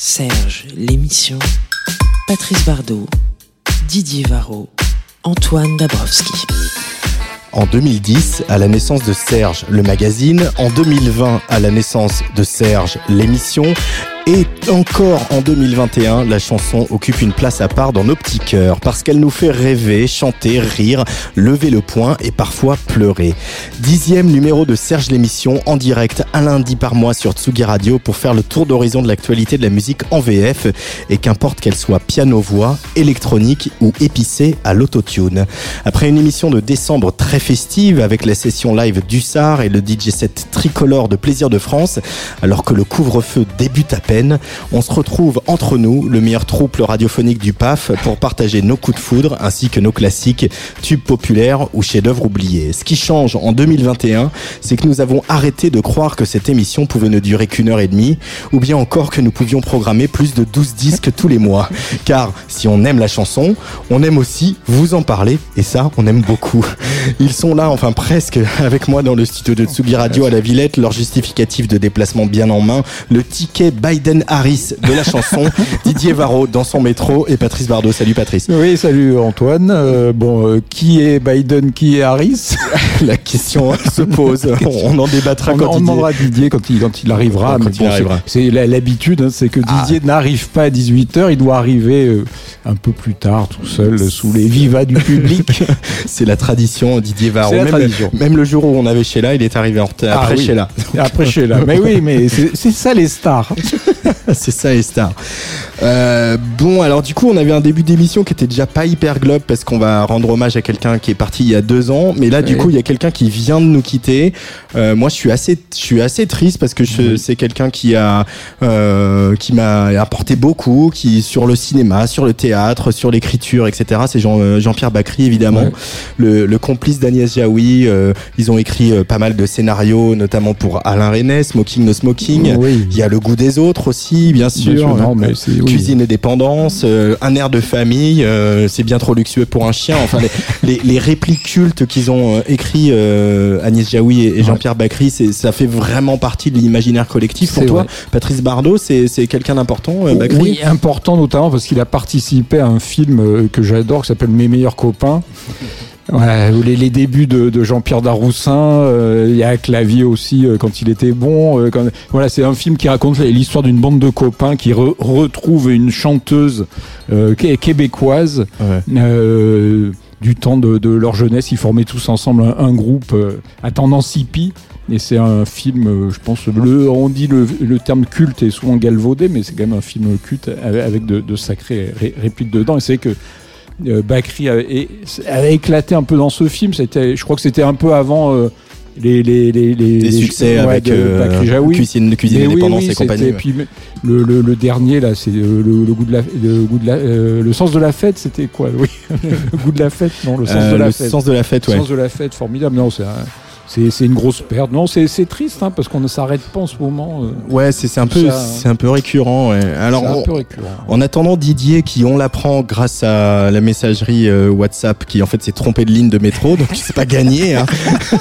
Serge, l'émission. Patrice Bardot, Didier Varro, Antoine Dabrowski. En 2010, à la naissance de Serge, le magazine. En 2020, à la naissance de Serge, l'émission. Et encore en 2021, la chanson occupe une place à part dans nos petits cœurs parce qu'elle nous fait rêver, chanter, rire, lever le poing et parfois pleurer. Dixième numéro de Serge l'émission en direct un lundi par mois sur Tsugi Radio pour faire le tour d'horizon de l'actualité de la musique en VF et qu'importe qu'elle soit piano-voix, électronique ou épicée à l'autotune. Après une émission de décembre très festive avec la session live du SAR et le DJ set tricolore de Plaisir de France, alors que le couvre-feu débute à peine, on se retrouve entre nous, le meilleur trouble radiophonique du PAF, pour partager nos coups de foudre ainsi que nos classiques, tubes populaires ou chefs-d'œuvre oubliés. Ce qui change en 2021, c'est que nous avons arrêté de croire que cette émission pouvait ne durer qu'une heure et demie, ou bien encore que nous pouvions programmer plus de 12 disques tous les mois. Car si on aime la chanson, on aime aussi vous en parler, et ça, on aime beaucoup. Ils sont là, enfin presque, avec moi dans le studio de Tsugi Radio à la Villette, leur justificatif de déplacement bien en main, le ticket Biden Harris de la chanson, Didier Varro dans son métro et Patrice Bardot. Salut Patrice. Oui, salut Antoine. Euh, bon, euh, qui est Biden, qui est Harris La question se pose. On en débattra on, quand on Didier... demandera à Didier quand il, quand il arrivera. Quand bon, arrivera. c'est l'habitude, hein, c'est que Ah. Didier n'arrive pas à 18h, il doit arriver euh, un peu plus tard, tout seul, sous les vivas du public. C'est la tradition Didier Varro. C'est la même, tradition. même le jour où on avait Sheila, il est arrivé en retard. Ah Après oui. Sheila. Après Sheila. Mais oui, mais c'est ça les stars. C'est ça les stars. Euh, bon, alors du coup, on avait un début d'émission qui était déjà pas hyper globe parce qu'on va rendre hommage à quelqu'un qui est parti il y a deux ans. Mais là, du coup, il y a quelqu'un qui vient de nous quitter. Euh, moi, je suis assez, je suis assez triste parce que je- c'est quelqu'un qui a, euh, qui m'a apporté beaucoup, qui sur le cinéma, sur le théâtre, sur l'écriture, etc. C'est Jean, euh, Jean-Pierre Bacry, évidemment, le, le complice d'Agnès Jaoui. euh, ils ont écrit euh, pas mal de scénarios, notamment pour Alain Resnais, Smoking No Smoking. Il y a le goût des autres aussi, bien sûr. Bien sûr, non, mais c'est- oui. Cuisine et dépendance, euh, un air de famille, euh, c'est bien trop luxueux pour un chien. Enfin, les, les, les répliques cultes qu'ils ont euh, écrit euh, Agnès Jaoui et, et Jean-Pierre Bacry, c'est, ça fait vraiment partie de l'imaginaire collectif. Pour toi, vrai. Patrice Bardot, c'est, c'est quelqu'un d'important, Bacry Oui, important notamment parce qu'il a participé à un film que j'adore qui s'appelle Mes meilleurs copains. Où les, les débuts de, de Jean-Pierre Daroussin, euh, il y a Clavier aussi euh, quand il était bon. euh, quand- voilà, c'est un film qui raconte l'histoire d'une bande de copains qui re- retrouve une chanteuse qué- québécoise Ouais. du temps de, de leur jeunesse. Ils formaient tous ensemble un, un groupe à tendance hippie. Et c'est un film, je pense, le, on dit le, le terme culte est souvent galvaudé, mais c'est quand même un film culte avec, de, de sacrées ré- répliques dedans. Et c'est que Bakri avait, avait éclaté un peu dans ce film. C'était, je crois que c'était un peu avant euh, les, les, les, les, les- succès ouais, avec de euh, Bakri Jaoui. Cuisine, cuisine et oui, oui, et compagnie. ouais. puis, le, le, le dernier là, c'est euh, le, le goût de la, le goût de la, euh, le sens de la fête. C'était quoi Oui, le goût de la fête, non, le sens Euh, de la le fête. sens de la fête, Le ouais. sens de la fête, formidable. Non, c'est un- c'est c'est une grosse perte. Non, c'est c'est triste hein, parce qu'on ne s'arrête pas en ce moment. euh, Ouais, c'est, c'est un peu, Ça, c'est un peu récurrent. ouais. Alors, c'est un on- peu récurrent. En attendant Didier, qui on l'apprend grâce à la messagerie euh, WhatsApp, qui en fait s'est trompé de ligne de métro, donc c'est pas gagné. Hein.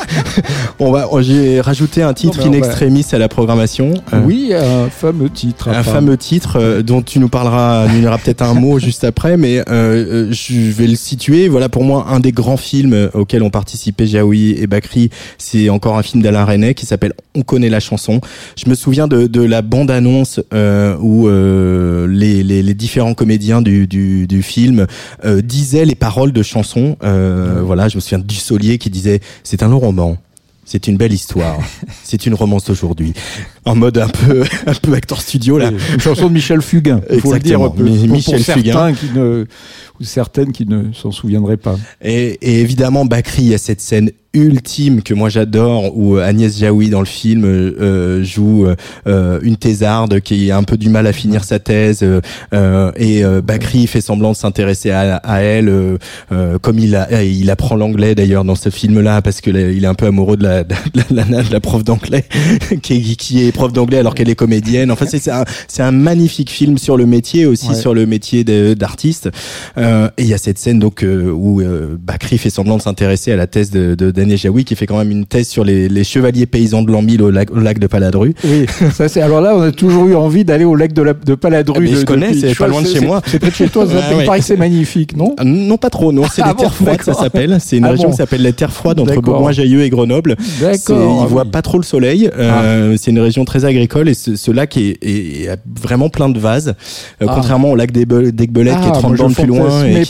on va, on- j'ai rajouté un titre Non, in va- extremis à la programmation. Euh, Oui, un fameux titre. Un fameux titre euh, dont tu nous parleras, il y aura peut-être un mot juste après, mais je vais le situer. Voilà pour moi un des grands films auxquels ont participé Jaoui et Bakri. C'est encore un film d'Alain Resnais qui s'appelle On connaît la chanson. Je me souviens de, de la bande-annonce euh, où euh, les, les, les différents comédiens du, du, du film euh, disaient les paroles de chansons. Euh, Voilà, je me souviens du Solier qui disait c'est un long roman. C'est une belle histoire. C'est une romance d'aujourd'hui. en mode un peu, un peu acteur studio là. Une chanson de Michel Fugain. Il faut le dire. Exactement. Pour, pour Michel certains Fugain. qui ne, ou certaines qui ne s'en souviendraient pas. Et, et évidemment, Bakri, il y a cette scène ultime que moi j'adore où Agnès Jaoui dans le film euh, joue euh, une thésarde qui a un peu du mal à finir sa thèse euh, et euh, Bakri fait semblant de s'intéresser à, à elle euh, euh, comme il a il apprend l'anglais d'ailleurs dans ce film là parce que là, il est un peu amoureux de la de la, nana, de la prof d'anglais qui, est, qui est prof d'anglais alors qu'elle est comédienne enfin c'est c'est un c'est un magnifique film sur le métier aussi Ouais. sur le métier de- d'artiste euh, et il y a cette scène donc euh, où euh, Bakri fait semblant de s'intéresser à la thèse de, de Qui fait quand même une thèse sur les, les chevaliers paysans de l'an 1000 au lac, au lac de Paladru. Oui, ça c'est. Alors là, on a toujours eu envie d'aller au lac de, la, de Paladru. Ah, mais de- je connais, c'est pas loin de chez moi. C'est près de chez toi. Ça, Ah, ouais. c'est magnifique, non Ah, Non, pas trop, non. C'est Ah les bon, terres froides, ça s'appelle. C'est une Ah région bon. qui s'appelle les terres froides entre. Bourgoin-Jailleux et Grenoble. D'accord. Il voit oui. pas trop le soleil. Euh, C'est une région très agricole et ce, lac est, vraiment plein de vases. Euh. Contrairement au lac d'Aiguebelette qui est Ah, 30 moi, je bornes plus loin.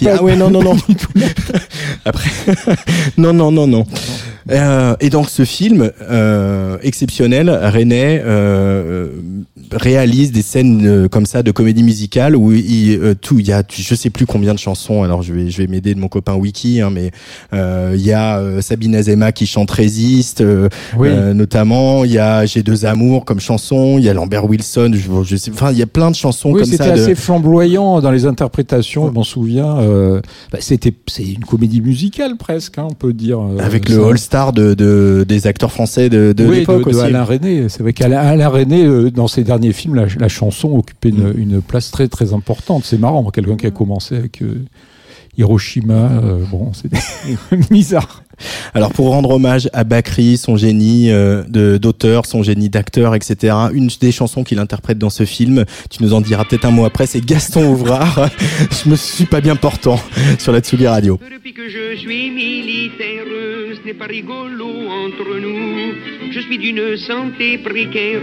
Ah ouais, non, non, non. Après, non, non, non, non. Pardon. Euh, et donc ce film euh, exceptionnel, René euh, réalise des scènes euh, comme ça de comédie musicale où il euh, tout, il y a, je sais plus combien de chansons. Alors je vais, je vais m'aider de mon copain Wiki, hein, mais euh, il y a Sabine Azema qui chante Résiste, euh, Oui. notamment. Il y a J'ai deux amours comme chanson. Il y a Lambert Wilson. Je, je sais, enfin il y a plein de chansons Oui, comme c'était ça. de- assez flamboyant dans les interprétations. Je m'en souviens. euh, bah, c'était, c'est une comédie musicale presque, hein, on peut dire. avec le ça. De, de, des acteurs français de, de oui, l'époque aussi. Alain René. C'est vrai qu'Alain Alain René, euh, dans ses derniers films, la, la chanson occupait une, une place très très importante. C'est marrant, quelqu'un qui a commencé avec euh, Hiroshima, euh, bon, c'est bizarre. Alors pour rendre hommage à Bakri, son génie euh, d'auteur, son génie d'acteur, etc. Une des chansons qu'il interprète dans ce film, tu nous en diras peut-être un mot après, c'est Gaston Ouvrard. je me suis pas bien portant sur la Tsugi Radio. Depuis que je suis militaire, ce n'est pas rigolo entre nous. Je suis d'une santé précaire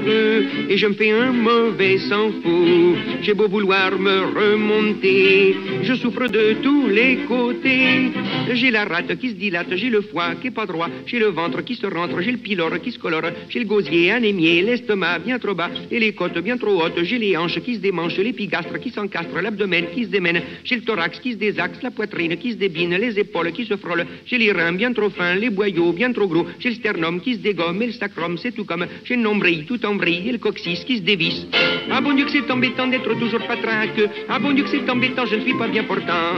et je me fais un mauvais sang fou. J'ai beau vouloir me remonter, je souffre de tous les côtés. J'ai la rate qui se dilate, j'ai le foie qui est pas droit, j'ai le ventre qui se rentre, j'ai le pylore qui se colore, j'ai le gosier anémié, l'estomac bien trop bas. Et les côtes bien trop hautes, j'ai les hanches qui se démanchent, l'épigastre qui s'encastre, l'abdomen qui se démène, j'ai le thorax qui se désaxe, la poitrine qui se débine, les épaules qui se frôlent, j'ai les reins bien trop fins, les boyaux bien trop gros, j'ai le sternum qui se dégomme et le sacrum c'est tout comme, j'ai le nombril tout en et le coccyx qui se dévisse. Ah bon Dieu que c'est embêtant d'être toujours patraque, ah bon Dieu que c'est embêtant, je ne suis pas bien portant.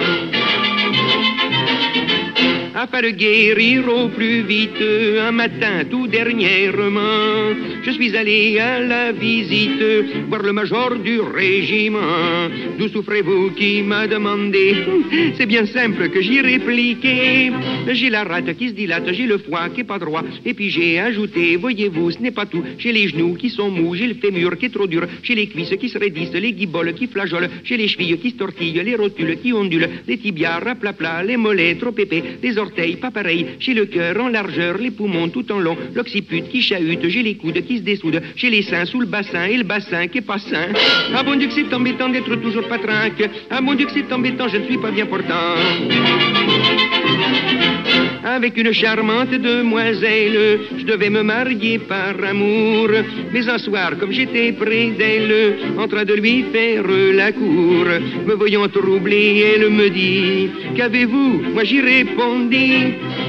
Afin de guérir au plus vite, un matin tout dernièrement, je suis allé à la visite voir le major du régiment. D'où souffrez-vous qui m'a demandé? C'est bien simple que j'y répliqué. J'ai la rate qui se dilate, j'ai le foie qui est pas droit, et puis j'ai ajouté, voyez-vous, ce n'est pas tout. J'ai les genoux qui sont mous, j'ai le fémur qui est trop dur, j'ai les cuisses qui se raidissent, les guiboles qui flageolent, j'ai les chevilles qui se tortillent, les rotules qui ondulent, les tibias raplapla, les mollets trop épais, les orteils pas pareils, j'ai le cœur en largeur, les poumons tout en long, l'occiput qui chahute, j'ai les coudes qui se dessoudent, j'ai les seins sous le bassin et le bassin qui est pas sain. Ah bon Dieu que c'est embêtant d'être toujours patrinque, ah mon Dieu que c'est embêtant, je ne suis pas bien portant avec une charmante demoiselle. Je devais me marier par amour. Mais un soir, comme j'étais près d'elle, en train de lui faire la cour, me voyant troublé, elle me dit Qu'avez-vous? Moi j'y répondis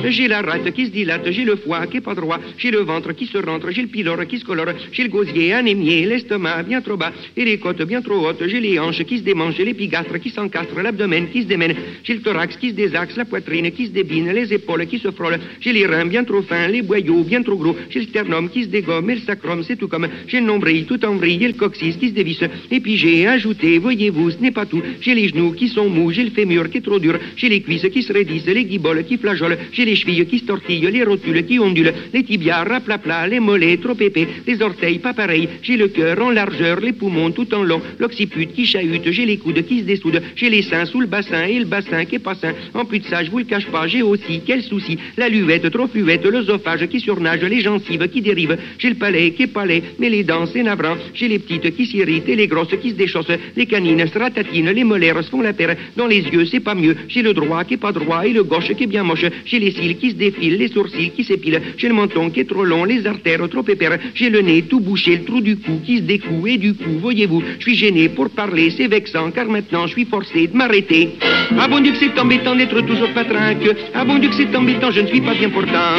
J'ai la rate qui se dilate, j'ai le foie qui est pas droit, j'ai le ventre qui se rentre, j'ai le pylore qui se colore, j'ai le gosier anémié, l'estomac bien trop bas, et les côtes bien trop hautes, j'ai les hanches qui se démangent, j'ai l'épigastre qui s'encastre, l'abdomen qui se démène, j'ai le thorax qui se désaxe, la poitrine qui se débine, les épaules qui se frôlent, j'ai les reins bien trop fins, les boyaux bien trop gros, j'ai le sternum qui se dégomme et le sacrum, c'est tout comme, j'ai le nombril tout en vrille et le coccyx qui se dévisse, et puis j'ai ajouté, voyez-vous, ce n'est pas tout, j'ai les genoux qui sont mous, j'ai le fémur qui est trop dur, j'ai les cuisses qui se raidissent, les guiboles qui flageolent, j'ai les chevilles qui se tortillent, les rotules qui ondulent, les tibias raplapla, les mollets trop épais, les orteils pas pareils, j'ai le cœur en largeur, les poumons tout en long, l'occiput qui chahute, j'ai les coudes qui se dessoudent, j'ai les seins sous le bassin et le bassin qui est pas sain, en plus de ça, je vous le cache pas, j'ai aussi quel souci. La luvette, trop fuvette, l'œsophage qui surnage, les gencives qui dérivent. J'ai le palais qui est palais, mais les dents c'est navrant. J'ai les petites qui s'irritent et les grosses qui se déchaussent. Les canines se ratatinent, les molaires se font la paire. Dans les yeux c'est pas mieux. J'ai le droit qui est pas droit et le gauche qui est bien moche. J'ai les cils qui se défilent, les sourcils qui s'épilent. J'ai le menton qui est trop long, les artères trop épères. J'ai le nez tout bouché, le trou du cou qui se découe et du coup, voyez-vous, je suis gêné pour parler, c'est vexant car maintenant je suis forcé de m'arrêter. Ah bon Dieu que c'est embêtant d'être sauf patrinque. Ah bon Dieu que c'est embêtant, je ne suis pas bien portant.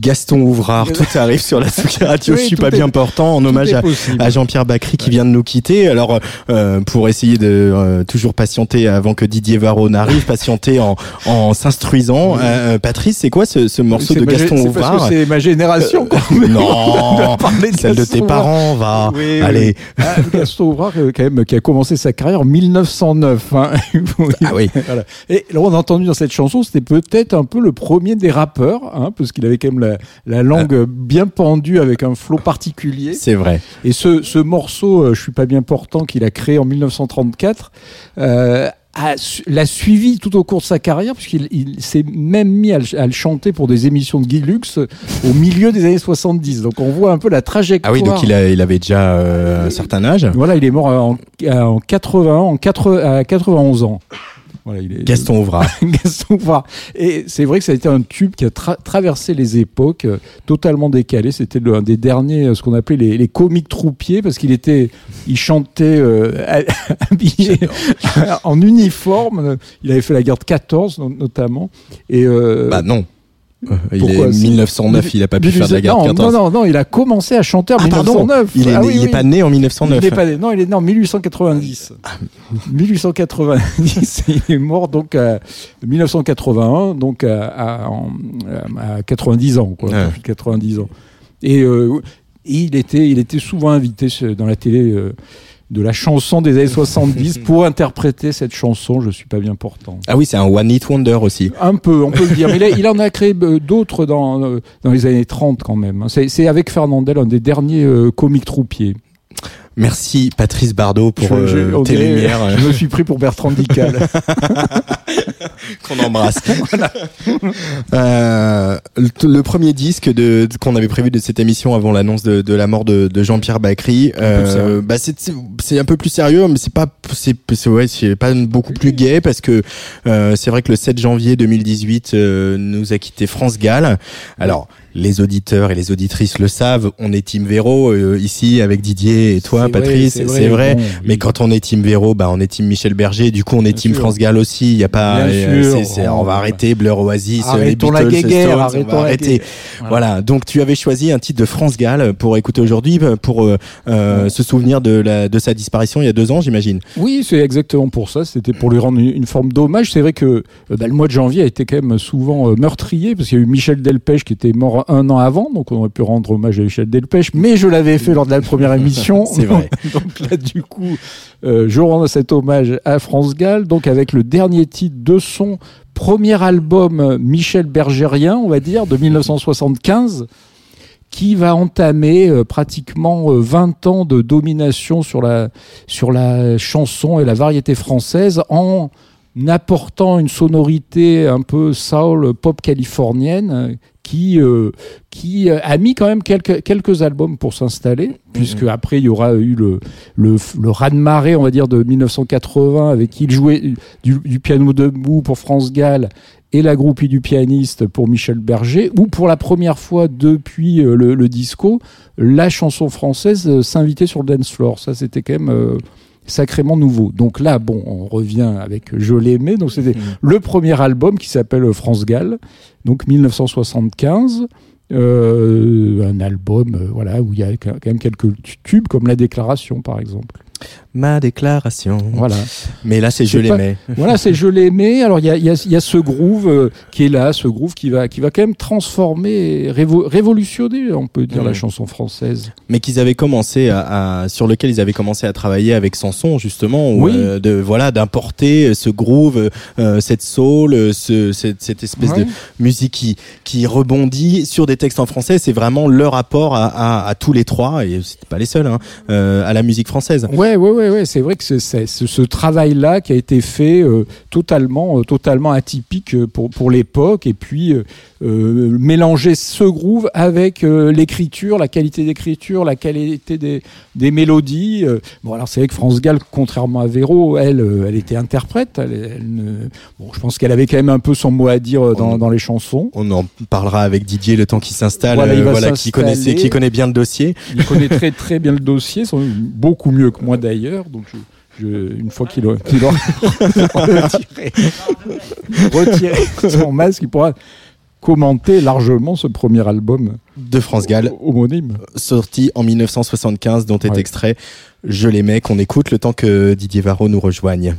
Gaston Ouvrard, tout arrive sur la Tsugi Radio. Oui, je suis pas est- bien portant en hommage à, Jean-Pierre Bacry qui vient de nous quitter. Alors euh, pour essayer de euh, toujours patienter avant que Didier Varro n'arrive, patienter en, en s'instruisant. Euh, Patrice, c'est quoi ce, ce morceau de Gaston Ouvrard C'est ma génération, quoi. Non, parler de celle de tes parents, va. Oui, oui. Allez. Ah, Gaston Ouvrard, euh, quand même, qui a commencé sa carrière en 1909. hein. Ah oui. Voilà. Et là, on a entendu dans cette chanson, c'était peut-être un peu le premier des rappeurs, hein, parce qu'il avait quand même la, la langue Ah. bien pendue avec un flow particulier. C'est vrai. Et ce, ce morceau, euh, Je suis pas bien portant, qu'il a créé en 1934, euh, l'a suivi tout au cours de sa carrière, puisqu'il il s'est même mis à le, à le chanter pour des émissions de Guy Lux euh, au milieu des années 70. Donc on voit un peu la Ah trajectoire. oui, donc il, a, il avait déjà euh, un certain âge. Voilà, il est mort en, en 80, en 80, à 91 ans. Voilà, il est, Gaston Ouvrard. Gaston Ouvrard. Et c'est vrai que ça a été un tube qui a tra- traversé les époques, euh, totalement décalé. C'était le- un des derniers, euh, ce qu'on appelait les, les comiques troupiers, parce qu'il était, il chantait euh, habillé en uniforme. Il avait fait la guerre de 14 no- notamment. Et euh, Bah non. Euh, Il pourquoi est c'est- 1909, il a pas pu faire de la guerre non, 14. non, non, non, il a commencé à chanter en Ah pardon, 1909. il est, Ah né- oui, il est oui. pas né en 1909. Il est pas né- non, il est né en 1890. 1890, il est mort donc à 1981, donc à, à- en- à 90 ans, quoi, Ouais. de 90 ans. Et euh, il était, il était souvent invité dans la télé euh, de la chanson des années 70 pour interpréter cette chanson. Je suis pas bien portant. Ah oui, c'est un One Hit Wonder aussi. Un peu, on peut le dire. Mais il, en a créé euh, d'autres dans, euh, dans les années 30 quand même. hein. C'est c'est avec Fernandel, un des derniers euh, comiques troupiers. Merci Patrice Bardot pour Je- je- euh, tes lumières Je me suis pris pour Bertrand Dical. qu'on embrasse. Euh, le, le premier disque de, de- qu'on avait prévu de cette émission avant l'annonce de, de la mort de, de Jean-Pierre Bacry, euh, bah c'est c'est un peu plus sérieux, mais c'est pas c'est c'est- ouais c'est pas beaucoup plus gai parce que euh, c'est vrai que le 7 janvier 2018 euh, nous a quitté France Gall. Alors les auditeurs et les auditrices le savent, on est Team Véro euh, ici avec Didier et toi Patrice, c'est vrai, vrai. bon, mais oui. quand on est Team Véro, bah on est Team Michel Berger. Du coup, on est Bien Team sûr. France Gall aussi. Il y a pas, euh, c'est- c'est- on va Oh. arrêter Blur Oasis, euh, Arrêtons les la Beatles, guéguerre, Stones, on arrêtons va la arrêter. guéguerre. Voilà. Donc tu avais choisi un titre de France Gall pour écouter aujourd'hui pour euh, euh, se souvenir de la de sa disparition il y a deux ans, j'imagine. Oui, c'est exactement pour ça. C'était pour lui rendre une, forme d'hommage. C'est vrai que euh, bah, le mois de janvier a été quand même souvent euh, meurtrier parce qu'il y a eu Michel Delpech qui était mort un an avant, donc on aurait pu rendre hommage à Michel Delpech. Mais je l'avais fait lors de la première émission. C'est vrai. donc là, du coup, euh, je rends cet hommage à France Gall, donc avec le dernier titre de son premier album euh, Michel Bergerien, on va dire, de 1975 qui va entamer euh, pratiquement euh, 20 ans de domination sur la, sur la chanson et la variété française en apportant une sonorité un peu soul pop californienne euh, qui euh, qui euh, a mis quand même quelques quelques albums pour s'installer puisque après il y aura eu le le, le raz-de-marée on va dire de 1980 avec qui il jouait du, du piano debout pour France Gall et la groupie du pianiste pour Michel Berger, où pour la première fois depuis le, le disco, la chanson française s'invitait sur le dance floor. Ça, c'était quand même euh, sacrément nouveau. Donc là, bon, on revient avec Je l'aimais. Donc c'était le premier album qui s'appelle France Gall, donc 1975. Euh, un album euh, voilà où il y a quand même quelques tubes comme la déclaration par exemple Ma déclaration. voilà Mais là, c'est je l'aimais. voilà, c'est je l'aimais. Alors il y a, il y, a, il y a ce groove euh, qui est là, ce groove qui va, qui va quand même transformer, révo- révolutionner, on peut dire, la chanson française. mais qu'ils avaient commencé à, à- sur lequel ils avaient commencé à travailler avec Sanson justement où, Oui. euh, de voilà d'importer ce groove euh, cette soul euh, ce, cette, cette espèce Ouais. de musique qui qui rebondit sur des textes en français c'est vraiment leur rapport à, à, à tous les trois et c'était pas les seuls hein, euh, à la musique française Ouais, ouais, ouais. Ouais, ouais, c'est vrai que c'est c'est- ce, ce travail-là qui a été fait euh, totalement, euh, totalement atypique euh, pour, pour l'époque, et puis euh, mélanger ce groove avec l'écriture, la qualité d'écriture, la qualité des, des mélodies. Bon, alors c'est vrai que France Gall, contrairement à Véro, elle, elle était interprète. Elle, elle ne- Bon, je pense qu'elle avait quand même un peu son mot à dire dans, dans les chansons. On en parlera avec Didier le temps qu'il s'installe, Voilà, qui connaissait, s'installer. qui connaît bien le dossier. Il connaît très très bien le dossier, beaucoup mieux que moi d'ailleurs. Donc je- je- une fois qu'il aura, retiré, retiré son masque, il pourra commenter largement ce premier album De France Gall, homonyme. sorti en 1975, dont est Ouais. extrait Je l'aimais, qu'on écoute le temps que Didier Varro nous rejoigne.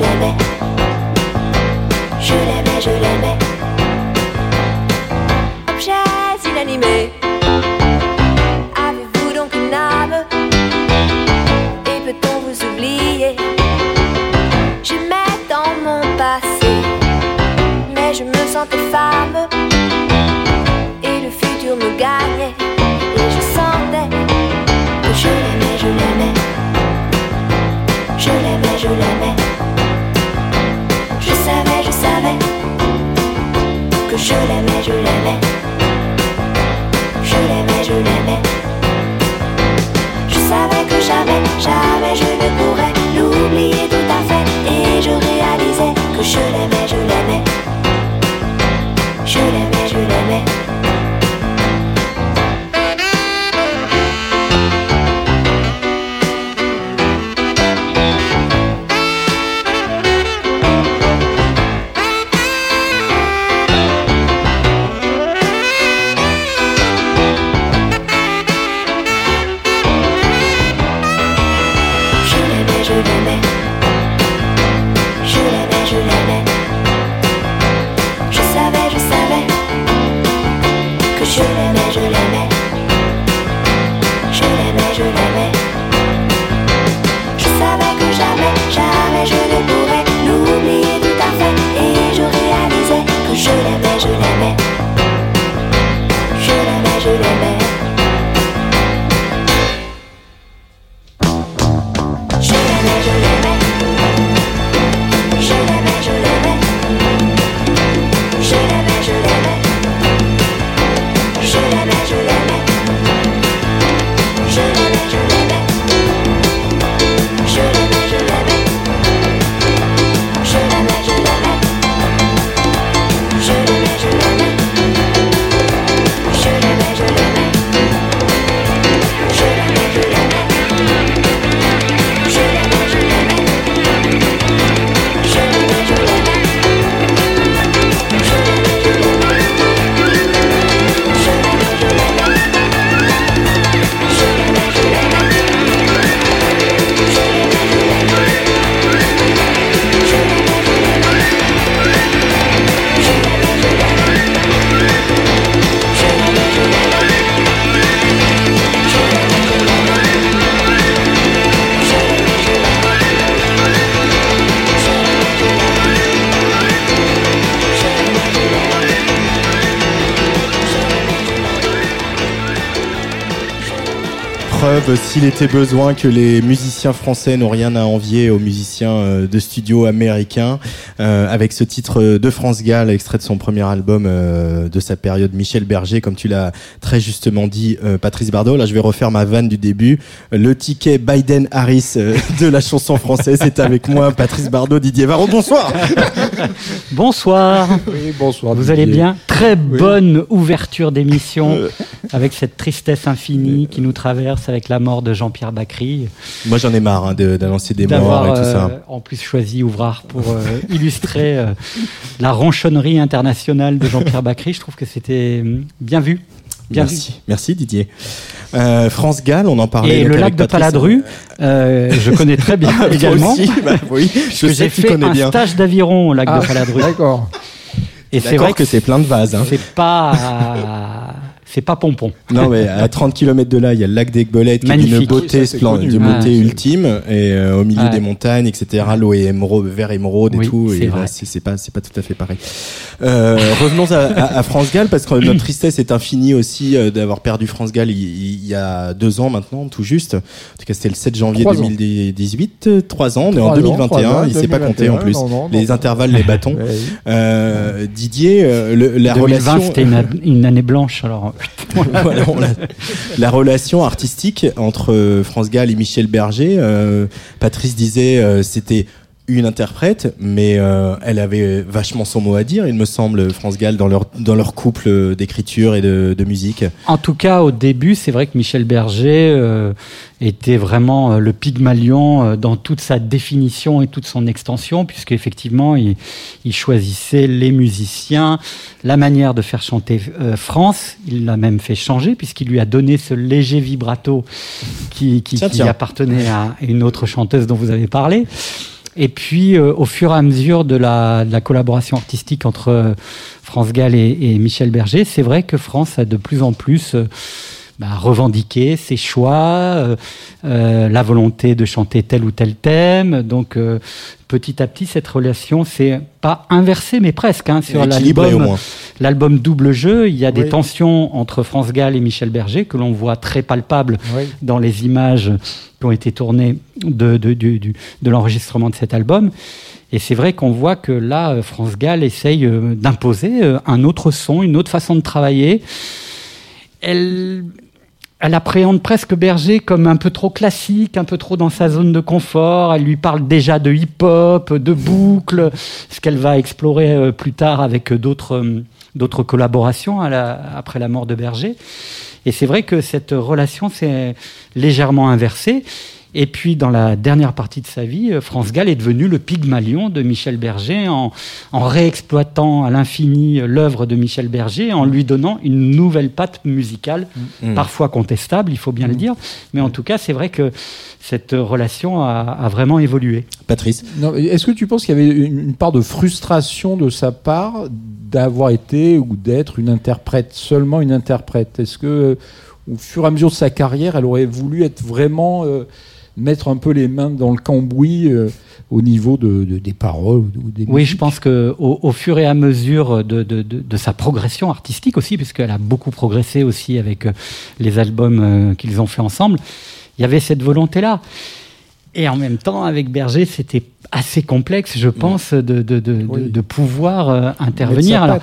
baby. should imagine Preuve, s'il était besoin, que les musiciens français n'ont rien à envier aux musiciens euh, de studio américains, euh, avec ce titre de France Gall, extrait de son premier album euh, de sa période, Michel Berger, comme tu l'as très justement dit, euh, Patrice Bardot. Là, je vais refaire ma vanne du début. Le ticket Biden-Harris euh, de la chanson française, c'est avec moi, Patrice Bardot, Didier Varro. Bonsoir Bonsoir, Oui, bonsoir. vous allez bien? Très bonne ouverture d'émission. Avec cette tristesse infinie qui nous traverse avec la mort de Jean-Pierre Bacry. Moi, j'en ai marre hein, de- d'annoncer des morts et tout ça. euh, en plus choisi Ouvrard pour euh, illustrer euh, la ronchonnerie internationale de Jean-Pierre Bacry. Je trouve que c'était hum, bien vu. Bien Merci, merci Didier. Euh, France Gall, on en parlait. Et le lac de. Paladru, euh, je connais très bien Toi également. aussi, bah oui, je j'ai fait un bien. stage d'aviron au lac Ah, de Paladru. D'accord. Et c'est vrai que c'est plein de vases. Hein. c'est pas c'est pas pompon. Non, mais à 30 km de là, il y a le lac d'Aiguebelette qui est Magnifique. beauté, Oui, ça, c'est splen- connu. de Ah, beauté c'est- ultime, et euh, au milieu des montagnes, etc. L'eau est émeraude, vert émeraude et Oui, tout. c'est Et vrai. là, c'est c'est pas, tout à fait pareil. Euh, revenons à, à- à France Gall parce que notre tristesse est infinie aussi euh, d'avoir perdu France Gall il, il y a deux ans maintenant, tout juste. En tout cas, c'était le 7 janvier Trois ans. 2018. euh, Trois ans, on est en Trois ans, 2021. trois ans, il s'est pas compté en 2021, plus. non, non, les non. intervalles, les bâtons. Euh, Didier, euh, le- la 2020 relation. c'était une, une année blanche alors. L'a- la relation artistique entre France Gall et Michel Berger. euh, Patrice disait euh, c'était une interprète, mais euh, elle avait vachement son mot à dire, il me semble, France Gall, dans leur, dans leur couple d'écriture et de, de musique. En tout cas, au début, c'est vrai que Michel Berger euh, était vraiment euh, le Pygmalion euh, dans toute sa définition et toute son extension, puisque effectivement, il, il choisissait les musiciens, la manière de faire chanter euh, France. Il l'a même fait changer, puisqu'il lui a donné ce léger vibrato qui, qui, Tiens, qui tiens. appartenait à une autre chanteuse dont vous avez parlé. Et puis, euh, au fur et à mesure de la, de la collaboration artistique entre euh, France Gall et, et Michel Berger, c'est vrai que France a de plus en plus euh, bah, revendiqué ses choix, euh, euh, la volonté de chanter tel ou tel thème. Donc, euh, petit à petit, cette relation s'est pas inversée, mais presque. Hein, sur l'album, moins. l'album Double Jeu, il y a des tensions entre France Gall et Michel Berger que l'on voit très palpables Oui. dans les images qui ont été tournées de, de, du- du- de l'enregistrement de cet album. Et c'est vrai qu'on voit que là, euh, France Gall essaye euh, d'imposer un autre son, une autre façon de travailler. Elle, elle appréhende presque Berger comme un peu trop classique, un peu trop dans sa zone de confort. Elle lui parle déjà de hip-hop, de boucle, ce qu'elle va explorer euh, plus tard avec euh, d'autres euh, d'autres collaborations après la mort de Berger. Et c'est vrai que cette relation s'est légèrement inversée. Et puis, dans la dernière partie de sa vie, euh, France Gall est devenu le Pygmalion de Michel Berger en, en réexploitant à l'infini euh, l'œuvre de Michel Berger, en lui donnant une nouvelle patte musicale, Mm. parfois contestable, il faut bien le dire. Mais en tout cas, c'est vrai que cette relation a, a vraiment évolué. Patrice Est-ce que tu penses qu'il y avait une part de frustration de sa part d'avoir été ou d'être une interprète, seulement une interprète? Est-ce que, euh, au fur et à mesure de sa carrière, elle aurait voulu être vraiment euh, mettre un peu les mains dans le cambouis euh, au niveau de, de- des paroles ou des Oui, je pense que au, au fur et à mesure de, de, sa progression artistique aussi, puisqu'elle a beaucoup progressé aussi avec euh, les albums euh, qu'ils ont fait ensemble, il y avait cette volonté-là. Et en même temps, avec Berger, c'était assez complexe, je pense, de, de, de, de- Oui. de pouvoir euh, intervenir. Alors,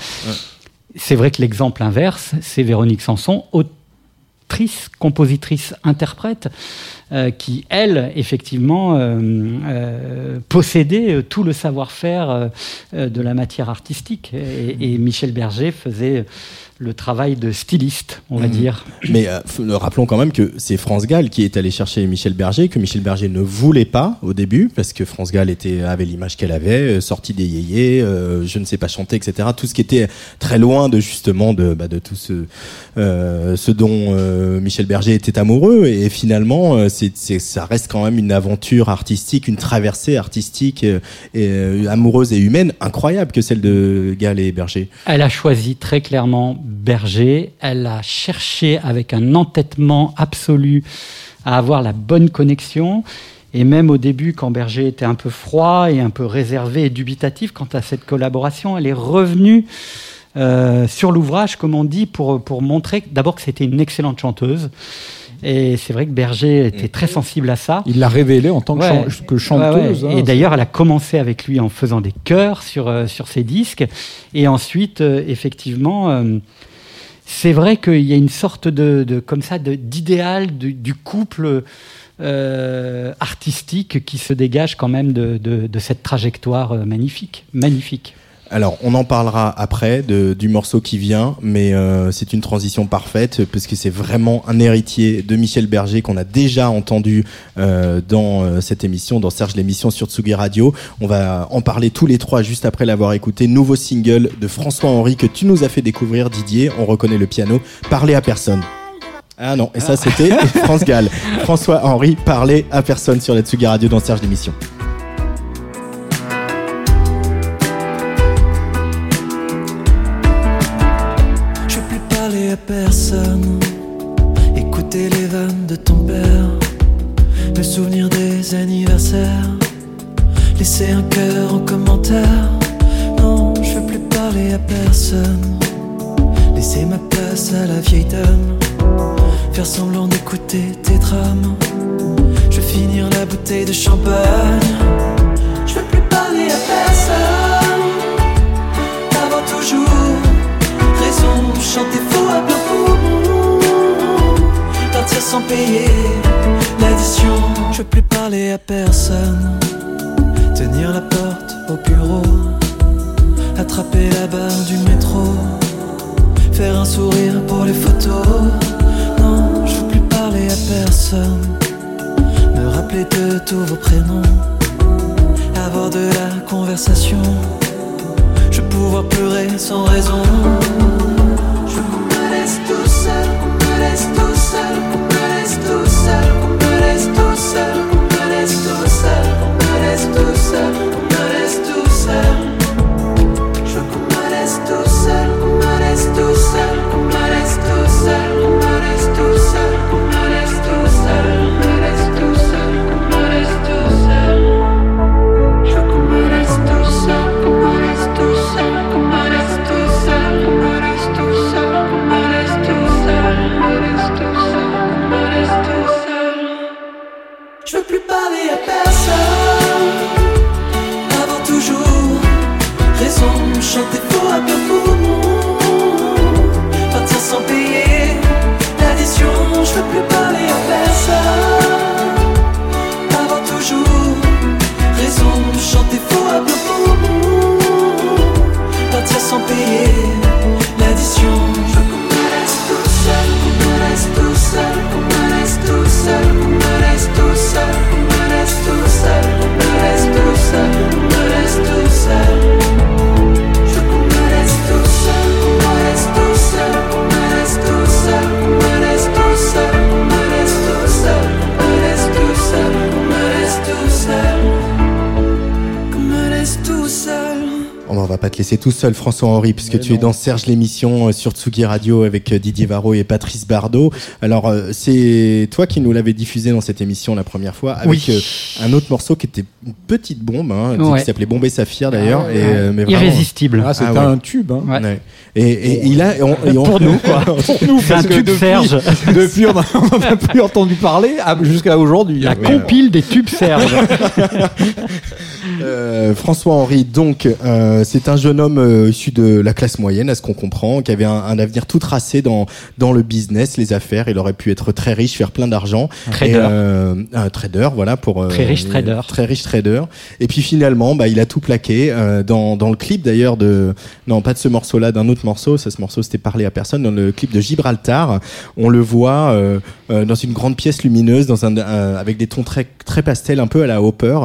c'est vrai que l'exemple inverse, c'est Véronique Sanson, autrice, compositrice, interprète, qui, elle, effectivement, euh, euh, possédait euh, tout le savoir-faire euh, euh, de la matière artistique. Et, et Michel Berger faisait le travail de styliste, on va Mhm. dire. Mais euh, rappelons quand même que c'est France Gall qui est allé chercher Michel Berger, que Michel Berger ne voulait pas au début, parce que France Gall était, avait l'image qu'elle avait, euh, sortie des yéyés, euh, je ne sais pas chanter, etc. Tout ce qui était très loin de justement de, bah, de tout ce, euh, ce dont euh, Michel Berger était amoureux. Et finalement, euh, c'est, ça reste quand même une aventure artistique, une traversée artistique, euh, euh, amoureuse et humaine incroyable que celle de Gall et Berger. Elle a choisi très clairement Berger. Elle a cherché avec un entêtement absolu à avoir la bonne connexion. Et même au début, quand Berger était un peu froid et un peu réservé et dubitatif quant à cette collaboration, elle est revenue euh, sur l'ouvrage, comme on dit, pour, pour montrer d'abord que c'était une excellente chanteuse. Et c'est vrai que Berger était très sensible à ça. Il l'a révélé en tant que, Ouais. chan- que chanteuse. Ouais, ouais. hein. Et d'ailleurs, elle a commencé avec lui en faisant des chœurs sur, euh, sur ses disques. Et ensuite, euh, effectivement, euh, c'est vrai qu'il y a une sorte de, de comme ça, d'idéal du, du couple euh, artistique qui se dégage quand même de, de- de cette trajectoire magnifique. Magnifique. Alors, on en parlera après de, du morceau qui vient, mais euh, c'est une transition parfaite parce que c'est vraiment un héritier de Michel Berger qu'on a déjà entendu euh, dans euh, cette émission, dans Serge l'émission sur Tsugi Radio. On va en parler tous les trois juste après l'avoir écouté. Nouveau single de François Henry que tu nous as fait découvrir, Didier. On reconnaît le piano. Parler à personne. Ah non, et ça c'était France Gall. François Henry, parler à personne sur la Tsugi Radio dans Serge l'émission. Personne. Écouter les vannes de ton père. Me souvenir des anniversaires. Laisser un cœur en commentaire. Non, je veux plus parler à personne. Laisser ma place à la vieille dame. Faire semblant d'écouter tes drames. Je veux finir la bouteille de champagne. Je veux plus parler à personne. Chanter faux à poumon. Partir sans payer l'addition. Je veux plus parler à personne. Tenir la porte au bureau. Attraper la barre du métro. Faire un sourire pour les photos. Non, je veux plus parler à personne. Me rappeler de tous vos prénoms. Avoir de la conversation. Je veux pouvoir pleurer sans raison. Je me laisse tout seul, qu'on me laisse tout seul, qu'on me laisse tout seul, qu'on me laisse tout seul, qu'on me laisse tout seul, qu'on me laisse tout seul, qu'on me laisse tout seul. Je me laisse tout seul, qu'on me laisse tout seul, chanter faux à plein poumon. Partir sans payer l'addition. Je veux plus parler à personne. Avoir toujours raison, chanter faux à plein poumon. Partir sans payer l'addition. Je veux qu'on me laisse tout seul, qu'on me laisse tout seul, qu'on me laisse tout seul, qu'on me laisse tout seul, qu'on me laisse tout seul, qu'on me laisse tout seul, qu'on me laisse tout seul. Va pas te laisser tout seul, François Henri, puisque tu es dans Serge l'émission euh, sur Tsugi Radio avec euh, Didier Varro et Patrice Bardot. Alors, euh, c'est toi qui nous l'avais diffusé dans cette émission la première fois, avec Oui. un autre morceau qui était une petite bombe, hein, Ouais. qui s'appelait Bombe et Saphir d'ailleurs. Ah, euh, vraiment- Irrésistible. Ah, c'était Ah ouais. un tube. Hein. Ouais. Ouais. Et, et il a, et on- et on- Pour nous, quoi. Pour nous, C'est un que tube depuis, Serge. depuis on n'en a plus entendu parler ah, jusqu'à aujourd'hui. La Ouais. compile des tubes Serge. Euh, François Henri, donc, euh, c'est un jeune homme euh, issu de la classe moyenne, à ce qu'on comprend, qui avait un, un avenir tout tracé dans dans le business, les affaires. Il aurait pu être très riche, faire plein d'argent. Trader. Et, euh, un trader, voilà pour euh, Très riche trader. Très riche trader. Et puis finalement, bah, il a tout plaqué euh, dans dans le clip d'ailleurs de non pas de ce morceau-là, d'un autre morceau. Ça, ce morceau, c'était parlé à personne. Dans le clip de Gibraltar, on le voit euh, euh, dans une grande pièce lumineuse, dans un, avec des tons très très pastels, un peu à la Hopper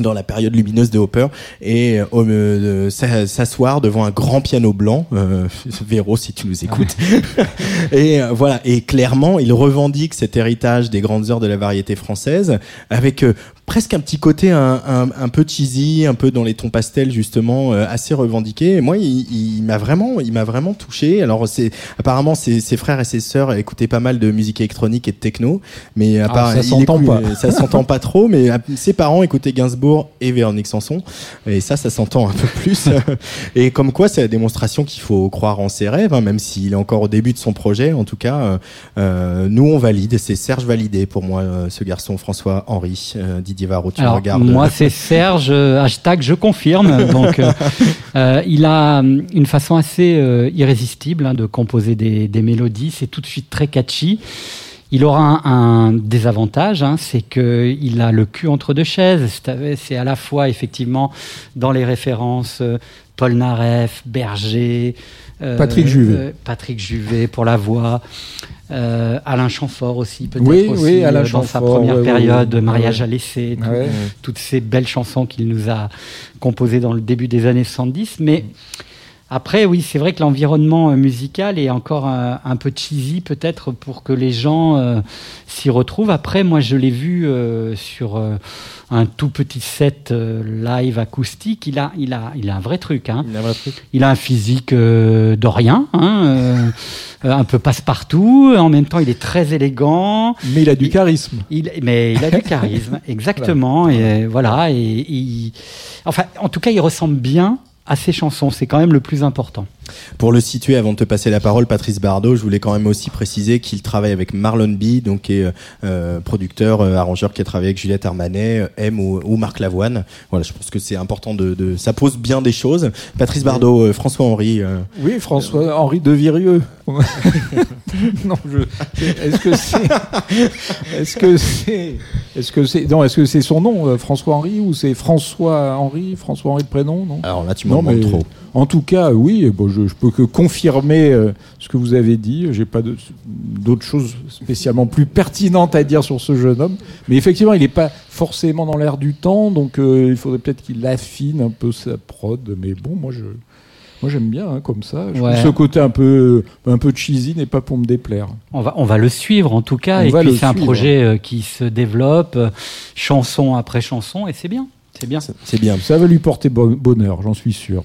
dans la période lumineuse de Hopper et euh, euh, s'a- s'asseoir devant un grand piano blanc euh, Véro si tu nous écoutes. Et euh, voilà. Et clairement il revendique cet héritage des grandes heures de la variété française avec euh, presque un petit côté un, un, un peu cheesy un peu dans les tons pastels justement euh, assez revendiqué. Et moi il, il m'a vraiment il m'a vraiment touché. Alors c'est apparemment ses, ses frères et ses sœurs écoutaient pas mal de musique électronique et de techno mais à Ah, part ça s'entend pas. ça s'entend pas trop mais ses parents écoutaient Gainsbourg et Véronique Sanson et ça ça s'entend un peu plus et comme quoi c'est la démonstration qu'il faut croire en ses rêves hein, même s'il est encore au début de son projet en tout cas euh, euh, nous on valide c'est Serge validé pour moi euh, ce garçon François Henri euh, Didier Varro tu Alors, regardes moi, c'est Serge, hashtag je confirme. Donc, euh, euh, il a une façon assez euh, irrésistible hein, de composer des, des mélodies. C'est tout de suite très catchy. Il aura un, un désavantage, hein, c'est qu'il a le cul entre deux chaises. C'est- à la fois, effectivement, dans les références euh, Paul Naref, Berger, euh, Patrick Juvet. euh, Patrick Juvet pour la voix, euh, Alain Chamfort aussi peut-être Oui, aussi oui, Alain dans sa première ouais, période, ouais. Mariage Ouais. à l'essai, tout- toutes ces belles chansons qu'il nous a composées dans le début des années 70. Mais après, oui, c'est vrai que l'environnement euh, musical est encore un, un peu cheesy, peut-être, pour que les gens euh, s'y retrouvent. Après, moi, je l'ai vu euh, sur euh, un tout petit set euh, live acoustique. Il a, il, a, il a un vrai truc. Hein. Il a un vrai truc. Il a un physique euh, dorien, hein, euh, euh, un peu passe-partout. En même temps, il est très élégant. Mais il a du charisme. Il, mais il a du charisme, exactement. Et euh, voilà. Et, enfin, en tout cas, il ressemble bien à ses chansons. C'est quand même le plus important. Pour le situer, avant de te passer la parole, Patrice Bardot, je voulais quand même aussi préciser qu'il travaille avec Marlon B, donc qui est euh, producteur, euh, arrangeur qui a travaillé avec Juliette Armanet, euh, M ou, ou Marc Lavoine. Voilà, je pense que c'est important de, de, ça pose bien des choses. Patrice Bardot, euh, François Henry. euh, Oui, François-Henri de Virieux. non, je. Est-ce que c'est. Est-ce que c'est. Est-ce que c'est. Non, est-ce que c'est son nom, euh, François-Henri, ou c'est François-Henri François-Henri de prénom, non? Alors là, tu m'en mais trop. en tout cas, oui, bon, je, je peux que confirmer euh, ce que vous avez dit. J'ai pas d'autres choses spécialement plus pertinentes à dire sur ce jeune homme. Mais effectivement, il n'est pas forcément dans l'air du temps, donc euh, il faudrait peut-être qu'il affine un peu sa prod. Mais bon, moi, je. Moi j'aime bien hein, comme ça. Je Ouais. ce côté un peu un peu cheesy n'est pas pour me déplaire. On va, on va le suivre en tout cas. On et puis c'est un projet euh, qui se développe, chanson après chanson, et c'est bien. C'est bien. C'est bien. Ça va lui porter bon- bonheur, j'en suis sûr.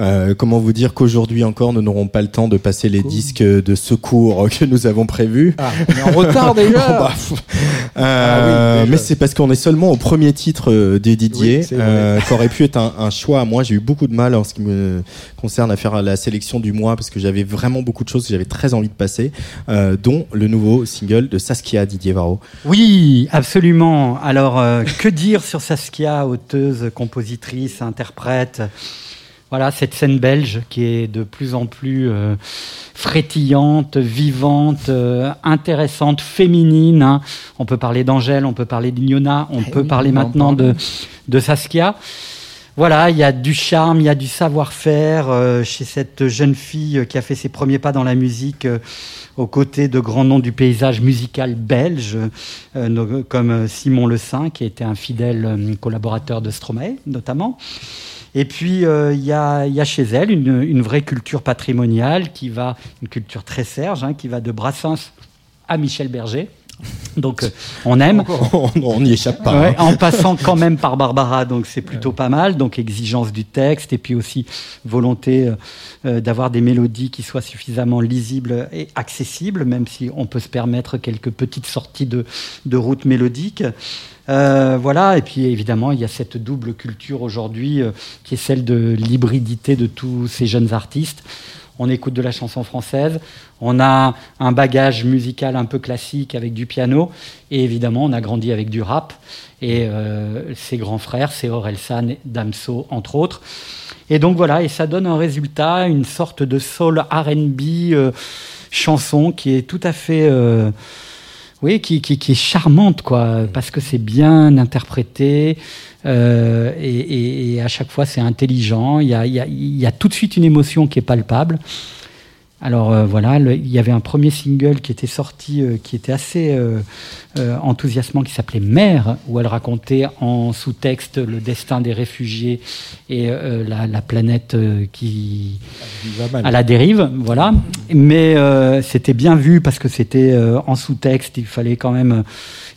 Euh, comment vous dire qu'aujourd'hui encore, nous n'aurons pas le temps de passer les disques de secours que nous avons prévus. Ah, on est en retard déjà. Oh, bah. Euh, Ah oui, déjà. mais c'est parce qu'on est seulement au premier titre euh, des Didier, Oui, euh, qui aurait pu être un, un choix à moi. J'ai eu beaucoup de mal en ce qui me concerne à faire la sélection du mois parce que j'avais vraiment beaucoup de choses que j'avais très envie de passer, euh, dont le nouveau single de Saskia Didier Varro. Oui, absolument. Alors, euh, que dire sur Saskia, auteuse, compositrice, interprète? Voilà, cette scène belge qui est de plus en plus euh, frétillante, vivante, euh, intéressante, féminine. hein. On peut parler d'Angèle, on peut parler d'Ignona, on Eh peut oui, parler maintenant de, de Saskia. Voilà, il y a du charme, il y a du savoir-faire euh, chez cette jeune fille qui a fait ses premiers pas dans la musique aux côtés de grands noms du paysage musical belge, comme Simon Le Saint, qui était un fidèle collaborateur de Stromae, notamment. Et puis, euh, il y, a, il y a chez elle une, une vraie culture patrimoniale qui va, une culture très serge, hein, qui va de Brassens à Michel Berger. Donc, euh, on aime. on n'y échappe pas. Ouais, hein. en passant quand même par Barbara, donc c'est plutôt pas mal. Donc exigence du texte et puis aussi volonté euh, d'avoir des mélodies qui soient suffisamment lisibles et accessibles, même si on peut se permettre quelques petites sorties de, de route mélodique. Euh, voilà, et puis évidemment, il y a cette double culture aujourd'hui euh, qui est celle de l'hybridité de tous ces jeunes artistes. On écoute de la chanson française, on a un bagage musical un peu classique avec du piano, et évidemment, on a grandi avec du rap, et euh, ses grands frères, c'est Orelsan, Damso, entre autres. Et donc voilà, et ça donne un résultat, une sorte de soul RB chanson qui est tout à fait. Oui, qui, qui, qui est charmante, quoi, parce que c'est bien interprété euh, et, et- et à chaque fois c'est intelligent. Il y a, il y a- il y a tout de suite une émotion qui est palpable. Alors euh, voilà, le- il y avait un premier single qui était sorti, euh, qui était assez euh, euh, enthousiasmant, qui s'appelait Mère, où elle racontait en sous-texte le destin des réfugiés et euh, la, la planète euh, qui à la dérive, voilà. Mais euh, c'était bien vu parce que c'était euh, en sous-texte. Il fallait quand même euh,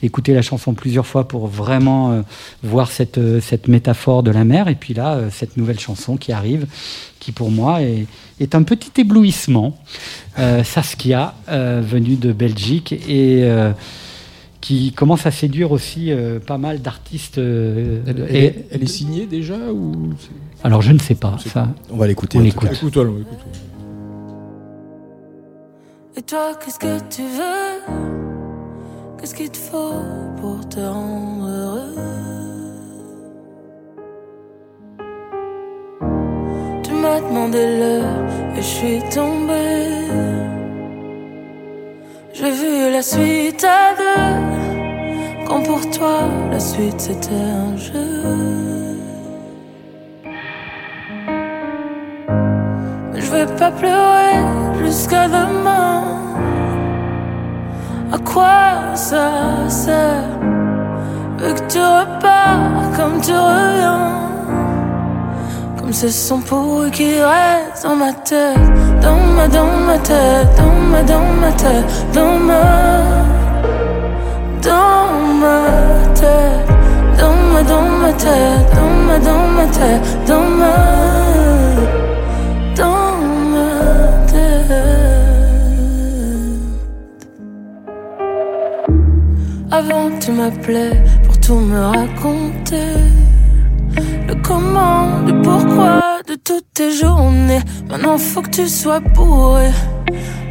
écouter la chanson plusieurs fois pour vraiment euh, voir cette, euh, cette métaphore de la mer. Et puis là, euh, cette nouvelle chanson qui arrive, qui pour moi est, est un petit éblouissement. Euh, Saskia, euh, venue de Belgique et euh, qui commence à séduire aussi euh, pas mal d'artistes. euh, Elle, elle et- est, elle est signée déjà ou alors je ne sais pas. Ça, On va l'écouter. On en tout l'écoute. cas. Écoute, alors, écoute. Et toi, qu'est-ce que tu veux? Qu'est-ce qu'il te faut pour te rendre heureux? Tu m'as demandé l'heure et je suis tombée. J'ai vu la suite à deux. Quand pour toi la suite c'était un jeu. Mais je vais pas pleurer jusqu'à demain. À quoi ça sert Vu que tu repars comme tu reviens? Comme ce son pourri qui reste dans ma tête. Dans ma, dans ma tête, dans ma, dans ma tête, dans ma. Dans ma tête, dans ma, dans ma tête, dans ma, dans ma tête, dans ma. Dans Avant tu m'appelais pour tout me raconter. Le comment, le pourquoi de toutes tes journées. Maintenant faut que tu sois bourré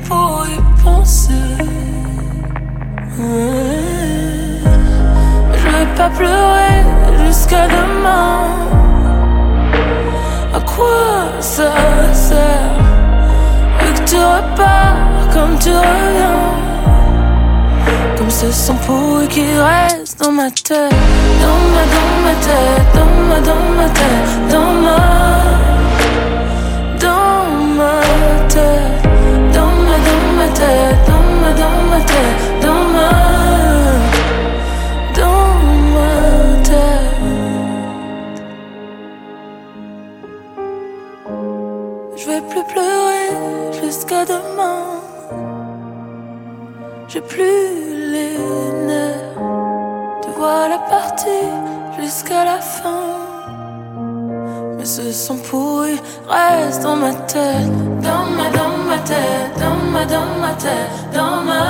pour y penser. Je vais pas pleurer jusqu'à demain. À quoi ça sert? Que tu repars comme tu reviens ce son pourri qui reste dans ma tête Dans ma, dans ma tête, dans ma, dans ma tête Dans ma, dans ma tête Dans ma, dans ma tête, dans ma, dans ma tête Dans ma, dans ma tête. Je vais plus pleurer jusqu'à demain j'ai plus les nerfs de voir la partie jusqu'à la fin. Mais ce son pourri reste dans ma tête, dans ma, dans ma tête, dans ma, dans ma tête, dans ma,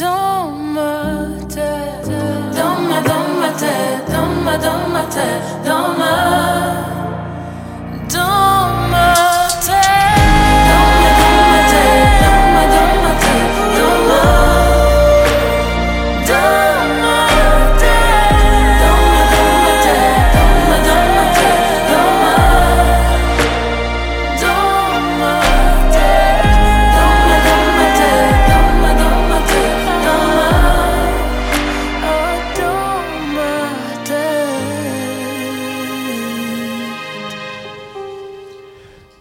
dans ma tête, dans ma, dans ma tête, dans ma, dans ma tête, dans ma, dans ma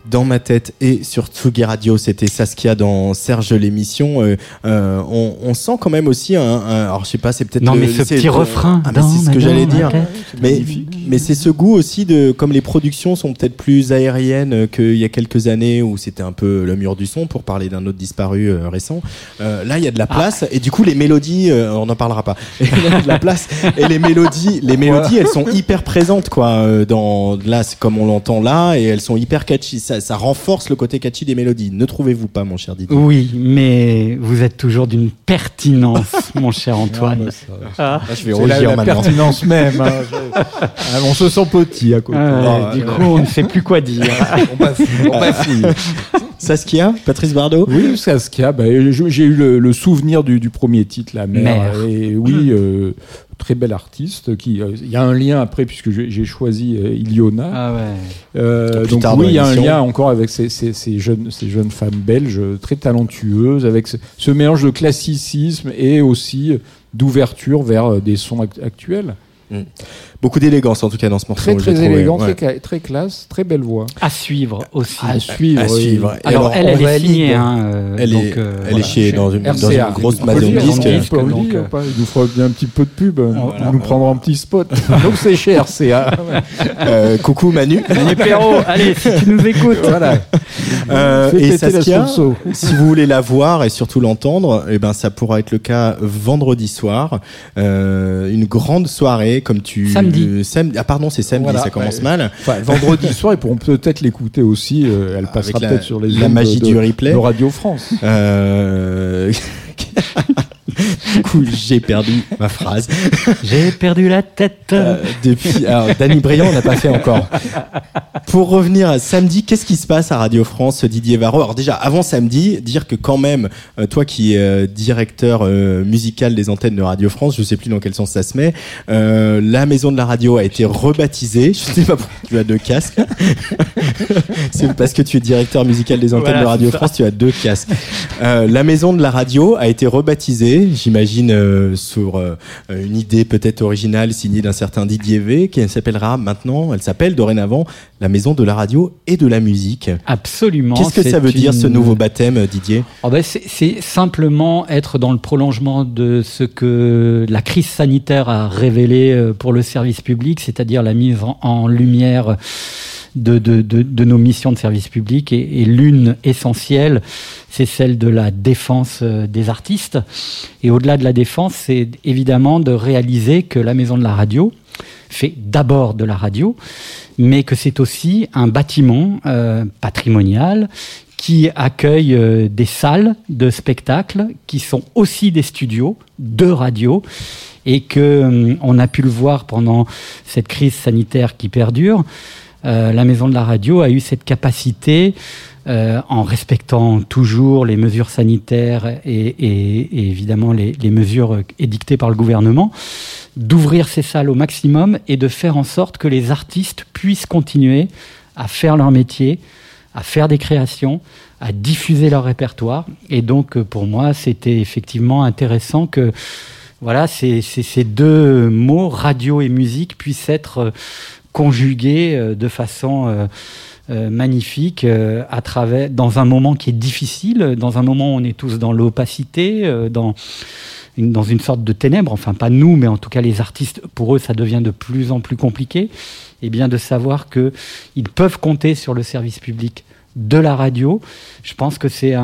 Dans ma tête et sur Tsugi Radio, c'était Saskia dans Serge l'émission. Euh, euh, on, on sent quand même aussi un, un- alors je sais pas, c'est peut-être Non, le- mais ce c'est- petit refrain, Ah, c'est ce que j'allais dire. tête. Mais mais c'est ce goût aussi de comme les productions sont peut-être plus aériennes euh, qu'il y a quelques années où c'était un peu le mur du son pour parler d'un autre disparu euh, récent. Euh, là, il y a de la place et du coup les mélodies, euh, on n'en parlera pas. Il y a de la place et les mélodies, les mélodies, elles sont hyper présentes quoi. euh, Dans là, c'est comme on l'entend là et elles sont hyper catchy. Ça, ça renforce le côté catchy des mélodies. Ne trouvez-vous pas, mon cher Didier Oui, mais vous êtes toujours d'une pertinence, mon cher Antoine. Ah. Là, je vais la, rougir la maintenant. pertinence même. hein. Je- Ah, on se sent petit à côté. Ah, Ah, du coup, on ne sait plus quoi dire. on bafouille, on. Saskia, Patrice Bardot. Oui, Saskia, bah, j'ai eu le, le souvenir du, du premier titre, La Mère. Mère. Et oui, euh, très bel artiste. qui euh, Il y a un lien après, puisque j'ai choisi euh, Iliona. Ah ouais. Euh, donc oui, il y a un lien encore avec ces, ces- ces jeunes, ces jeunes femmes belges très talentueuses, avec ce, ce mélange de classicisme et aussi d'ouverture vers euh, des sons act- actuels. Beaucoup d'élégance en tout cas dans ce morceau. Très très trouvé. élégant, Ouais. très, cla- très classe, très belle voix. À suivre aussi. À suivre. À oui. suivre. Alors, alors, elle, on elle est signée. Hein, euh, Elle donc, est, euh, elle voilà. est chez dans une, dans RCA. une grosse On maison de disques. on donc, dire, euh, pas Il nous fera bien un petit peu de pub. Il nous prendra un petit spot. Donc c'est chez RCA. Euh, coucou Manu. Mais Perrault, allez, si tu nous écoutes. voilà. Euh, et Saskia, si vous voulez la voir et surtout l'entendre, eh ben ça pourra être le cas vendredi soir. Euh, une grande soirée comme tu. Samedi. Samedi. Ah pardon, c'est samedi, Voilà, ça commence ouais. mal. Enfin, vendredi soir, ils pourront peut-être l'écouter aussi. euh, elle passera peut-être sur les la magie de, du replay. de Radio France. Euh... Du coup, j'ai perdu ma phrase. J'ai perdu la tête. Euh, depuis, alors, Danny Briand, on n'a pas fait encore. Pour revenir à samedi, qu'est-ce qui se passe à Radio France, Didier Varro? Alors déjà, avant samedi, dire que quand même, euh, toi qui es euh, directeur musical des antennes de Radio France, je sais plus dans quel sens ça se met, euh, la maison de la radio a été rebaptisée. Je sais pas pourquoi tu as deux casques. C'est parce que tu es directeur musical des antennes Voilà, de Radio. France, tu as deux casques. Euh, la maison de la radio a été rebaptisée, j'imagine, euh, sur euh, une idée peut-être originale signée d'un certain Didier V, qui s'appellera maintenant, elle s'appelle dorénavant la maison de la radio et de la musique. Absolument. Qu'est-ce que ça veut dire ce nouveau baptême, Didier? Oh ben, c'est- simplement être dans le prolongement de ce que la crise sanitaire a révélé euh, pour le service public, c'est-à-dire la mise en, en lumière de, nos missions de service public. Et, l'une essentielle, c'est celle de la défense euh, des artistes. Et au-delà de la défense, c'est évidemment de réaliser que la maison de la radio fait d'abord de la radio, mais que c'est aussi un bâtiment euh, patrimonial qui accueille euh, des salles de spectacle qui sont aussi des studios de radio et que on a pu le voir pendant cette crise sanitaire qui perdure. Euh, la maison de la radio a eu cette capacité euh, en respectant toujours les mesures sanitaires et, évidemment les, mesures édictées par le gouvernement, d'ouvrir ces salles au maximum et de faire en sorte que les artistes puissent continuer à faire leur métier, à faire des créations, à diffuser leur répertoire. Et donc, euh, pour moi, c'était effectivement intéressant que voilà, ces deux mots, radio et musique, puissent être conjugués euh, de façon euh, euh, magnifique à travers dans un moment qui est difficile, dans un moment où on est tous dans l'opacité, dans une, sorte de ténèbres. Enfin, pas nous, mais en tout cas les artistes. Pour eux, ça devient de plus en plus compliqué. Et bien de savoir que ils peuvent compter sur le service public de la radio. Je pense que c'est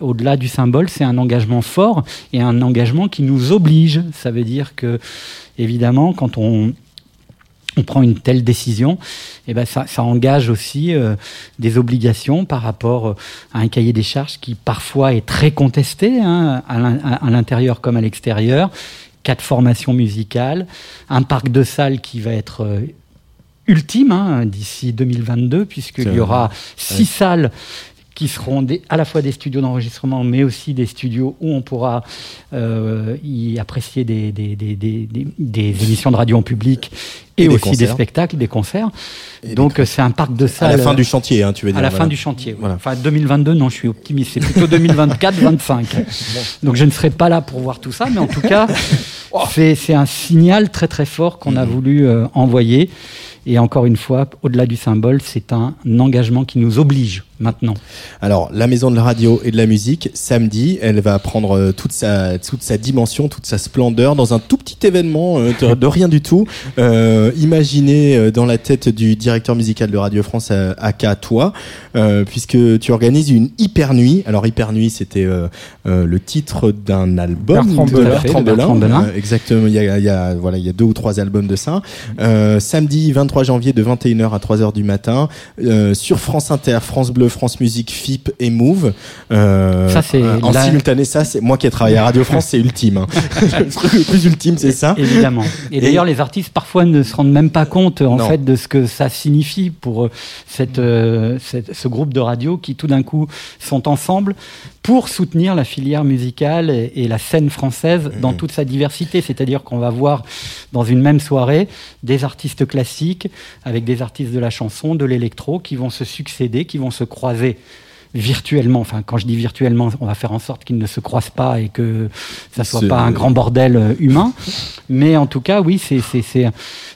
au-delà du symbole, c'est un engagement fort et un engagement qui nous oblige. Ça veut dire que, évidemment, quand on on prend une telle décision, eh ben ça, ça engage aussi euh, des obligations par rapport euh, à un cahier des charges qui parfois est très contesté hein, à l'in- à l'intérieur comme à l'extérieur. Quatre formations musicales, un parc de salles qui va être euh, ultime hein, d'ici 2022 puisqu'il y aura vrai. six Ouais. salles qui seront des- à la fois des studios d'enregistrement, mais aussi des studios où on pourra euh, y apprécier des émissions de radio en public et, Et des aussi des spectacles, des concerts. Et Donc euh, c'est un parc de À salles. la fin du chantier, hein, tu veux dire. à la voilà. fin du chantier. oui. Voilà. Enfin 2022, non, je suis optimiste. C'est plutôt 2024-25. Donc je ne serai pas là pour voir tout ça, mais en tout cas, c'est c'est un signal très très fort qu'on Mm-hmm. a voulu euh, envoyer. Et encore une fois, au-delà du symbole, c'est un engagement qui nous oblige maintenant. Alors, la maison de la radio et de la musique, samedi, elle va prendre euh, toute sa, toute sa dimension, toute sa splendeur dans un tout petit événement euh, de, de rien du tout. Euh, imaginé euh, dans la tête du directeur musical de Radio France, aka toi, euh, puisque tu organises une hyper nuit. Alors, hyper nuit, c'était euh, le titre d'un album Bertrand de. Bertrand Belin. Exactement. Il y a, il y a, voilà, il y a deux ou trois albums de ça. Samedi 23 janvier de 21h à 3h du matin euh, sur France Inter, France Bleu, France Musique, FIP et Move. Euh, Ça, c'est en la- simultané. Ça, c'est moi qui ai travaillé à Radio France, c'est ultime. hein. le truc le plus ultime, c'est ça. Évidemment. Et, Et- d'ailleurs, les artistes parfois ne se rendent même pas compte en Non. fait de ce que ça signifie pour cette, euh, cette- ce groupe de radio qui tout d'un coup sont ensemble pour soutenir la filière musicale et, et la scène française dans Mhm. toute sa diversité. C'est-à-dire qu'on va voir dans une même soirée des artistes classiques avec des artistes de la chanson, de l'électro qui vont se succéder, qui vont se croiser virtuellement, enfin quand je dis virtuellement, on va faire en sorte qu'ils ne se croisent pas et que ça soit pas un grand bordel euh, humain. Mais en tout cas, oui, c'est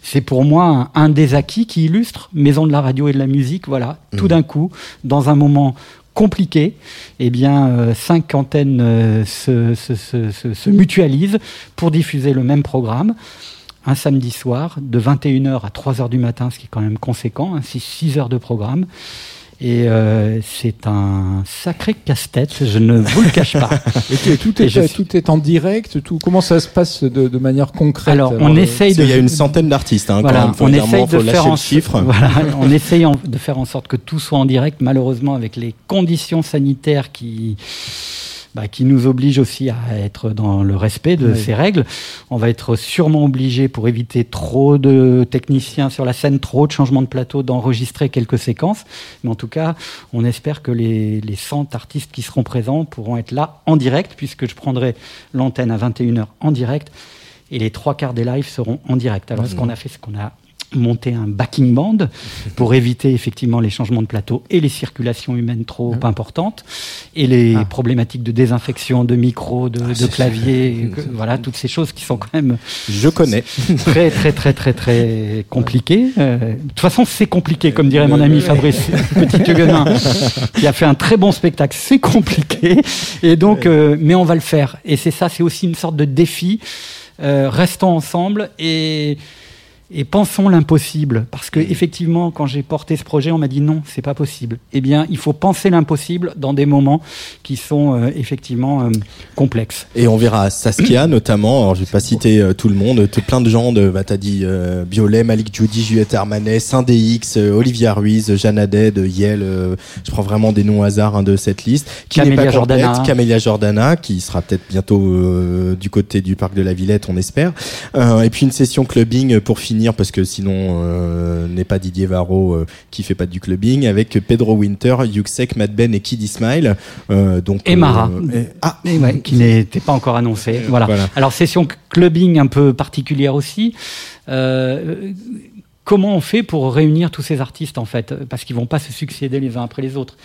c'est pour moi un, un des acquis qui illustre Maison de la radio et de la musique. Voilà, tout Mhm. d'un coup, dans un moment compliqué, eh bien, euh, cinq antennes euh, se, se, se, se, se mutualisent pour diffuser le même programme un samedi soir de 21h à 3h du matin, ce qui est quand même conséquent, hein, c'est 6 heures de programme. Et euh, c'est un sacré casse-tête, je ne vous le cache pas. Et tout, Et est, je suis- tout est en direct. Tout, comment ça se passe de, de manière concrète? Alors, on le- essaye de... qu'il y a une centaine d'artistes. Hein, Voilà, quand même, faut on essaye faut de faire le en chiffre. Voilà, on essaye en- de faire en sorte que tout soit en direct. Malheureusement, avec les conditions sanitaires qui bah, qui nous oblige aussi à être dans le respect de Oui. ces règles. On va être sûrement obligé, pour éviter trop de techniciens sur la scène, trop de changements de plateau, d'enregistrer quelques séquences. Mais en tout cas, on espère que les, les 100 artistes qui seront présents pourront être là en direct, puisque je prendrai l'antenne à 21h en direct. Et les trois quarts des lives seront en direct. Alors, ce qu'on a fait, c'est qu'on a monté un backing band pour éviter effectivement les changements de plateau et les circulations humaines trop importantes et les Ah. problématiques de désinfection de micro, de, de clavier, que- voilà toutes ces choses qui sont quand même Je connais. très très très très très compliquées. Euh, de toute façon, c'est compliqué, comme dirait mon ami Fabrice Petit Huguenin, qui a fait un très bon spectacle. C'est compliqué, et donc, euh, mais on va le faire. Et c'est ça, c'est aussi une sorte de défi. Euh, restons ensemble et et pensons l'impossible, parce que effectivement, quand j'ai porté ce projet, on m'a dit non, c'est pas possible. Eh bien, il faut penser l'impossible dans des moments qui sont euh, effectivement euh, complexes. Et on verra Saskia notamment. Alors je vais pas citer euh, tout le monde, tout plein de gens de bah t'as dit euh, Biolay, Malik Judy, Juliette Armanet, Saint-DX, euh, Olivia Ruiz, Jeanne Haddad, Yel, euh, je prends vraiment des noms au hasard hein, de cette liste. Qui n'est Camélia pas complète, Jordana. Camélia Jordana, qui sera peut-être bientôt euh, du côté du parc de la Villette, on espère. Euh, et puis une session clubbing pour finir, parce que sinon euh, n'est pas Didier Varro euh, qui fait pas du clubbing, avec Pedro Winter, Yuxek, Mad Ben et Kid Smile. Euh, donc Et Mara. et- ah, Et ouais, qui n'était pas encore annoncé. Voilà. Voilà. Alors session clubbing un peu particulière aussi. Comment on fait pour réunir tous ces artistes en fait? Parce qu'ils vont pas se succéder les uns après les autres.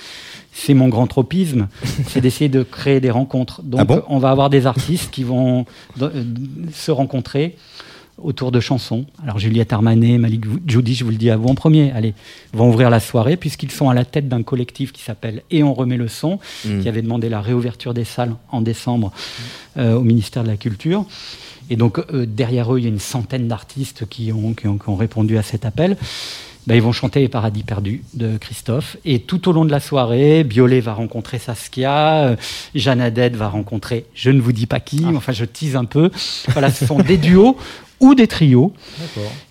C'est mon grand tropisme, c'est d'essayer de créer des rencontres. Donc Ah bon? on va avoir des artistes qui vont se rencontrer autour de chansons. Alors Juliette Armanet, Malik Judy, je vous le dis à vous en premier, allez, vont ouvrir la soirée puisqu'ils sont à la tête d'un collectif qui s'appelle Et on remet le son, Mm. qui avait demandé la réouverture des salles en décembre euh, au ministère de la Culture. Et donc euh, derrière eux, il y a une centaine d'artistes qui ont, qui, ont, qui ont répondu à cet appel. Ben, ils vont chanter Les Paradis Perdus de Christophe. Et tout au long de la soirée, Biolay va rencontrer Saskia, euh, Jeanne Haddad va rencontrer je ne vous dis pas qui, enfin je tease un peu. Voilà, ce sont des duos ou des trios.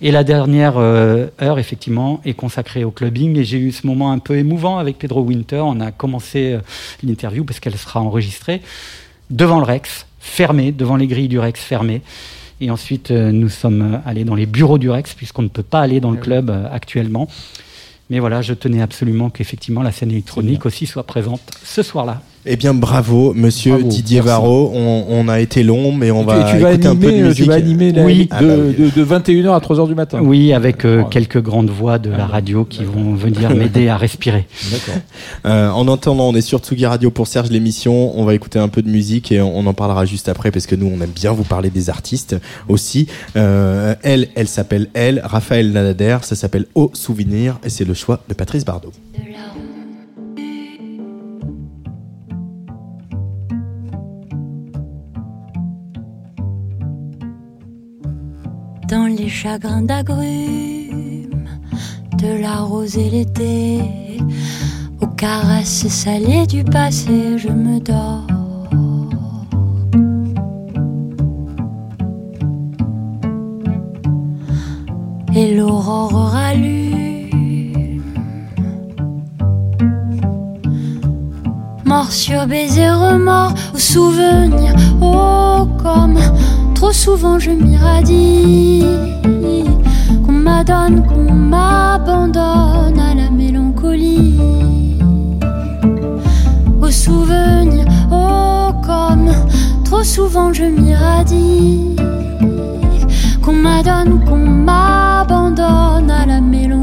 Et la dernière euh, heure, effectivement, est consacrée au clubbing. Et j'ai eu ce moment un peu émouvant avec Pedro Winter. On a commencé euh, l'interview parce qu'elle sera enregistrée devant le Rex, fermé, devant les grilles du Rex fermées. Et ensuite, euh, nous sommes allés dans les bureaux du Rex, puisqu'on ne peut pas aller dans le club euh, actuellement. Mais voilà, je tenais absolument qu'effectivement la scène électronique aussi soit présente ce soir-là. Eh bien, bravo, monsieur Bravo, Didier merci. Varro. On, on a été long, mais on va tu, vas écouter un peu de animer, euh, musique. tu vas animer la Oui. ligue Ah de, bah oui. de, de 21h à 3h du matin. Oui, avec euh, quelques grandes voix de la radio qui vont venir m'aider à respirer. D'accord. Euh, en attendant, on est sur Tsugi Radio pour Serge l'émission. On va écouter un peu de musique et on, on en parlera juste après parce que nous, on aime bien vous parler des artistes aussi. Euh, elle, elle s'appelle elle, Raphaël Nadader. Ça s'appelle Au Souvenir et c'est le choix de Patrice Bardot. Les chagrins d'agrumes, de la rosée l'été, aux caresses salées du passé, je me dors. Et l'aurore rallume. Morsure, baiser, remords, ou souvenir, oh comme trop souvent je m'irradie. Qu'on m'adonne, qu'on m'abandonne à la mélancolie. Au souvenir, oh comme trop souvent je m'irradie. Qu'on m'adonne, qu'on m'abandonne à la mélancolie.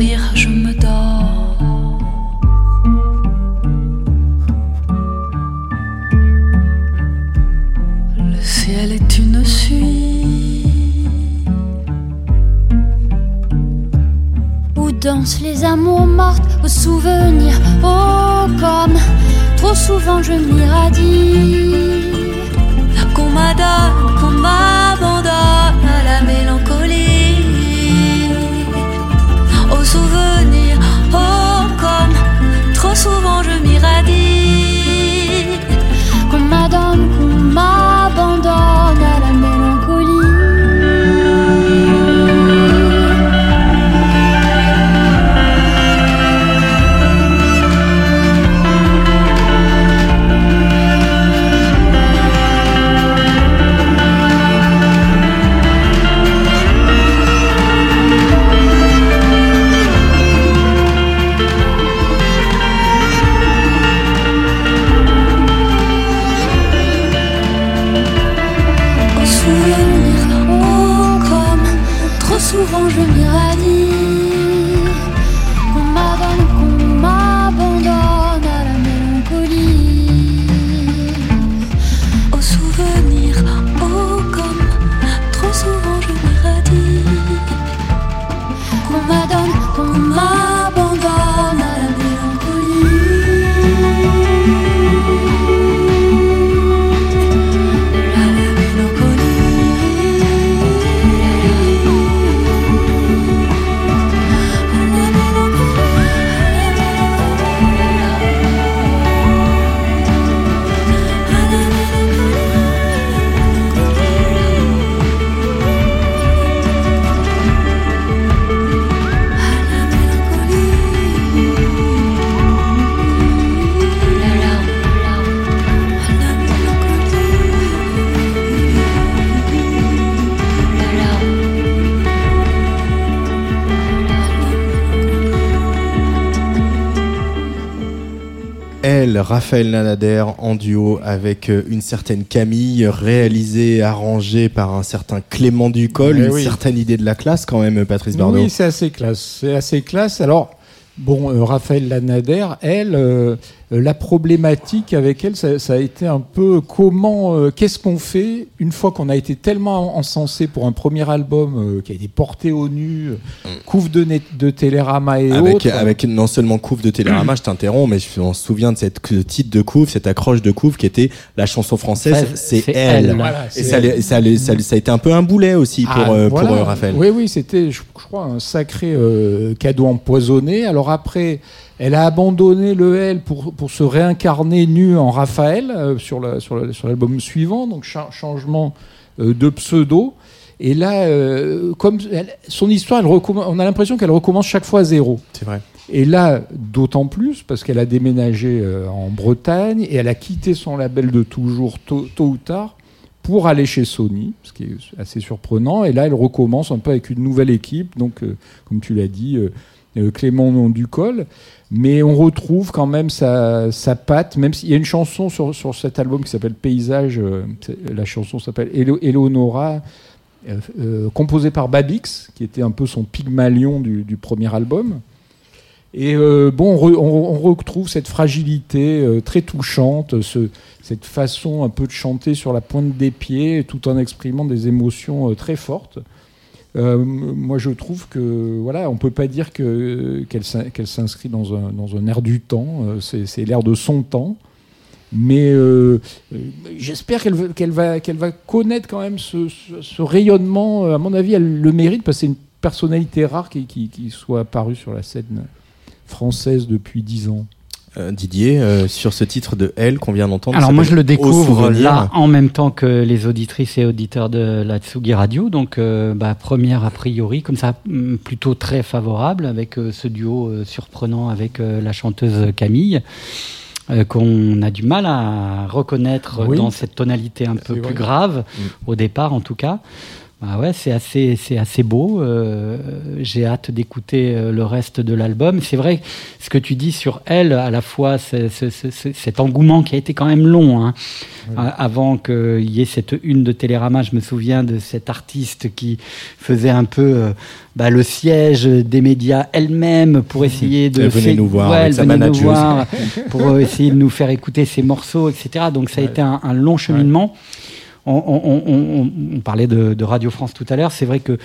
Je me dors. Le ciel est une suie. Où dansent les amours mortes aux souvenirs Oh comme trop souvent je m'irradie qu'on m'adonne, qu'on Raphaël Nanader, en duo avec euh, une certaine Camille, réalisé, arrangé par un certain Clément Ducol, Eh une oui. certaine idée de la classe quand même, Patrice Bardot. Oui, c'est assez classe. C'est assez classe. Alors, bon, euh, Raphaël Lanader, elle, euh, la problématique avec elle, ça, ça a été un peu comment, euh, qu'est-ce qu'on fait une fois qu'on a été tellement encensé pour un premier album euh, qui a été porté au nu, euh, couvre de, net, de Télérama et Avec, autres. avec non seulement couve de Télérama, je t'interromps, mais je me souviens de cette titre de couve, cette accroche de couve qui était la chanson française, c'est elle. elle. Voilà, et ça, elle. allait- ça, allait- ça, ça a été un peu un boulet aussi pour, Ah, euh, pour voilà. euh, Raphaël. Oui, oui, c'était, je, je crois, un sacré euh, cadeau empoisonné. Alors après, elle a abandonné le L pour, pour se réincarner nue en Raphaël euh, sur, la- sur, la- sur l'album suivant, donc cha- changement euh, de pseudo. Et là, euh, comme elle- son histoire, elle on a l'impression qu'elle recommence chaque fois à zéro. C'est vrai. Et là, d'autant plus, parce qu'elle a déménagé en Bretagne et elle a quitté son label de toujours, tôt, tôt ou tard, pour aller chez Sony, ce qui est assez surprenant. Et là, elle recommence un peu avec une nouvelle équipe, donc, euh, comme tu l'as dit, euh, Clément Ducol. Mais on retrouve quand même sa, patte, même s'il y a une chanson sur, sur cet album qui s'appelle Paysage, euh, la chanson s'appelle Eleonora, euh, euh, composée par Babix, qui était un peu son pygmalion du, premier album. Et euh, bon, on, re- on- on retrouve cette fragilité euh, très touchante, ce- cette façon un peu de chanter sur la pointe des pieds, tout en exprimant des émotions euh, très fortes. Euh, moi, je trouve que voilà, on peut pas dire que qu'elle s'in- qu'elle s'inscrit dans un dans un air du temps. euh, c'est l'air de son temps. Mais euh, j'espère qu'elle va- qu'elle va, connaître quand même ce, rayonnement. À mon avis, elle le mérite parce que c'est une personnalité rare qui, qui soit apparue sur la scène française depuis dix ans. Euh, Didier, euh, sur ce titre de Elle qu'on vient d'entendre. Alors moi je le découvre là en même temps que les auditrices et auditeurs de la Tsugi Radio, donc euh, bah, première a priori comme ça hum, plutôt très favorable avec ce duo surprenant avec la chanteuse Camille. euh, qu'on a du mal à reconnaître Oui. dans cette tonalité un peu plus grave, Mm. au départ en tout cas. Bah ouais, c'est assez, c'est assez beau. euh, J'ai hâte d'écouter euh, le reste de l'album. C'est vrai, ce que tu dis sur elle, à la fois c'est- c'est- c'est- c'est- cet engouement qui a été quand même long, hein, avant qu'il y ait cette une de Télérama. Je me souviens de cet artiste qui faisait un peu euh, bah, le siège des médias elle-même pour essayer de Elle venait nous voir Ouais, avec elle sa venait nous voir pour essayer de nous faire écouter ses morceaux, etc. Donc ça a été un, un long cheminement. On- parlait de, Radio France tout à l'heure. C'est vrai que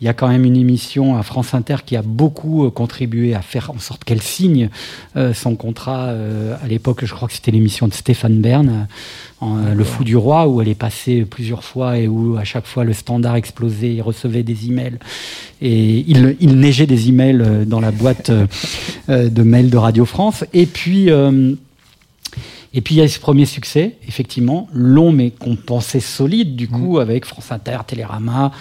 il y a quand même une émission à France Inter qui a beaucoup euh, contribué à faire en sorte qu'elle signe euh, son contrat. euh, à l'époque, je crois que c'était l'émission de Stéphane Bern, Le Fou du Roi, où elle est passée plusieurs fois et où à chaque fois le standard explosait, il recevait des emails et il, il neigeait des emails dans la boîte de mails de Radio France. Et puis. Et puis il y a ce premier succès, effectivement, long mais qu'on pensait solide du coup avec France Inter, Télérama.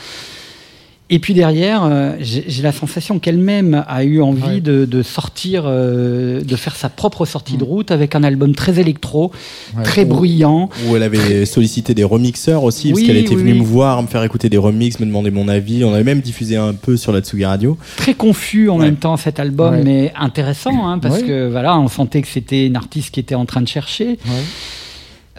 Et puis derrière, euh, j'ai la sensation qu'elle-même a eu envie Ouais. de, de sortir, euh, de faire sa propre sortie de route avec un album très électro, Ouais. très bruyant. Où elle avait sollicité des remixeurs aussi, parce qu'elle était oui, venue oui. me voir, me faire écouter des remixes, me demander mon avis. On avait même diffusé un peu sur la Tsugi Radio. très confus en Ouais. même temps cet album, mais intéressant hein, parce que voilà, on sentait que c'était une artiste qui était en train de chercher.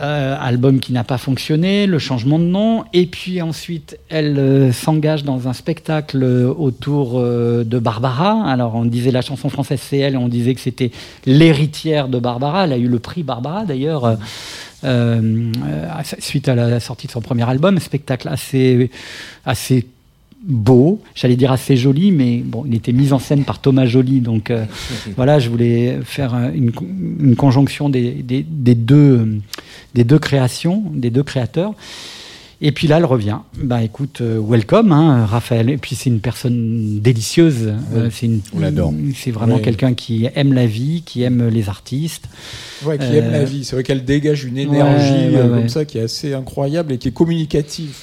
Euh, album qui n'a pas fonctionné, le changement de nom, et puis ensuite elle euh, s'engage dans un spectacle autour euh, de Barbara. Alors on disait la chanson française c'est elle, on disait que c'était l'héritière de Barbara. Elle a eu le prix Barbara d'ailleurs. euh, euh, suite à la sortie de son premier album, spectacle assez, assez beau, j'allais dire assez joli, mais bon, il était mis en scène par Thomas Joly, donc euh, voilà, je voulais faire euh, une, con- une conjonction des, des- des deux, des deux créations, des deux créateurs. Et puis là, elle revient. Bah écoute, euh, welcome, hein, Raphaël. Et puis c'est une personne délicieuse. Euh, c'est une, on l'adore. C'est vraiment Oui. quelqu'un qui aime la vie, qui aime les artistes. Ouais, qui Euh, aime la vie. C'est vrai qu'elle dégage une énergie ouais, ouais. comme ça qui est assez incroyable et qui est communicative.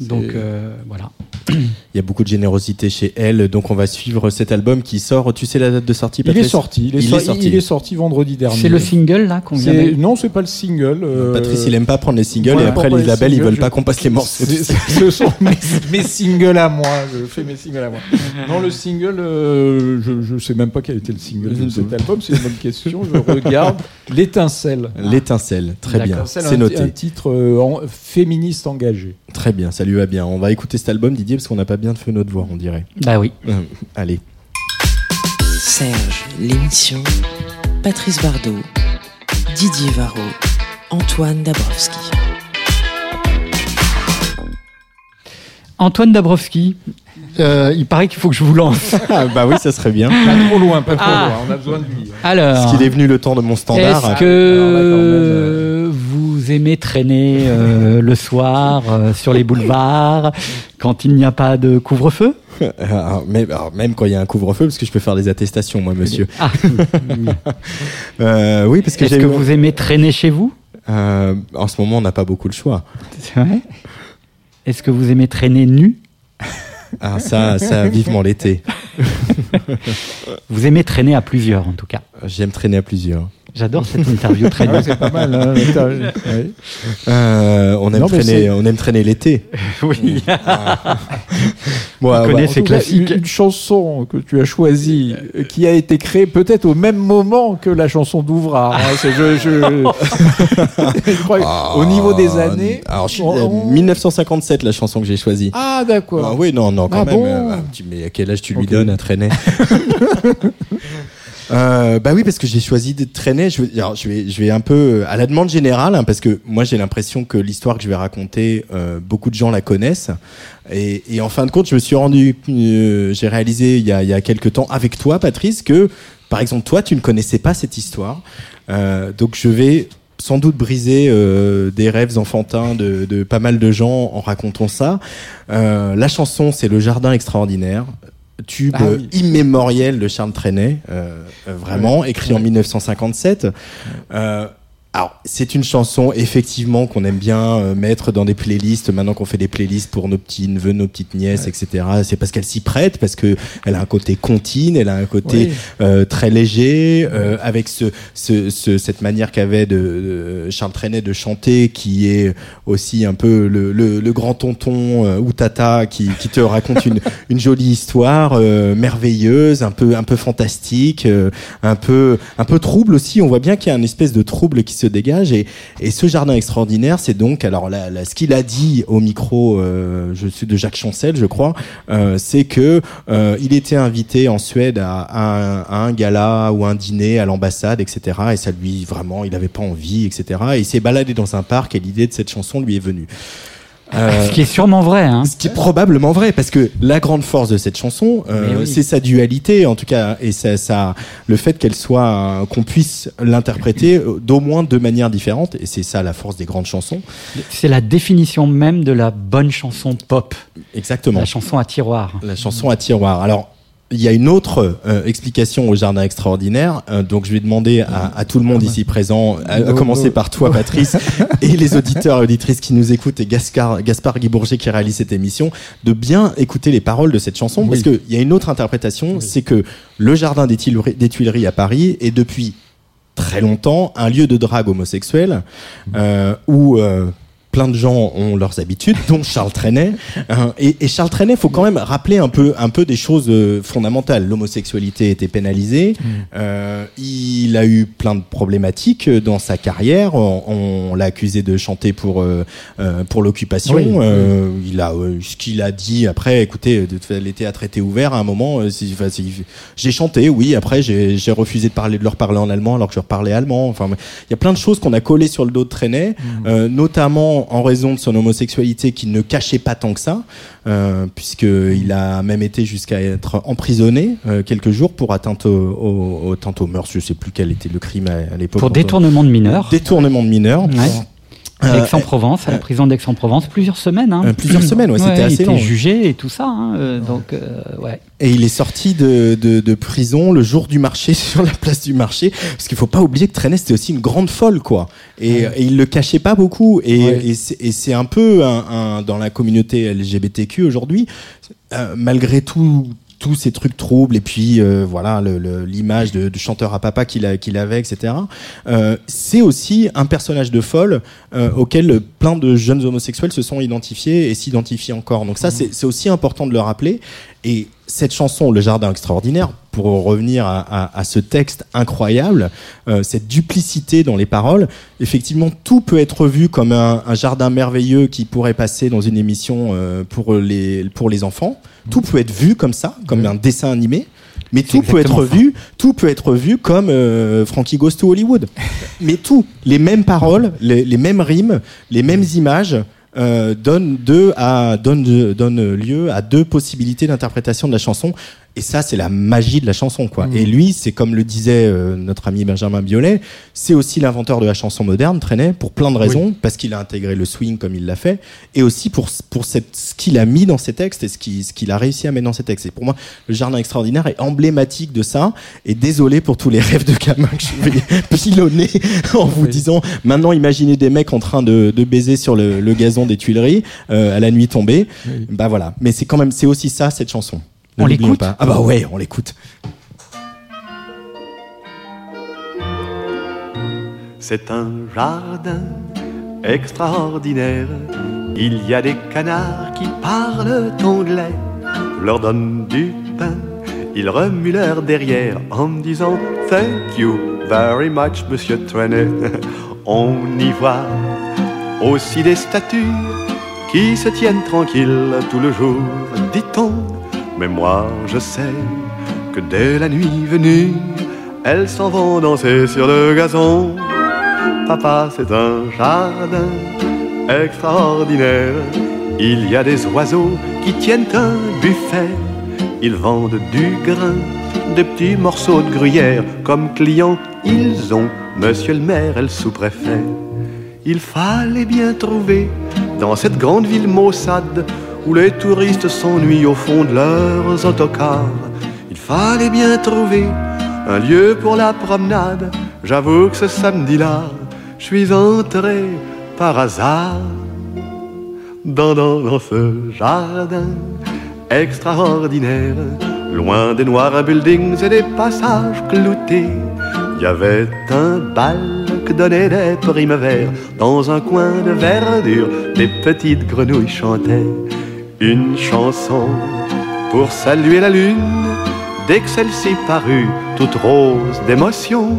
Donc euh, voilà. Il y a beaucoup de générosité chez elle, donc on va suivre cet album qui sort. Tu sais la date de sortie Il est Patrice sorti. Il est, so- il est sorti vendredi dernier. C'est le single là qu'on vient Non, c'est pas le single. euh, Patrice, il aime pas prendre les singles Ouais, et après les les labels, ils singles, veulent je- pas qu'on passe les morceaux. Ce sont mes, mes singles à moi. Je fais mes singles à moi. Non, le single, euh, je, je sais même pas quel était le single de cet album. C'est une bonne question. Je regarde. L'étincelle. L'étincelle, très bien, c'est noté. Un titre euh, en- féministe engagé. Très bien, ça lui va bien. On va écouter cet album, Didier, parce qu'on n'a pas bien fait notre voix, on dirait. Bah oui. Euh, allez. Serge, l'émission. Patrice Bardot, Didier Varro, Antoine Dabrowski. Antoine Dabrowski. Euh, il paraît qu'il faut que je vous lance. Ah, bah oui, ça serait bien. Pas trop loin, pas trop Ah. loin. On a besoin de lui. Alors. Parce qu'il est venu le temps de mon standard. Est-ce que vous aimez traîner euh, le soir euh, sur les boulevards quand il n'y a pas de couvre-feu? Ah, même, alors, même quand il y a un couvre-feu, parce que je peux faire des attestations, moi, monsieur. Ah. Euh, oui, parce que Est-ce que vous aimez traîner chez vous? En ce moment, on n'a pas beaucoup le choix. C'est vrai? Est-ce que vous aimez traîner nu? Ah, ça, ça, vivement l'été. Vous aimez traîner à plusieurs en tout cas. J'aime traîner à plusieurs. J'adore cette interview très Ah ouais, c'est pas mal. hein. Euh, on aime Non, traîner, on aime traîner l'été. Oui. Moi, On ouais. connaît ces classiques. Une, une chanson que tu as choisie, euh, qui a été créée peut-être au même moment que la chanson d'Ouvrard. hein. Je, je- je crois que au niveau des années. Ah, Alors, je suis- on- euh, on- 1957, la chanson que j'ai choisie. Ah, d'accord. Ah oui, non, non, quand Ah même. bon euh, ah, mais à quel âge tu lui donnes à traîner? Euh, bah oui parce que j'ai choisi de traîner. Je vais, je vais un peu euh, à la demande générale hein, parce que moi j'ai l'impression que l'histoire que je vais raconter euh, beaucoup de gens la connaissent. Et, et en fin de compte je me suis rendu euh, j'ai réalisé il y a il y a quelques temps avec toi Patrice que par exemple toi tu ne connaissais pas cette histoire. Euh, donc je vais sans doute briser euh, des rêves enfantins de, de pas mal de gens en racontant ça. Euh, la chanson, c'est Le Jardin extraordinaire, tube Ah oui. immémoriel de Charles Trenet, euh, euh, vraiment, écrit en 1957. Euh, alors, c'est une chanson effectivement qu'on aime bien euh, mettre dans des playlists. Maintenant qu'on fait des playlists pour nos petits neveux, nos petites nièces, etc. C'est parce qu'elle s'y prête, parce que elle a un côté contine, elle a un côté Oui. euh, très léger, euh, avec ce, ce, ce- cette manière qu'avait de, de Charles Trenet de chanter, qui est aussi un peu le, le, le grand tonton euh, ou tata qui, qui te raconte une, une jolie histoire euh, merveilleuse, un peu un peu fantastique, euh, un peu un peu trouble aussi. On voit bien qu'il y a une espèce de trouble qui se dégage et, ce jardin extraordinaire, c'est donc alors ce qu'il a dit au micro, euh, je suis de Jacques Chancel, je crois, euh, c'est que euh, il était invité en Suède à un, à un gala ou un dîner à l'ambassade, etc. Et ça lui vraiment, il n'avait pas envie, etc. Et il s'est baladé dans un parc et l'idée de cette chanson lui est venue. Euh, Ce qui est sûrement vrai. Hein. ce qui est probablement vrai, parce que la grande force de cette chanson, euh, oui. c'est sa dualité, en tout cas, et ça, ça, le fait qu'elle soit, euh, qu'on puisse l'interpréter d'au moins deux manières différentes, et c'est ça la force des grandes chansons. C'est la définition même de la bonne chanson pop. Exactement. La chanson à tiroir. La chanson à tiroir. Alors, il y a une autre euh, explication au jardin extraordinaire. euh, donc, je vais demander à, à tout le monde ici présent, à, commencer par toi, Patrice, et les auditeurs et auditrices qui nous écoutent, et Gaspard, Gaspard Guy Bourget qui réalise cette émission, de bien écouter les paroles de cette chanson, parce qu'il y a une autre interprétation, c'est que le jardin des Tuileries, des Tuileries à Paris est depuis très longtemps un lieu de drague homosexuelle, euh, où plein de gens ont leurs habitudes, dont Charles Trenet. Hein, et, et Charles Trenet, faut quand même rappeler un peu, un peu des choses euh, fondamentales. L'homosexualité était pénalisée. Euh, il a eu plein de problématiques dans sa carrière. On, on l'a accusé de chanter pour euh, euh, pour l'occupation. Oui, Euh, Il a euh, ce qu'il a dit après. Écoutez, les théâtres étaient ouverts à un moment. euh, si- enfin, si- j'ai chanté, oui. Après, j'ai refusé de parler de leur parler en allemand alors que je leur parlais allemand. Enfin, il y a plein de choses qu'on a collées sur le dos de Trenet, euh, notamment en raison de son homosexualité qu'il ne cachait pas tant que ça, euh, puisqu'il a même été jusqu'à être emprisonné euh, quelques jours pour atteinte au, au, au, atteinte aux mœurs. Je sais plus quel était le crime à, à l'époque. Pour détournement de mineurs. Détournement de mineurs. Ouais. Euh, Aix-en-Provence, à la prison d'Aix-en-Provence, plusieurs semaines. Hein. Euh, plusieurs semaines, ouais, c'était il assez était long. jugé et tout ça. hein, euh, donc, euh, ouais. Et il est sorti de, de, de prison le jour du marché sur la place du marché parce qu'il faut pas oublier que Trenet c'était aussi une grande folle quoi et, et il le cachait pas beaucoup et, Ouais. et c'est- et c'est un peu un, un- dans la communauté LGBTQ aujourd'hui euh, malgré tout tous ces trucs troubles et puis euh, voilà le- le- l'image de, de chanteur à papa qu'il a- qu'il avait etc euh, c'est aussi un personnage de folle euh, auquel plein de jeunes homosexuels se sont identifiés et s'identifient encore. Donc ça c'est c'est aussi important de le rappeler et cette chanson, Le Jardin extraordinaire, pour revenir à, à- à ce texte incroyable, euh, cette duplicité dans les paroles, effectivement, tout peut être vu comme un, un jardin merveilleux qui pourrait passer dans une émission euh, pour, les, pour les enfants. Tout peut être vu comme ça, comme un dessin animé. Mais tout peut être ça. vu, tout peut être vu comme euh, Frankie Goes to Hollywood. Mais tout, les mêmes paroles, les, les mêmes rimes, les mêmes images euh, deux à donnent, donnent lieu à deux possibilités d'interprétation de la chanson. Et ça, c'est la magie de la chanson, quoi. Et lui, c'est comme le disait euh, notre ami Benjamin Biolay, c'est aussi l'inventeur de la chanson moderne, Trenet, pour plein de raisons, parce qu'il a intégré le swing comme il l'a fait, et aussi pour pour cette, ce qu'il a mis dans ses textes et ce qu'il ce qu'il a réussi à mettre dans ses textes. Et pour moi, le Jardin extraordinaire est emblématique de ça. Et désolé pour tous les rêves de gamin que je vais pilonner en vous disant, maintenant, imaginez des mecs en train de, de baiser sur le, le gazon des Tuileries euh, à la nuit tombée. Bah voilà. Mais c'est quand même, c'est aussi ça cette chanson. Ne On l'écoute pas. Ah bah ouais, on l'écoute. C'est un jardin extraordinaire. Il y a des canards qui parlent anglais. Je leur donne du pain. Ils remuent leur derrière en me disant Thank you very much, monsieur Trenet. On y voit aussi des statues qui se tiennent tranquilles tout le jour, dit-on. Mais moi, je sais que dès la nuit venue, elles s'en vont danser sur le gazon. Papa, c'est un jardin extraordinaire. Il y a des oiseaux qui tiennent un buffet. Ils vendent du grain, des petits morceaux de gruyère. Comme clients, ils ont monsieur le maire et le sous-préfet. Il fallait bien trouver dans cette grande ville maussade où les touristes s'ennuient au fond de leurs autocars. Il fallait bien trouver un lieu pour la promenade. J'avoue que ce samedi-là, je suis entré par hasard dans, dans, dans ce jardin extraordinaire. Loin des noirs buildings et des passages cloutés, il y avait un bal que donnaient des primes. Dans un coin de verdure, des petites grenouilles chantaient une chanson pour saluer la lune. Dès que celle-ci parut, toute rose d'émotion,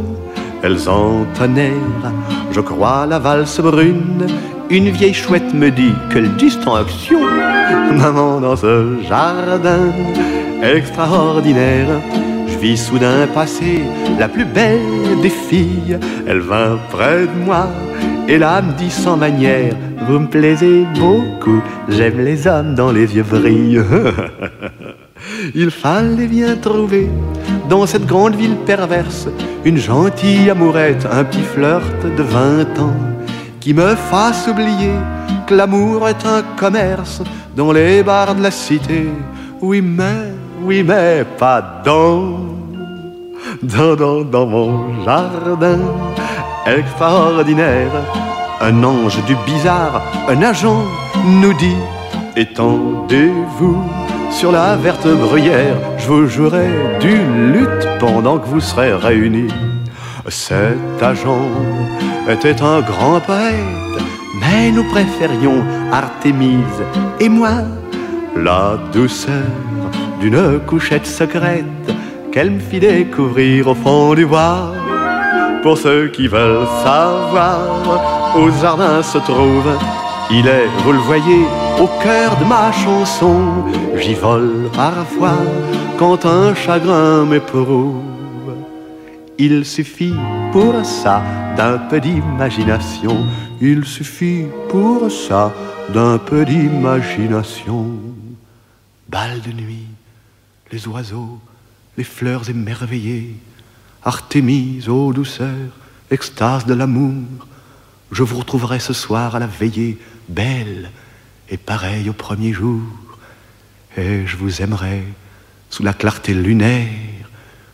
elles entonnèrent, je crois, la valse brune. Une vieille chouette me dit quelle distinction, maman, dans ce jardin extraordinaire. Je vis soudain passer la plus belle des filles. Elle vint près de moi et là me dit sans manière Vous me plaisez beaucoup, j'aime les hommes dont les yeux brillent. Il fallait bien trouver dans cette grande ville perverse une gentille amourette, un petit flirt de 20 ans qui me fasse oublier que l'amour est un commerce dans les bars de la cité. Oui, mais, oui, mais pas dans, dans, dans, dans mon jardin extraordinaire. Un ange du bizarre, un agent nous dit Étendez-vous sur la verte bruyère, je vous jouerai d'une lutte pendant que vous serez réunis. Cet agent était un grand poète, mais nous préférions Artémise et moi. La douceur d'une couchette secrète qu'elle me fit découvrir au fond du bois. Pour ceux qui veulent savoir, au jardin se trouve, il est, vous le voyez, au cœur de ma chanson. J'y vole parfois quand un chagrin m'éprouve. Il suffit pour ça d'un peu d'imagination. Il suffit pour ça d'un peu d'imagination. Bal de nuit, les oiseaux, les fleurs émerveillées, Artémise, ô douceur, extase de l'amour, je vous retrouverai ce soir à la veillée, belle et pareille au premier jour, et je vous aimerai sous la clarté lunaire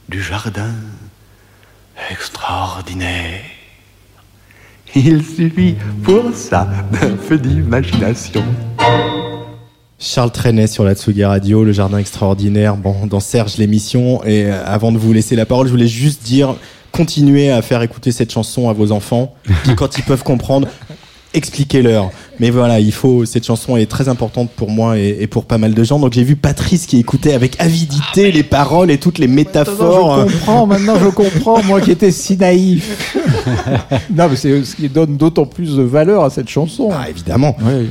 du jardin extraordinaire. Il suffit pour ça d'un peu d'imagination. Charles Trenet sur la Tsugi Radio, le jardin extraordinaire, bon, dans Serge l'émission. Et euh, avant de vous laisser la parole, je voulais juste dire, continuez à faire écouter cette chanson à vos enfants. Puis quand ils peuvent comprendre, expliquez-leur. Mais voilà, il faut, cette chanson est très importante pour moi et, et pour pas mal de gens. Donc j'ai vu Patrice qui écoutait avec avidité les paroles et toutes les métaphores. Je comprends, maintenant je comprends, moi qui étais si naïf. non, mais c'est ce qui donne d'autant plus de valeur à cette chanson. Ah, évidemment. Ouais.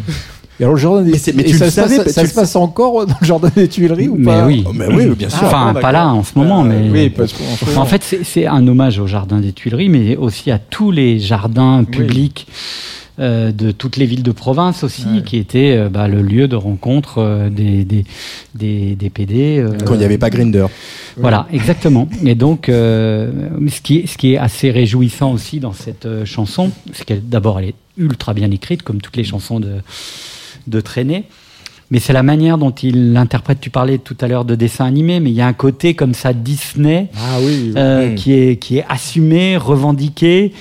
Et alors le jardin des Mais tu ça, le se passe- savais, ça tu se le- passe encore dans le jardin des Tuileries ou Mais pas oui. Oh, mais oui, bien sûr. Enfin, Ah, pas là en ce moment, mais. oui, parce moment- En fait, c'est c'est un hommage au jardin des Tuileries, mais aussi à tous les jardins publics. euh, de toutes les villes de province aussi, Ouais. qui étaient euh, bah, le lieu de rencontre euh, des, des, des, des PD. euh, Quand il n'y avait pas Grinder. Voilà, exactement. Et donc, euh, ce, qui est, ce qui est assez réjouissant aussi dans cette euh, chanson, c'est qu'elle, d'abord, elle est ultra bien écrite, comme toutes les chansons de, de Traîner. Mais c'est la manière dont il l'interprète. Tu parlais tout à l'heure de dessin animé, mais il y a un côté comme ça Disney Ah oui. euh, Mm. qui, est, qui est assumé, revendiqué.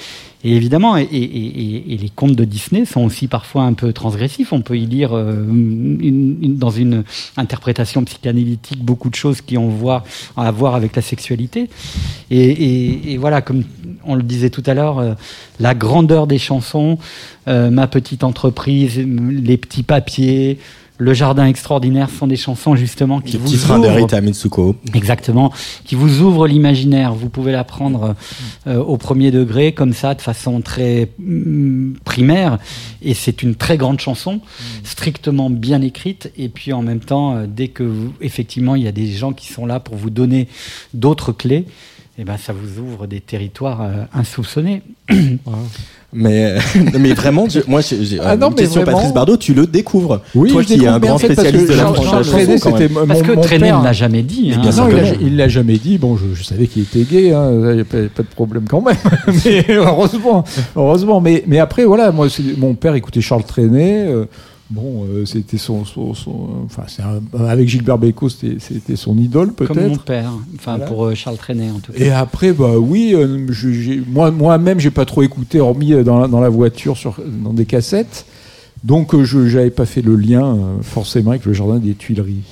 Et évidemment, et, et- et- les contes de Disney sont aussi parfois un peu transgressifs. On peut y lire euh, une- une- dans une interprétation psychanalytique beaucoup de choses qui ont voir, à voir avec la sexualité. Et, et- et voilà, comme on le disait tout à l'heure, euh, la grandeur des chansons, euh, ma petite entreprise, les petits papiers, le jardin extraordinaire sont des chansons justement qui Le vous petit train ouvrent Mitsuko. Exactement, qui vous ouvre l'imaginaire. Vous pouvez l'apprendre euh, au premier degré, comme ça, de façon très mm, primaire. Et c'est une très grande chanson, strictement bien écrite. Et puis en même temps, euh, dès que vous, effectivement, il y a des gens qui sont là pour vous donner d'autres clés, eh ben, ça vous ouvre des territoires euh, insoupçonnés. Mais, mais vraiment, je- moi, j'ai j'ai- Ah non, une mais question, vraiment Patrice Bardot, tu le découvres. Oui, Toi je qui es un en grand fait, spécialiste de la, Parce que père. ne l'a jamais dit. Hein. non, il l'a- jamais dit. Bon, je, je savais qu'il était gay. hein, Il n'y a pas, pas de problème quand même. mais heureusement, heureusement. Mais, mais après, voilà, moi, c'est- mon père écoutait Charles euh, bon, euh, c'était son, son, son- enfin, c'est un- avec Gilbert Bécaud, c'était c'était son idole Comme mon peut-être. père, enfin Voilà. pour euh, Charles Trenet en tout cas. Et après, bah oui, euh, je- j'ai- moi, moi-même, j'ai pas trop écouté, hormis dans la, dans la voiture, sur, dans des cassettes. Donc, euh, je n'avais pas fait le lien euh, forcément avec le jardin des Tuileries.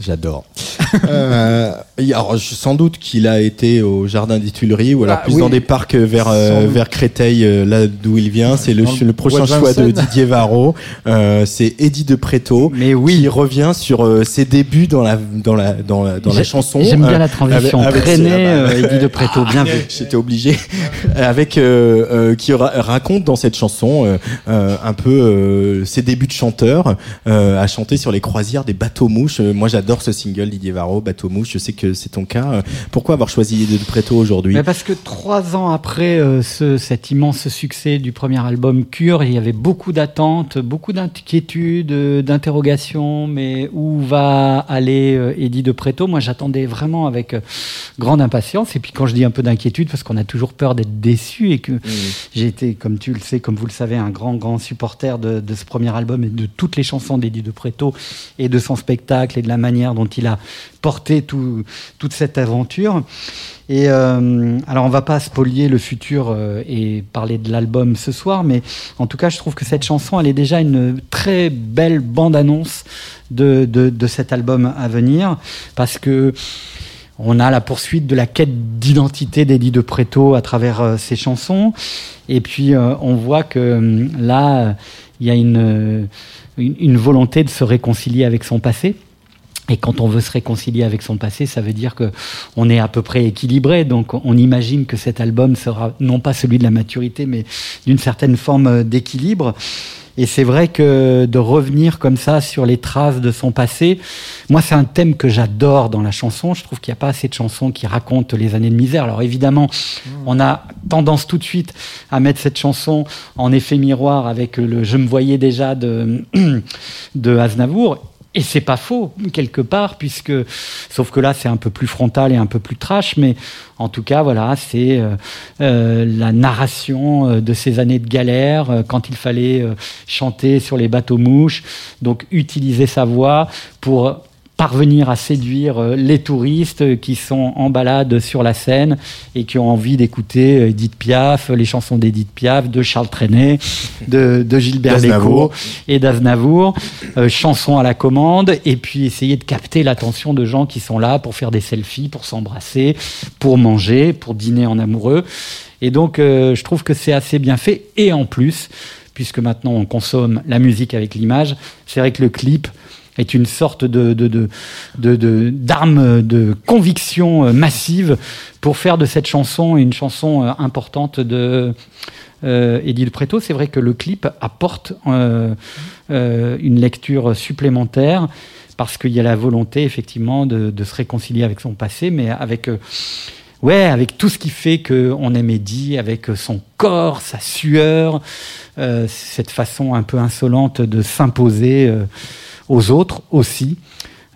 J'adore. Euh, alors, je- sans doute qu'il a été au jardin des Tuileries ou alors Ah, plus oui. dans des parcs vers, euh, doute. vers Créteil, euh, là d'où il vient. C'est le, le prochain choix de. Didier Varro. Euh, c'est Eddie de Préto Mais qui oui, revient sur euh, ses débuts dans la, dans la, dans la, dans la chanson. J'aime bien Euh, la transition. avec- Traîner, ah Eddie de Préto, bien vu. J'étais obligé. Avec euh, euh, qui ra- raconte dans cette chanson euh, euh, un peu euh, ses débuts de chanteur euh, à chanter sur les croisières des bateaux mouches. Euh, moi, j'adore ce single Didier Varro, bateau mouche. Je sais que c'est ton cas. Euh, Pourquoi avoir choisi de Préto aujourd'hui? Mais parce que trois ans après euh, ce, cet immense succès du premier album Cure, il y avait beaucoup d'attentes, beaucoup d'inquiétudes, euh, d'interrogations. Mais où va aller euh, Eddie de Préto Moi, j'attendais vraiment avec euh, grande impatience. Et puis, quand je dis un peu d'inquiétude, parce qu'on a toujours peur d'être déçu et que j'ai été, comme tu le sais, comme vous le savez, un grand, grand supporter de, de ce premier album et de toutes les chansons d'Eddie de Préto et de son spectacle et de la manière dont il a porté tout, toute cette aventure. Et euh, alors, on va pas spolier le futur euh, et parler de l'album ce soir, mais en tout cas, je trouve que cette chanson, elle est déjà une très belle bande-annonce de, de, de cet album à venir, parce que on a la poursuite de la quête d'identité d'Eddie de Preto à travers ses chansons. Et puis on voit que là, il y a une, une, volonté de se réconcilier avec son passé. Et quand on veut se réconcilier avec son passé, ça veut dire que on est à peu près équilibré. Donc, on imagine que cet album sera non pas celui de la maturité, mais d'une certaine forme d'équilibre. Et c'est vrai que de revenir comme ça sur les traces de son passé, moi c'est un thème que j'adore dans la chanson. Je trouve qu'il n'y a pas assez de chansons qui racontent les années de misère. Alors évidemment, mmh. on a tendance tout de suite à mettre cette chanson en effet miroir avec le Je me voyais déjà de, de Aznavour. Et c'est pas faux, quelque part, puisque, sauf que là, c'est un peu plus frontal et un peu plus trash, mais en tout cas, voilà, c'est euh, euh, la narration euh, de ces années de galère, quand il fallait chanter sur les bateaux mouches, donc utiliser sa voix pour parvenir à séduire euh, les touristes qui sont en balade sur la Seine et qui ont envie d'écouter euh, Edith Piaf, les chansons d'Edith Piaf, de Charles Trenet, de, Gilbert Bécaud et d'Aznavour, euh, chansons à la commande, et puis essayer de capter l'attention de gens qui sont là pour faire des selfies, pour s'embrasser, pour manger, pour dîner en amoureux. Et donc, je trouve que c'est assez bien fait. Et en plus, puisque maintenant on consomme la musique avec l'image, c'est vrai que le clip est une sorte de, d'arme de, conviction euh, massive pour faire de cette chanson une chanson euh, importante de euh, de Preto. C'est vrai que le clip apporte une lecture supplémentaire parce qu'il y a la volonté effectivement de, se réconcilier avec son passé, mais avec ouais, avec tout ce qui fait qu'on aime Eddie, avec son corps, sa sueur, cette façon un peu insolente de s'imposer aux autres aussi,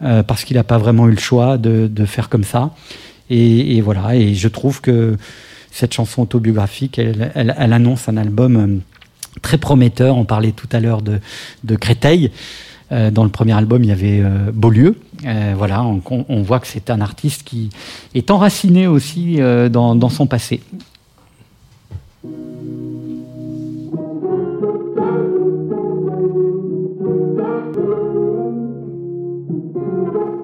euh, parce qu'il n'a pas vraiment eu le choix de, faire comme ça. Et, voilà, et je trouve que cette chanson autobiographique, elle, annonce un album euh, très prometteur. On parlait tout à l'heure de, Créteil. Euh, dans le premier album, il y avait Beaulieu. voilà, on, voit que c'est un artiste qui est enraciné aussi dans, son passé.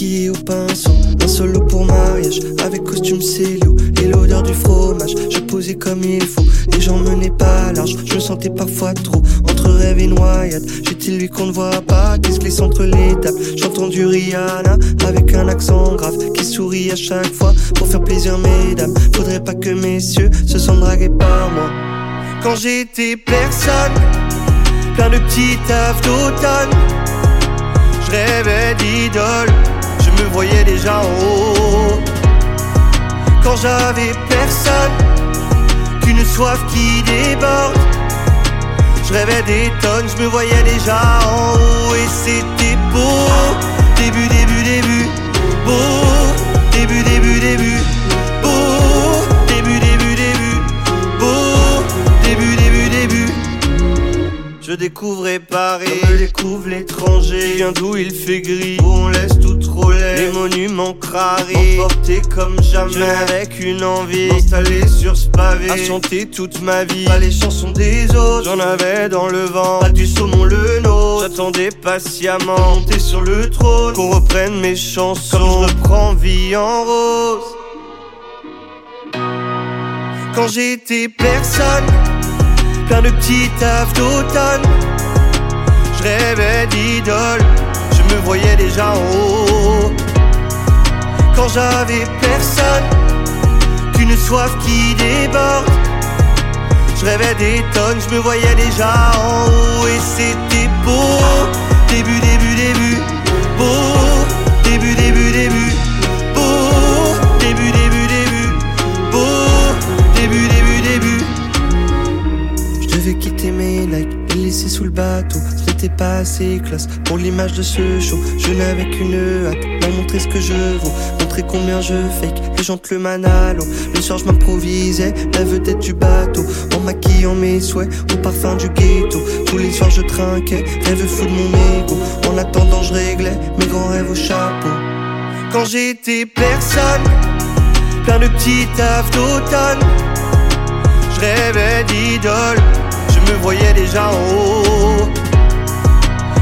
Au pinceau, un solo pour mariage Avec costume cellou et l'odeur du fromage Je posais comme il faut et j'en menais pas je me sentais parfois trop entre rêve et noyade. J'étais lui qu'on ne voit pas, qui se glisse entre les tables. J'entends du Rihanna avec un accent grave qui sourit à chaque fois pour faire plaisir mesdames. Faudrait pas que messieurs se sentent dragués par moi. Quand j'étais personne, plein de petits tafs d'automne, je rêvais d'idole, me voyais déjà en haut. Quand j'avais personne, une soif qui déborde. Je rêvais des tonnes, je me voyais déjà en haut et c'était beau. Début, début, début, beau. Début, début, début, beau. Début, début, début, beau. Début, début, début. Je découvrais Paris, je découvre l'étranger. Viens d'où il fait gris, où on laisse tout les monuments crarés, emportés comme jamais. avec une envie installée sur ce pavé, à chanter toute ma vie. Pas les chansons des autres, j'en avais dans le vent. Pas du saumon le nôtre, j'attendais patiemment. Monter sur le trône, qu'on reprenne mes chansons. Comme je reprends vie en rose. Quand j'étais personne, plein de petits tafs d'automne. Je rêvais d'idole je me voyais déjà en haut. Quand j'avais personne, qu'une soif qui déborde. Je rêvais des tonnes, je me voyais déjà en haut et c'était beau. Début, début, début, beau. Début, début, début, beau. Début, début, début, beau. Début, début, début. Je devais quitter mes likes et laisser sous le bateau pas assez classe pour l'image de ce show. Je n'avais qu'une hâte, leur montrer ce que je vaux, montrer combien je fake les gens le manalo. Le soir je m'improvisais, la vedette du bateau, en maquillant mes souhaits au parfum du ghetto. Tous les soirs je trinquais, rêve fou de mon ego. En attendant je réglais mes grands rêves au chapeau. Quand j'étais personne, plein de petits tafs d'automne, je rêvais d'idole, je me voyais déjà en haut.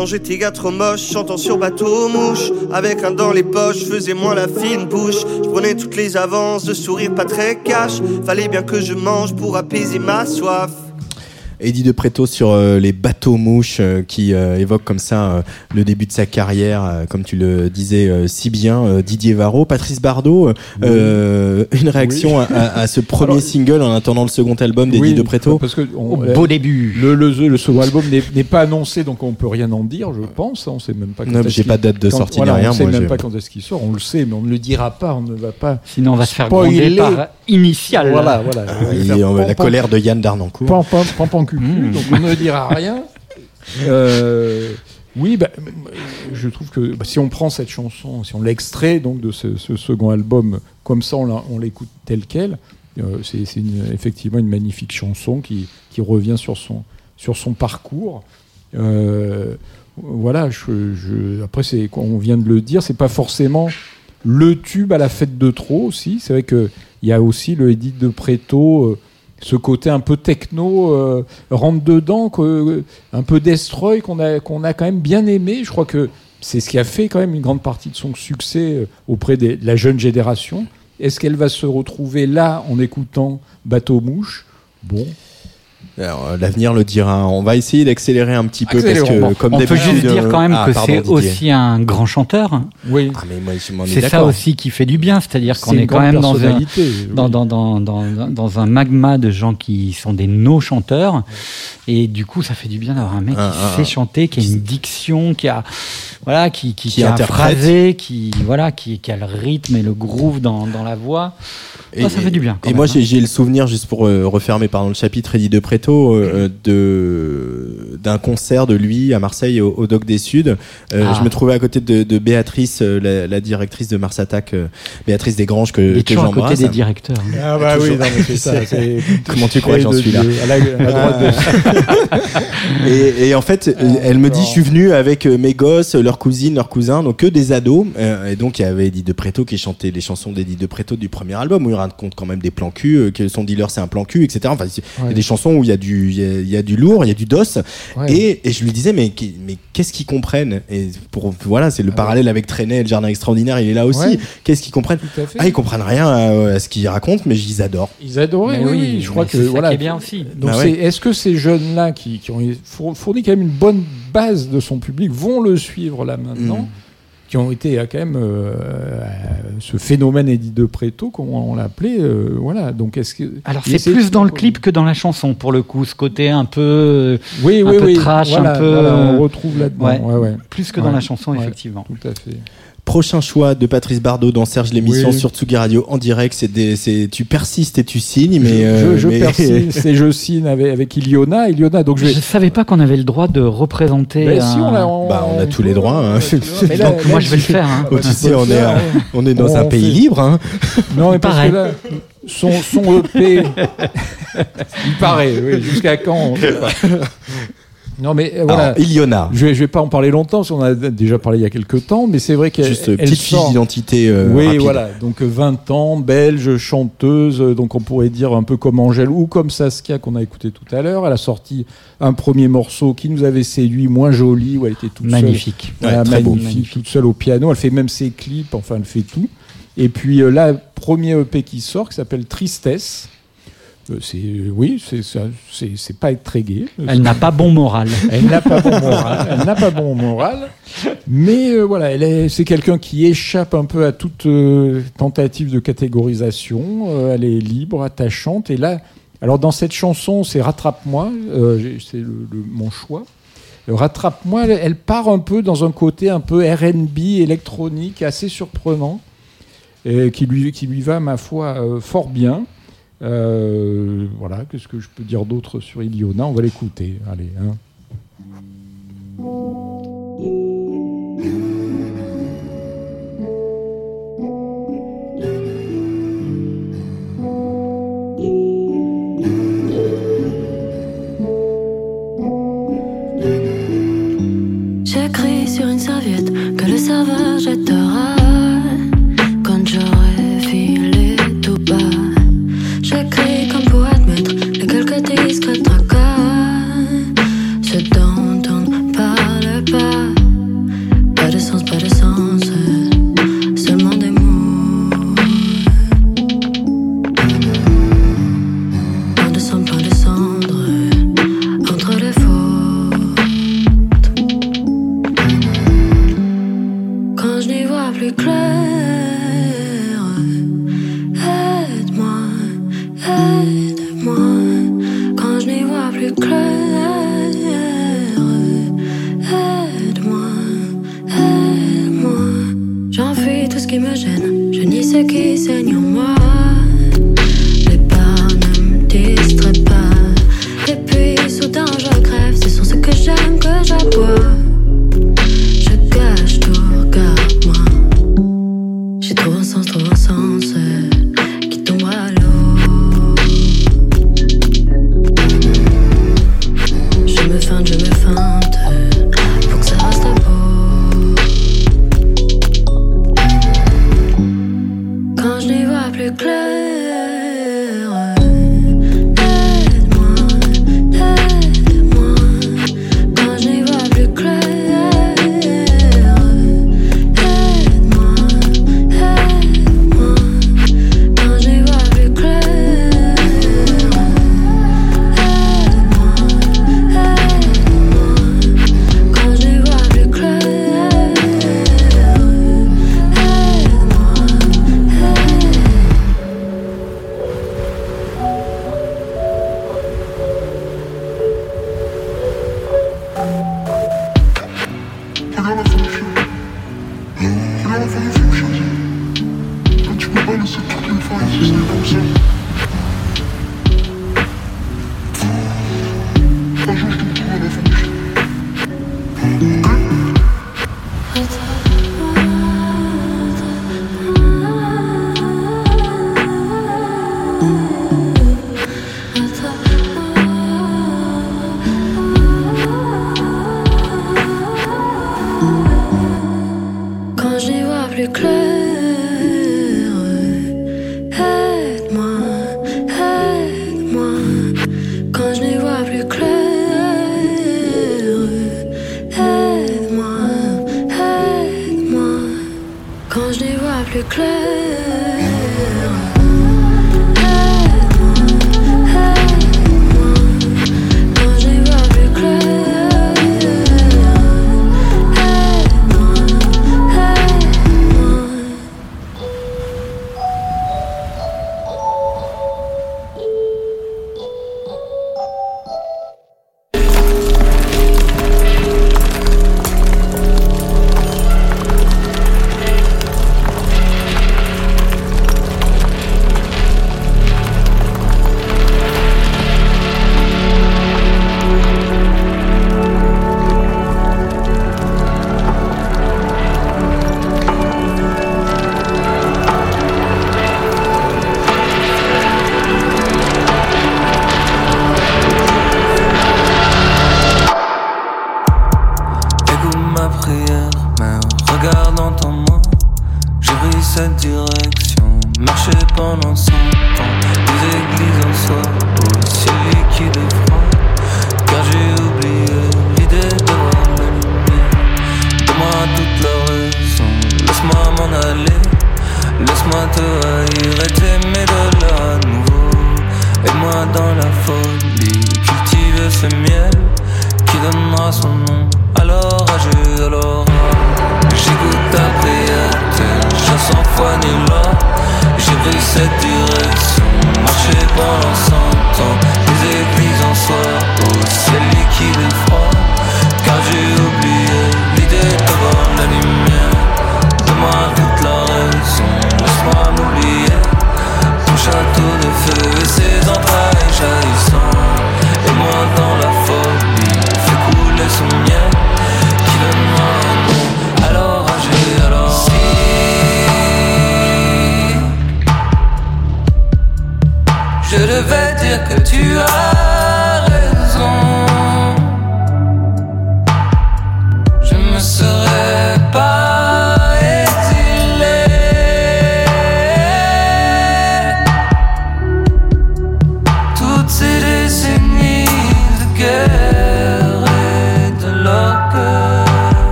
Quand j'étais gars trop moche, chantant sur bateau mouche Avec un dans les poches, faisais moins la fine bouche. Je prenais toutes les avances, de sourire pas très cash. Fallait bien que je mange pour apaiser ma soif Eddie de Preto sur euh, les bateaux mouches euh, qui euh, évoque comme ça euh, le début de sa carrière, euh, comme tu le disais euh, si bien, euh, Didier Varro. Patrice Bardot, euh, une réaction à, à- à ce premier Alors, single en attendant le second album d'Eddie Oui, de Preto Parce que on- beau début. Le, le, le second album n'est pas annoncé, donc on peut rien en dire, je pense. On sait même pas quand j'ai qu'il- pas de date de quand- sortie voilà, ni rien, On sait moi, même pas quand est-ce qu'il sort. On le sait, mais on ne le dira pas. On ne va pas. Sinon, on va se faire gronder par initial. Voilà. Ah, euh, la colère de Yann Darnancourt. Pan, pan, pan, pan, cucu, Mmh. donc on ne dira rien. Euh, oui, bah, je trouve que bah, si on prend cette chanson, si on l'extrait donc de ce, ce second album, comme ça on l'écoute tel quel, euh, c'est effectivement une magnifique chanson qui, qui revient sur son, sur son parcours. Euh, voilà, je, je- après c'est, on vient de le dire, c'est pas forcément le tube à la fête de trop aussi. C'est vrai que il y a aussi le Edith de Preto, euh, ce côté un peu techno euh, rentre dedans, que, euh, un peu destroy qu'on a qu'on a quand même bien aimé. Je crois que c'est ce qui a fait quand même une grande partie de son succès euh, auprès des- de la jeune génération. Est-ce qu'elle va se retrouver là en écoutant Bateau Mouche? Bon, L'avenir le dira. On va essayer d'accélérer un petit peu parce que, comme on peut juste dire euh, quand même ah, que pardon, c'est aussi un grand chanteur. oui. Ah, mais moi, je m'en ai C'est ça aussi qui fait du bien, c'est-à-dire qu'on est quand même dans un, oui. dans, dans, dans, dans, dans un magma de gens qui sont des no-chanteurs. Et du coup, ça fait du bien d'avoir un mec Un- qui sait chanter, qui a une diction, qui a, voilà, qui, qui, Qui qui a un phrasé, qui, voilà, qui, qui a le rythme et le groove dans, dans la voix. Et, Ah, ça fait du bien, quand Et même, moi, hein. j'ai le souvenir, juste pour euh, refermer pardon, le chapitre Eddie de Preto, euh, de d'un concert de lui à Marseille au, au Doc des Suds. Euh, Ah. Je me trouvais à côté de, de Béatrice, euh, la, la directrice de Mars Attack, euh, Béatrice Desgranges que, est que toujours à côté j'embrasse. des directeurs. Ah bah oui, non, mais c'est ça. Comment tu crois que j'en de suis là à la, droite de- Et, et en fait, Ah, euh, elle me dit, je suis venu avec euh, mes gosses, leurs cousines, leurs cousins, donc que des ados. Euh, et donc il y avait Eddie de Preto qui chantait les chansons d'Eddie de Preto du premier album où il raconte quand même des plans cul, euh, que son dealer c'est un plan cul, etc. Enfin, il y a des chansons où il y a du, il y a, y a du lourd, il y a du dos. Ouais. Et, et je lui disais, mais, mais qu'est-ce qu'ils comprennent? Et pour voilà, c'est le parallèle avec et le jardin extraordinaire, il est là aussi. Ah Ouais. Qu'est-ce qu'ils comprennent? Ah, ils comprennent rien à, à ce qu'ils racontent, mais ils adorent. Ils adoraient, Mais oui, oui, oui, je crois que c'est ça voilà. qui est bien aussi. Donc Bah ouais. est-ce que ces jeunes-là qui, qui ont four- fourni quand même une bonne base de son public vont le suivre là maintenant? Mm. Qui ont été euh, quand même euh, euh, ce phénomène Eddie de Preto, comment on l'appelait, euh, voilà. Donc est-ce que Alors c'est plus dans le clip que dans la chanson pour le coup, ce côté un peu oui, un oui, peu oui, trash, voilà, un peu voilà, on retrouve là-dedans, ouais, ouais, ouais. plus que dans la chanson effectivement. Tout à fait. Prochain choix de Patrice Bardot dans Serge l'émission Oui. sur Tsugi Radio en direct. C'est des, c'est, tu persistes et tu signes, mais je, euh, je, je mais- persiste et je signe avec, avec Iliona. Iliona, donc je Je vais. savais pas qu'on avait le droit de représenter. Ben, si, on a, on- Bah, on a tous les droits, hein. Mais là- Donc moi je vais le faire. hein. Oh, tu on sais, on est, ouais. on est dans On un pays fait- libre. Hein. Non, mais parce paraît. que là, son, son EP, il paraît, oui, jusqu'à quand on sait pas. Non, mais euh, voilà. Alors, Iliona, Je vais, je vais pas en parler longtemps, parce qu'on a déjà parlé il y a quelques temps, mais c'est vrai qu'elle juste euh, elle petite fiche sort- d'identité. euh, oui, rapide. voilà. Donc euh, 20 ans, belge, chanteuse, donc on pourrait dire un peu comme Angèle ou comme Saskia qu'on a écouté tout à l'heure. Elle a sorti un premier morceau qui nous avait séduit, moins joli, où elle était toute seule. Magnifique. Voilà, Ouais, très beau. magnifique, toute seule au piano. Elle fait même ses clips, enfin, elle fait tout. Et puis euh, là, premier EP qui sort, qui s'appelle Tristesse. Euh, euh, oui, c'est pas être très gay. Elle n'a pas bon moral. Elle n'a pas bon moral. Elle n'a pas bon moral. Mais euh, voilà, c'est quelqu'un qui échappe un peu à toute tentative de catégorisation. Elle est libre, attachante. Et là, alors dans cette chanson, c'est Rattrape-moi, c'est le, mon choix. Rattrape-moi, elle, part un peu dans un côté un peu RB électronique assez surprenant, qui, lui, qui lui va, ma foi, fort bien. Euh, voilà, qu'est-ce que je peux dire d'autre sur Iliona? On va l'écouter. Allez, hein. J'écris sur une serviette que le serveur jette qui me gêne. Je nie ce qui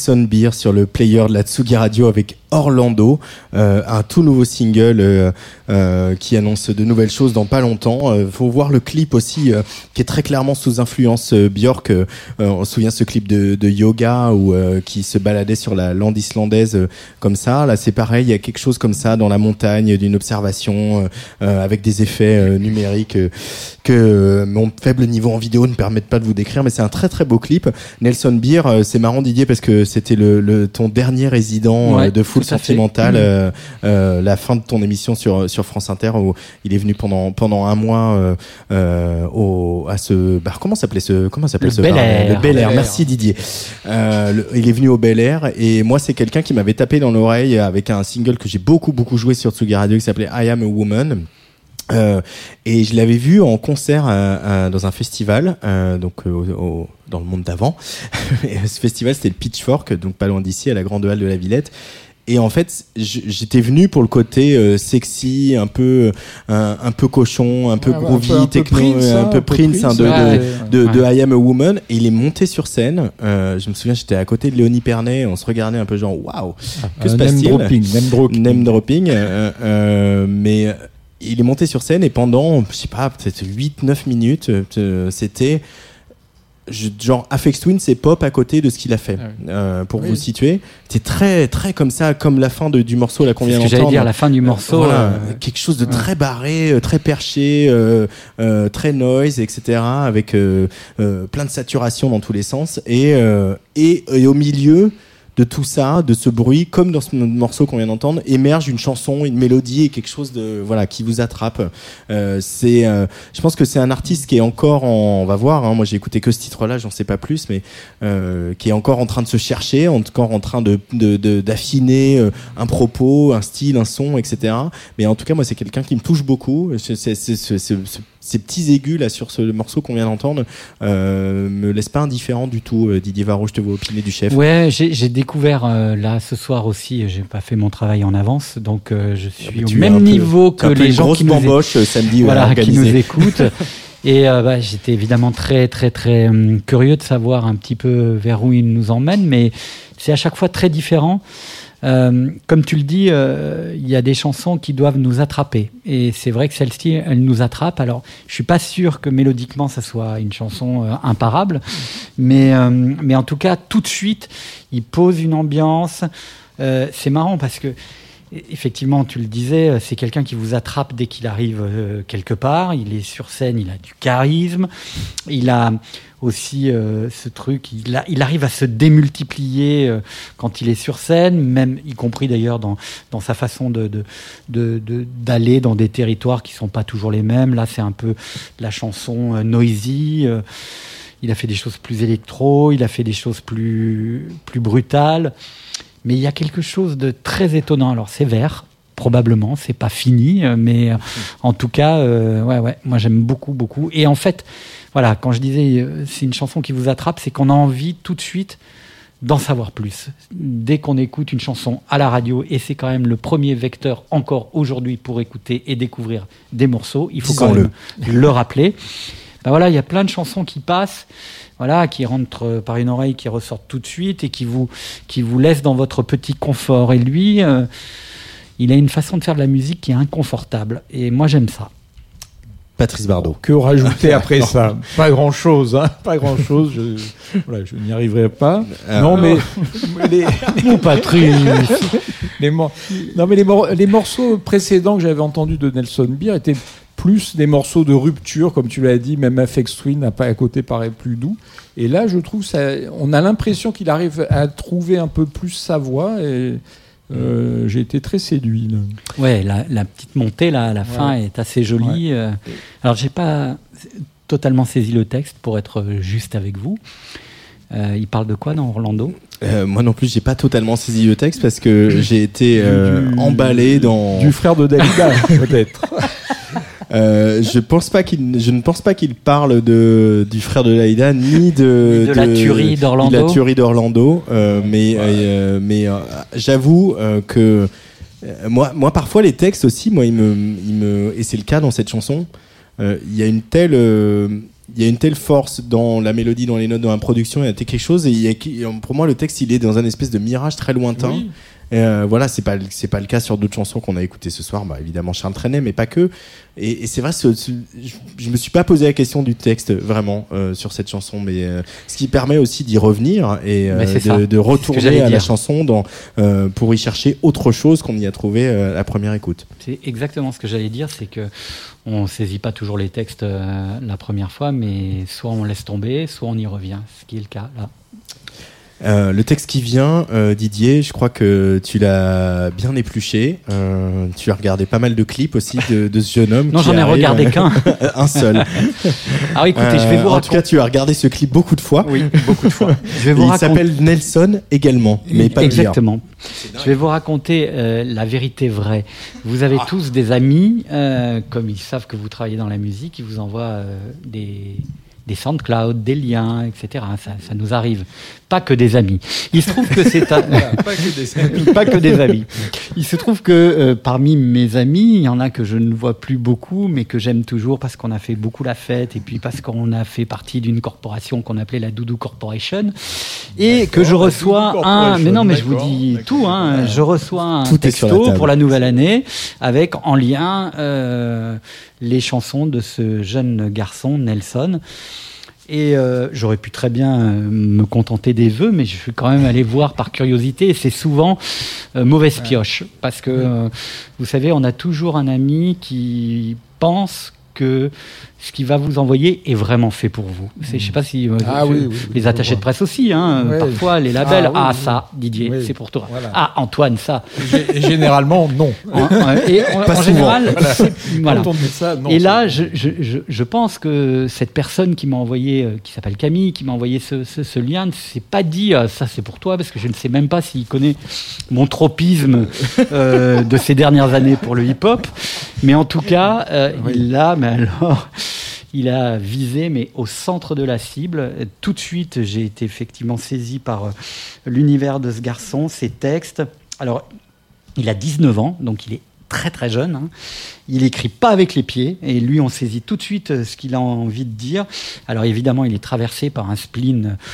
Nelson Beer sur le player de la Tsugi Radio avec Orlando, euh, un tout nouveau single euh, euh, qui annonce de nouvelles choses dans pas longtemps. Euh, faut voir le clip aussi euh, qui est très clairement sous influence euh, Björk. Euh, on se souvient ce clip de, de yoga ou qui se baladait sur la lande islandaise euh, comme ça. Là c'est pareil, il y a quelque chose comme ça dans la montagne d'une observation avec des effets numériques que mon faible niveau en vidéo ne permettent pas de vous décrire, mais c'est un très très beau clip. Nelson Beer, euh, c'est marrant Didier parce que c'était le, le- ton dernier résident Ouais, de Full tout. Sentimental, Mhm. euh, euh, la fin de ton émission sur sur France Inter où il est venu pendant pendant un mois euh, euh, au à ce bar. Comment s'appelait ce comment s'appelait Le ce Bel bar Air. Le Bel Air. Bel Air. Merci Didier. Euh, le- il est venu au Bel Air et moi c'est quelqu'un qui m'avait tapé dans l'oreille avec un single que j'ai beaucoup beaucoup joué sur Tsugi Radio qui s'appelait I Am a Woman. Euh, et je l'avais vu en concert euh, euh, dans un festival, euh, donc euh, au- au- dans le monde d'avant. Ce festival, c'était le Pitchfork, donc pas loin d'ici, à la Grande Halle de la Villette. Et en fait, j'étais venu pour le côté euh, sexy, un peu, un, un peu cochon, un peu Ouais, un groovy, peu- un peu techno, Prince, euh, un hein, peu un peu Prince, hein, Prince, de, ouais, de, de, ouais. de I Am a Woman. Et il est monté sur scène. Euh, je me souviens, j'étais à côté de Léonie Pernet. On se regardait un peu genre, waouh, que Euh, se name passe-t-il dropping, name dropping. Name dropping. euh, euh, mais euh, il est monté sur scène et pendant, je sais pas, peut-être 8-9 minutes, euh, c'était je- genre Afex Twin c'est pop à côté de ce qu'il a fait Euh, pour Oui. vous situer. C'est très très comme ça comme la fin de, du morceau là qu'on vient que j'allais d'entendre. dire, la fin du morceau, Voilà, euh, quelque chose de très barré euh, très perché euh, euh, très noise etc avec euh, euh, plein de saturation dans tous les sens. Et, euh, et, et au milieu de tout ça, de ce bruit, comme dans ce morceau qu'on vient d'entendre, émerge une chanson, une mélodie et quelque chose de voilà qui vous attrape. Euh, c'est, euh, je pense que c'est un artiste qui est encore en, on va voir. hein, moi, j'ai écouté que ce titre-là, j'en sais pas plus, mais euh, qui est encore en train de se chercher, encore en train de d'affiner euh, un propos, un style, un son, etc. Mais en tout cas, moi, c'est quelqu'un qui me touche beaucoup. Ces petits aigus là sur ce morceau qu'on vient d'entendre euh, me laissent pas indifférent du tout. Euh, Didier Varro, je te vois opiner du chef. Ouais, j'ai découvert euh, là ce soir aussi. J'ai pas fait mon travail en avance, donc euh, je suis bah, au même peu- niveau que les gens qui nous, euh, samedi, voilà, qui nous écoutent. Et euh, bah, j'étais évidemment très très très hum, curieux de savoir un petit peu vers où il nous emmène, mais c'est à chaque fois très différent. Euh, comme tu le dis, euh, il y a des chansons qui doivent nous attraper. Et c'est vrai que celle-ci, elle nous attrape. Alors, je suis pas sûr que mélodiquement, ça soit une chanson euh, imparable. Mais, mais en tout cas, tout de suite, il pose une ambiance. C'est marrant parce que, effectivement, tu le disais, euh, c'est quelqu'un qui vous attrape dès qu'il arrive euh, quelque part. Il est sur scène, il a du charisme. Il a aussi euh, ce truc, il, arrive à se démultiplier quand il est sur scène, même y compris d'ailleurs dans, dans sa façon de, de- d'aller dans des territoires qui sont pas toujours les mêmes. Là, c'est un peu la chanson noisy. il a fait des choses plus électro, il a fait des choses plus, plus brutales. Mais il y a quelque chose de très étonnant. Alors, c'est vert, probablement, c'est pas fini, euh, mais euh, en tout cas, euh, ouais, ouais, moi j'aime beaucoup, beaucoup. Et en fait, voilà, quand je disais c'est une chanson qui vous attrape, c'est qu'on a envie tout de suite d'en savoir plus. Dès qu'on écoute une chanson à la radio, et c'est quand même le premier vecteur encore aujourd'hui pour écouter et découvrir des morceaux, il faut quand même le rappeler. Ben voilà, il y a plein de chansons qui passent, voilà, qui rentrent par une oreille, qui ressortent tout de suite et qui vous, qui vous laissent dans votre petit confort. Et lui, euh, il a une façon de faire de la musique qui est inconfortable. Et moi, j'aime ça. Patrice Bardot. Que rajouter après ça? Pas grand chose, hein Pas grand chose. Je, voilà, je n'y arriverai pas. Euh, non, mais les, Mon Patrice les, mor- non, mais les, mor- les morceaux précédents que j'avais entendus de Nelson Beer étaient plus des morceaux de rupture, comme tu l'as dit. Même Afex Twin à, à côté paraît plus doux. Et là, je trouve ça. On a l'impression qu'il arrive à trouver un peu plus sa voix. Et euh, j'ai été très séduit. là. Ouais, la, la petite montée là, à la fin Ouais. est assez jolie. euh. Alors, j'ai pas totalement saisi le texte pour être juste avec vous. Euh, il parle de quoi dans Orlando? Euh, moi non plus, j'ai pas totalement saisi le texte parce que j'ai été euh, Du- emballé dans. Du frère de Dalida, peut-être. Euh, je pense pas qu'il, je ne pense pas qu'il parle de du frère de Laïda ni de Ni de la tuerie d'Orlando. ni de la tuerie d'Orlando. euh, mais euh, mais euh, j'avoue euh, que euh, moi moi parfois les textes aussi, moi me me et c'est le cas dans cette chanson. euh, Il y a une telle euh, il y a une telle force dans la mélodie, dans les notes, dans la production, il y a quelque chose. Et il y a- pour moi, le texte, il est dans un espèce de mirage très lointain. Oui. Euh, voilà, c'est pas c'est pas le cas sur d'autres chansons qu'on a écoutées ce soir. Bah, évidemment, Charles Trenet, mais pas que. Et, et c'est vrai, ce- ce- je, je me suis pas posé la question du texte vraiment euh, sur cette chanson, mais euh, ce qui permet aussi d'y revenir et ça. de, retourner à la chanson dans, pour y chercher autre chose qu'on y a trouvé à la première écoute. C'est exactement ce que j'allais dire, c'est que on saisit pas toujours les textes la première fois, mais soit on laisse tomber, soit on y revient, ce qui est le cas là. Euh, le texte qui vient, euh, Didier, je crois que tu l'as bien épluché. Euh, tu as regardé pas mal de clips aussi de, de ce jeune homme. Non, j'en ai arrive. regardé qu'un. un seul. Alors écoutez, je vais vous Euh, En tout cas, raconter. tu as regardé ce clip beaucoup de fois. Oui, beaucoup de fois. Je vais Et vous il raconter. s'appelle Nelson également, mais pas. Exactement. Je vais vous raconter euh, la vérité vraie. Vous avez tous des amis, euh, comme ils savent que vous travaillez dans la musique, ils vous envoient euh, des, des SoundCloud, des liens, etc. Ça, ça nous arrive. Pas que des amis. Il se trouve que c'est un... pas que des amis. pas que des amis. Il se trouve que euh, parmi mes amis, il y en a que je ne vois plus beaucoup, mais que j'aime toujours parce qu'on a fait beaucoup la fête et puis parce qu'on a fait partie d'une corporation qu'on appelait la Doudou Corporation et que je reçois un. Mais non, mais je vous Corporation, dis tout. Hein, je reçois un Tout la texto pour la nouvelle année avec en lien euh, les chansons de ce jeune garçon Nelson. Et euh, j'aurais pu très bien euh, me contenter des vœux, mais je suis quand même allé voir par curiosité. Et c'est souvent euh, mauvaise pioche. Parce que, euh, vous savez, on a toujours un ami qui pense que ce qu'il va vous envoyer est vraiment fait pour vous. Je sais pas si euh, Ah oui, oui, oui, les attachés de presse aussi, hein, Ouais. parfois les labels. Ah Ah, oui, oui. ça, Didier, Oui. c'est pour toi. Voilà. Ah, Antoine, ça. Et généralement, non. Et en, Pas en souvent. général, Voilà. voilà. Quand on dit ça, non. Et là, je, je, je, je pense que cette personne qui m'a envoyé, euh, qui s'appelle Camille, qui m'a envoyé ce, ce, ce lien, ne s'est pas dit euh, ça c'est pour toi, parce que je ne sais même pas s'il connaît mon tropisme euh, de ces dernières années pour le hip-hop. Mais en tout cas, euh, il l'a, alors. Il a visé, mais au centre de la cible. Tout de suite, j'ai été effectivement saisi par euh, l'univers de ce garçon, ses textes. Alors, il a 19 ans, donc il est très très jeune. hein. Il écrit pas avec les pieds et lui on saisit tout de suite euh, ce qu'il a envie de dire. Alors évidemment il est traversé par un spleen, euh,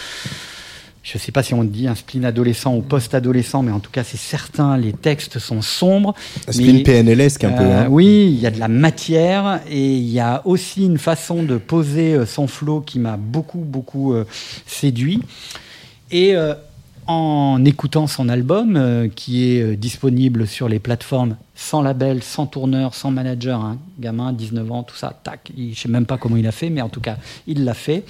je ne sais pas si on dit un spleen adolescent ou post-adolescent, mais en tout cas, c'est certain, les textes sont sombres. Un spleen PNLesque un peu. Euh, hein. Oui, il y a de la matière et il y a aussi une façon de poser euh, son flow qui m'a beaucoup, beaucoup euh, séduit. Et en écoutant son album, euh, qui est euh, disponible sur les plateformes sans label, sans tourneur, sans manager, un gamin, 19 ans, tout ça, tac, je ne sais même pas comment il a fait, mais en tout cas, il l'a fait.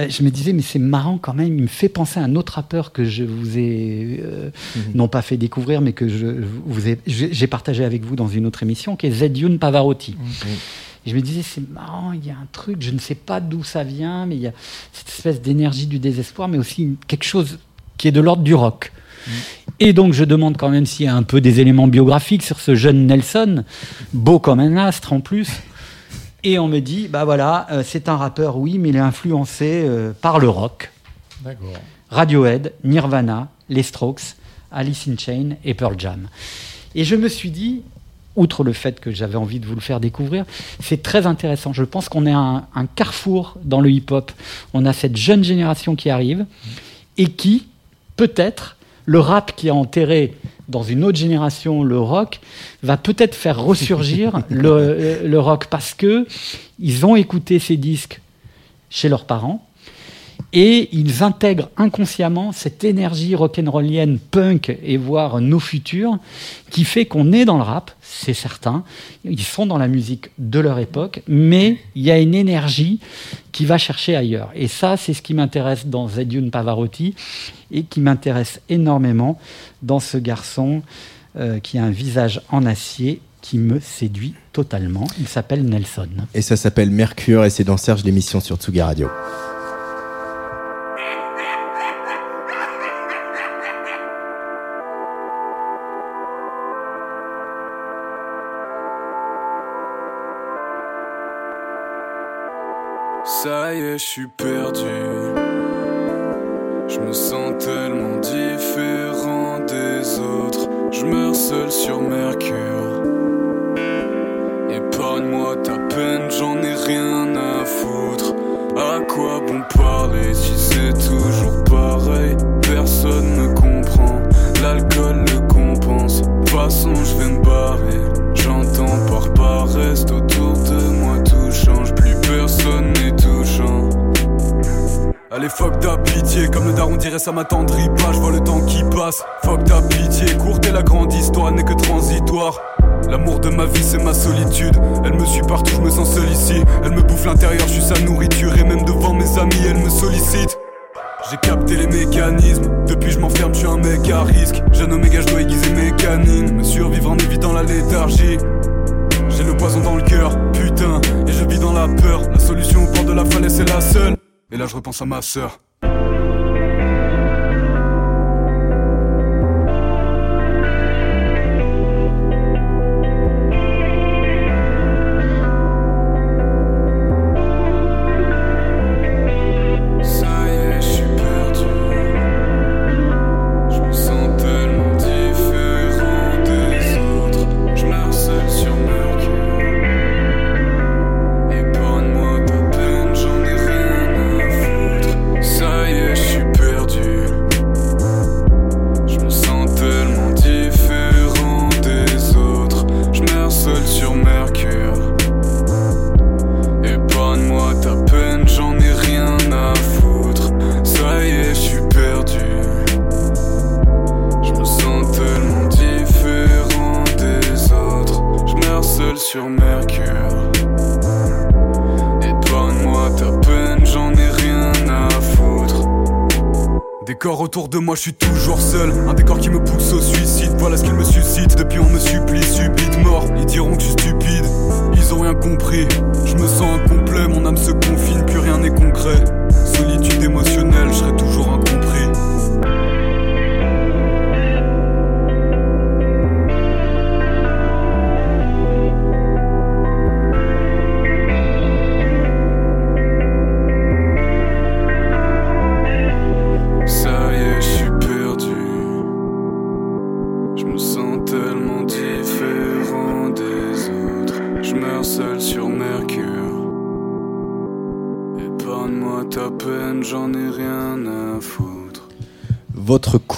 Euh, je me disais, mais c'est marrant quand même, il me fait penser à un autre rappeur que je vous ai, euh, non pas fait découvrir, mais que je, vous ai- j'ai partagé avec vous dans une autre émission, qui est Zedune Pavarotti. Et je me disais, c'est marrant, il y a un truc, je ne sais pas d'où ça vient, mais il y a cette espèce d'énergie du désespoir, mais aussi quelque chose qui est de l'ordre du rock. Et donc, je demande quand même s'il y a un peu des éléments biographiques sur ce jeune Nelson, beau comme un astre en plus. Et on me dit, bah voilà, euh, c'est un rappeur, oui, mais il est influencé euh, par le rock. D'accord. Radiohead, Nirvana, les Strokes, Alice in Chains et Pearl Jam. Et je me suis dit, outre le fait que j'avais envie de vous le faire découvrir, c'est très intéressant. Je pense qu'on est à un, un carrefour dans le hip-hop. On a cette jeune génération qui arrive et qui, peut-être, le rap qui a enterré dans une autre génération le rock, va peut-être faire ressurgir le, euh, le rock parce que ils ont écouté ces disques chez leurs parents et ils intègrent inconsciemment cette énergie rock'n'rollienne, punk et voire nos futurs, qui fait qu'on est dans le rap, c'est certain. Ils sont dans la musique de leur époque, mais il y a une énergie qui va chercher ailleurs. Et ça, c'est ce qui m'intéresse dans Zedune Pavarotti et qui m'intéresse énormément dans ce garçon euh, qui a un visage en acier qui me séduit totalement. Il s'appelle Nelson. Et ça s'appelle Mercure et c'est dans Serge l'émission sur Tsuga Radio. Je suis perdu. Je me sens tellement différent des autres. Je meurs seul sur Mercure. Épargne-moi ta peine, j'en ai rien à foutre. À quoi bon parler si c'est toujours pareil? Personne me comprend, l'alcool le compense. De toute façon, je vais me barrer. J'entends par paresse autour de moi, tout change. Plus personne n'est touchant. Allez, fuck ta pitié, comme le daron dirait ça m'attendrit pas. Je vois le temps qui passe. Fuck ta pitié, courte et la grande histoire n'est que transitoire. L'amour de ma vie, c'est ma solitude. Elle me suit partout, je me sens seul ici. Elle me bouffe l'intérieur, je suis sa nourriture. Et même devant mes amis, elle me sollicite. J'ai capté les mécanismes. Depuis, je m'enferme, je suis un mec à risque. Jeune oméga, je dois aiguiser mes canines. Me survivre en évitant la léthargie. J'ai le poison dans le cœur, putain, et je vis dans la peur. La solution au bord de la falaise, c'est la seule. Et là, je repense à ma sœur. Je suis toujours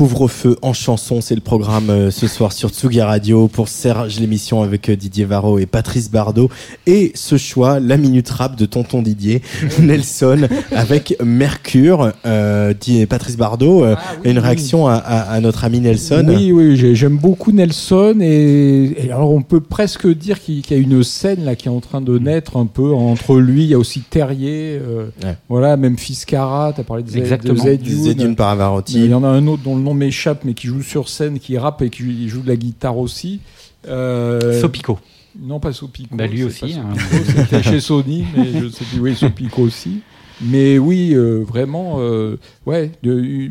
couvre-feu en chanson. C'est le programme euh, ce soir sur Tsugi Radio pour Serge l'émission avec euh, Didier Varro et Patrice Bardot. Et ce choix, la minute rap de Tonton Didier, Nelson avec Mercure. Euh, dit Patrice Bardot, euh, une réaction à, à- à notre ami Nelson. Oui, oui, j'ai- j'aime beaucoup Nelson et, et alors on peut presque dire qu'il y a une scène là qui est en train de naître un peu entre lui. Il y a aussi Terrier, euh, Ouais. voilà, même Fiscara. T'as parlé de Exactement. Zedune. Zedune Paravarotti. Il y en a un autre dont le nom m'échappe, mais qui joue sur scène, qui rappe et qui joue de la guitare aussi. Euh, Sopico. Non, pas Sopico. Bah, lui aussi, hein. C'était chez Sony, mais je sais plus. Oui, Sopico aussi. Mais oui, euh, vraiment, euh, ouais, de-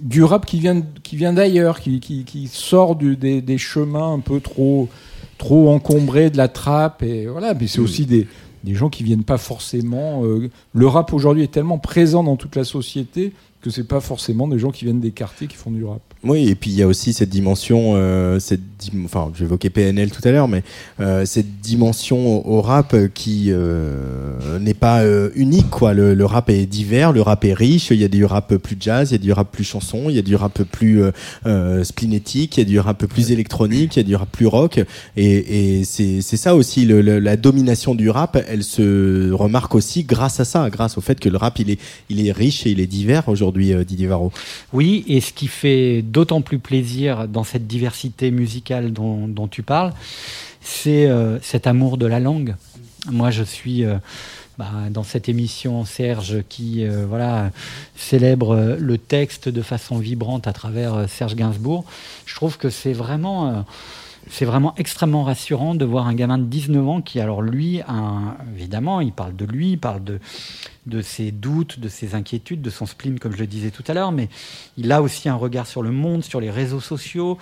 du rap qui vient, qui vient d'ailleurs, qui, qui, qui sort du- des, des chemins un peu trop, trop encombrés de la trappe. Et voilà, mais c'est aussi des, des gens qui viennent pas forcément. euh, le rap aujourd'hui est tellement présent dans toute la société que c'est pas forcément des gens qui viennent des quartiers qui font du rap. Oui, et puis il y a aussi cette dimension, euh, cette dim- enfin, j'évoquais PNL tout à l'heure, mais euh, cette dimension au, rap qui euh, n'est pas euh, unique, quoi. Le, le rap est divers, le rap est riche. Il y a du rap plus jazz, il y a du rap plus chanson, il y a du rap plus euh, euh, splinétique, il y a du rap plus électronique, il y a du rap plus rock. Et, et c'est ça aussi, le, le- la domination du rap, elle se remarque aussi grâce à ça, grâce au fait que le rap il est il est riche et il est divers aujourd'hui, Didier Varro. Oui, et ce qui fait d'autant plus plaisir dans cette diversité musicale dont, tu parles, c'est euh, cet amour de la langue. Moi, je suis euh, bah, dans cette émission Serge qui euh, voilà célèbre le texte de façon vibrante à travers Serge Gainsbourg. Je trouve que c'est vraiment c'est vraiment extrêmement rassurant de voir un gamin de 19 ans qui, alors lui, évidemment, il parle de lui, il parle de, de ses doutes, de ses inquiétudes, de son spleen, comme je le disais tout à l'heure, mais il a aussi un regard sur le monde, sur les réseaux sociaux.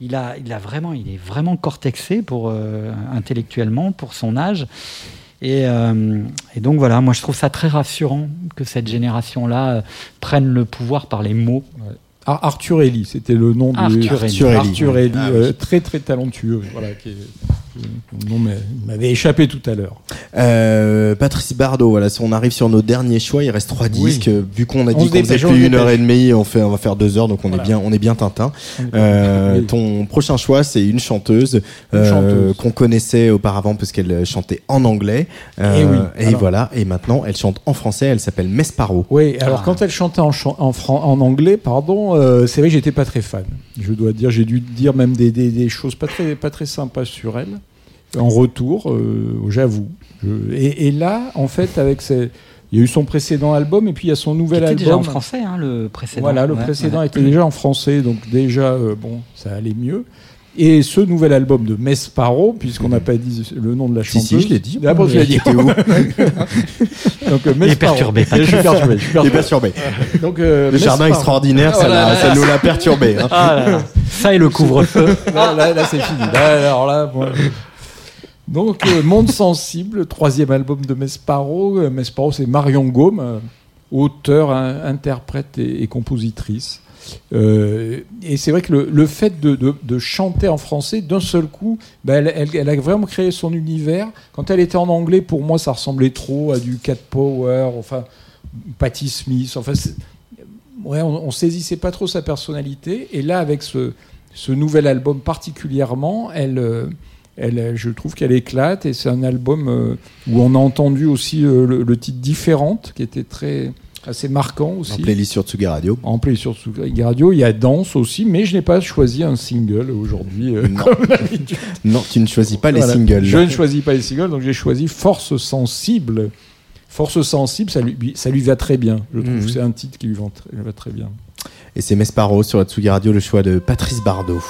Il, a, il, a vraiment, il est vraiment cortexé pour, euh, intellectuellement pour son âge. Et, euh, et donc voilà, moi je trouve ça très rassurant que cette génération-là euh, prenne le pouvoir par les mots. Arthur Ellie, c'était le nom de Arthur Ellie. Arthur Ellie. Arthur Ellie, Ah euh, très très talentueux. Voilà, qui est- le nom m'a- m'avait échappé tout à l'heure. Euh, Patrice Bardot, voilà, si on arrive sur nos derniers choix, il reste trois Oui. disques. Vu qu'on a On dit qu'on faisait plus une heure et demie, on fait, on va faire deux heures, donc on Voilà. est bien, on est bien Tintin. Euh, Oui. Ton prochain choix, c'est une chanteuse, euh, chanteuse. qu'on connaissait auparavant parce qu'elle chantait en anglais. Euh, Eh oui, et alors. voilà. Et maintenant, elle chante en français. Elle s'appelle Mesparo. Oui, alors Ah. quand elle chantait en, chan- en, fran- en anglais, pardon, euh, c'est vrai que j'étais pas très fan. Je dois dire, j'ai dû dire même des, des- des choses pas très, pas très sympas sur elle. En retour, euh, j'avoue. Je- Et, et là, en fait, avec ses- il y a eu son précédent album et puis il y a son nouvel était album. déjà en français, hein, le précédent. Voilà, le Ouais, précédent ouais. était déjà en français, donc déjà, euh, bon, ça allait mieux. Et ce nouvel album de Mesparo, puisqu'on n'a pas dit le nom de la Si, chanteuse. si, je l'ai dit. Ah bon, tu l'as dit. Où Donc, euh, Il est perturbé, Je suis perturbé. je suis Il est perturbé. perturbé. Donc, euh, Le jardin extraordinaire, ça, Voilà, l'a- là, ça nous l'a perturbé. hein. Ah là là. Ça et le couvre-feu. Là, là, là, c'est fini. Là, alors là, moi, je- Donc, euh, Monde Sensible, troisième album de Mesparo. Euh, Mesparo, c'est Marion Gaume, euh, auteure, in- interprète et, et compositrice. Euh, et c'est vrai que le, le fait de, de- de chanter en français d'un seul coup, bah, elle, elle- elle a vraiment créé son univers. Quand elle était en anglais, pour moi, ça ressemblait trop à du Cat Power, enfin, Patti Smith. Enfin, ouais, on, on saisissait pas trop sa personnalité. Et là, avec ce, ce nouvel album particulièrement, elle, euh, elle, je trouve qu'elle éclate. Et c'est un album euh, où on a entendu aussi euh, le, le titre Différente, qui était très assez marquant aussi. En playlist sur Tsugi Radio. En play sur Tsugi Radio, il y a Danse aussi, mais je n'ai pas choisi un single aujourd'hui. euh, Non. Non, tu ne choisis pas les singles. Je ne choisis pas les singles, donc j'ai choisi Force Sensible. Force Sensible, ça lui, ça lui va très bien. Je trouve que c'est un titre qui lui va, très- va très bien. Et c'est Mesparo sur la Tsugi Radio, le choix de Patrice Bardot.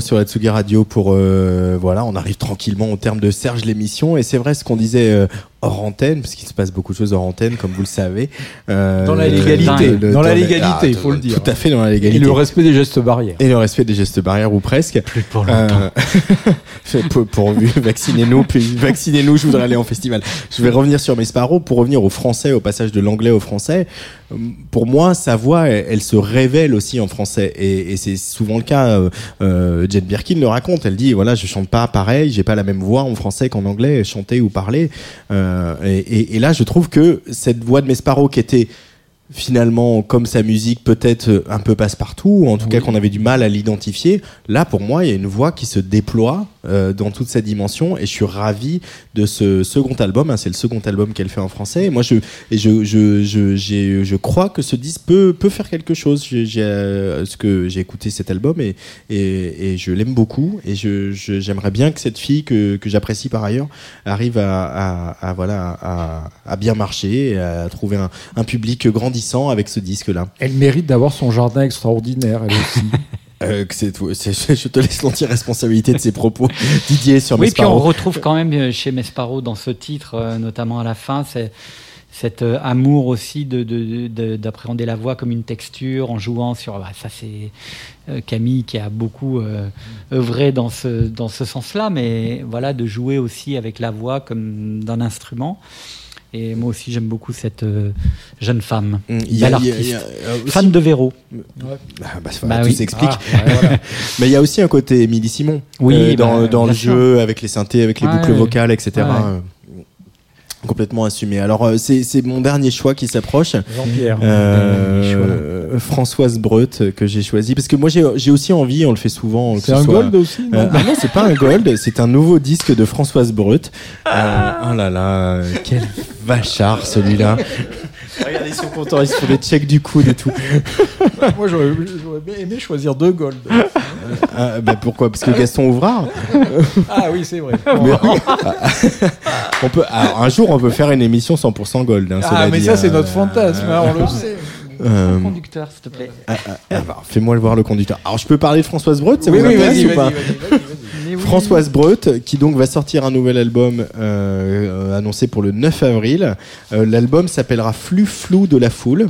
Sur Atsugi Radio pour euh, voilà, on arrive tranquillement au terme de Serge l'émission et c'est vrai ce qu'on disait euh, hors antenne parce qu'il se passe beaucoup de choses hors antenne comme vous le savez. Euh, Dans la légalité, le- dans la légalité, ah, il faut le dire. Tout à fait dans la Et légalité. le respect des gestes barrières. Et le respect des gestes barrières ou presque. Plus pour longtemps. pour, vaccinez-nous, puis vaccinez-nous, je voudrais aller en festival. Je vais revenir sur Mesparo pour revenir au français, au passage de l'anglais au français. Pour moi, sa voix, elle, se révèle aussi en français. Et, c'est souvent le cas. Euh, euh, Jen Birkin le raconte. Elle dit, voilà, je chante pas pareil, j'ai pas la même voix en français qu'en anglais, chanter ou parler. Euh, et là, je trouve que cette voix de Mesparo qui était finalement, comme sa musique peut-être euh, un peu passe-partout, ou en tout cas qu'on avait du mal à l'identifier, là pour moi il y a une voix qui se déploie euh, dans toute sa dimension et je suis ravi de ce second album, hein, c'est le second album qu'elle fait en français et moi je, et je, je, je, j'ai- je crois que ce disque peut, peut faire quelque chose, j'ai, euh, ce que j'ai écouté cet album et, et, et je l'aime beaucoup et je, je- j'aimerais bien que cette fille que, que j'apprécie par ailleurs arrive à, à, à, voilà, à, à bien marcher, et à trouver un, un public grandissant avec ce disque-là. Elle mérite d'avoir son jardin extraordinaire, elle aussi. Euh, que c'est tout. C'est- je te laisse l'entière responsabilité de ses propos. Didier sur Oui, puis on Mesparo. retrouve quand même euh, chez Mesparo dans ce titre, euh, notamment à la fin, c'est cet euh, amour aussi de- de- de- d'appréhender la voix comme une texture en jouant sur. bah, ça, c'est euh, Camille qui a beaucoup euh, œuvré dans ce, dans ce sens-là, mais voilà, de jouer aussi avec la voix comme d'un instrument. Et moi aussi, j'aime beaucoup cette euh, jeune femme, Mm, il y a- belle il y a- artiste, il y a, aussi- fan de Véro. Ah, bah, Bah tout oui. s'explique. Ah, ouais, voilà. Mais il y a aussi un côté Émilie Simon. Oui, euh, dans, bah, dans le sûr. jeu, avec les synthés, avec les Ouais, boucles ouais. vocales, etc. Complètement assumé. Alors euh, c'est mon dernier choix qui s'approche. Jean-Pierre. Euh, Françoise Breut euh, que j'ai choisi parce que moi j'ai aussi envie, on le fait souvent. C'est ce un soit- gold aussi, non Euh, ah non, c'est pas un gold, c'est un nouveau disque de Françoise Breut. Euh, oh là là, quel vachard celui-là. Regardez, ils sont contents, ils se font des checks du coude et tout. Moi, j'aurais j'aurais bien aimé choisir deux gold. Ah, bah pourquoi? Parce que Gaston Ouvrard. ah oui, c'est vrai. Mais- on peut, alors, un jour, on peut faire une émission 100% gold. hein, Ah, mais dit, ça, hein. c'est notre fantasme, hein, on le sait. Euh, Conducteur, s'il te plaît. ah, ah, ah, bah, Fais-moi le voir le conducteur. Alors, je peux parler de Françoise Breut, ça Oui, vous oui, intéresse ou pas? Françoise Breut, qui donc va sortir un nouvel album euh, euh, annoncé pour le 9 avril. Euh, L'album s'appellera Flux flou de la foule.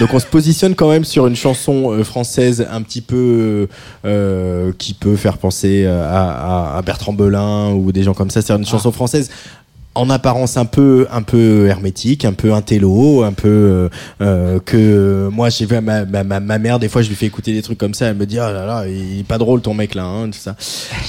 Donc on se positionne quand même sur une chanson euh, française un petit peu euh, qui peut faire penser euh, à, à- à Bertrand Belin ou des gens comme ça. C'est une chanson française en apparence un peu un peu hermétique, un peu intello, un peu euh, euh, que moi j'ai vu ma, ma, ma mère des fois je lui fais écouter des trucs comme ça, elle me dit oh là là il est pas drôle ton mec là hein, tout ça.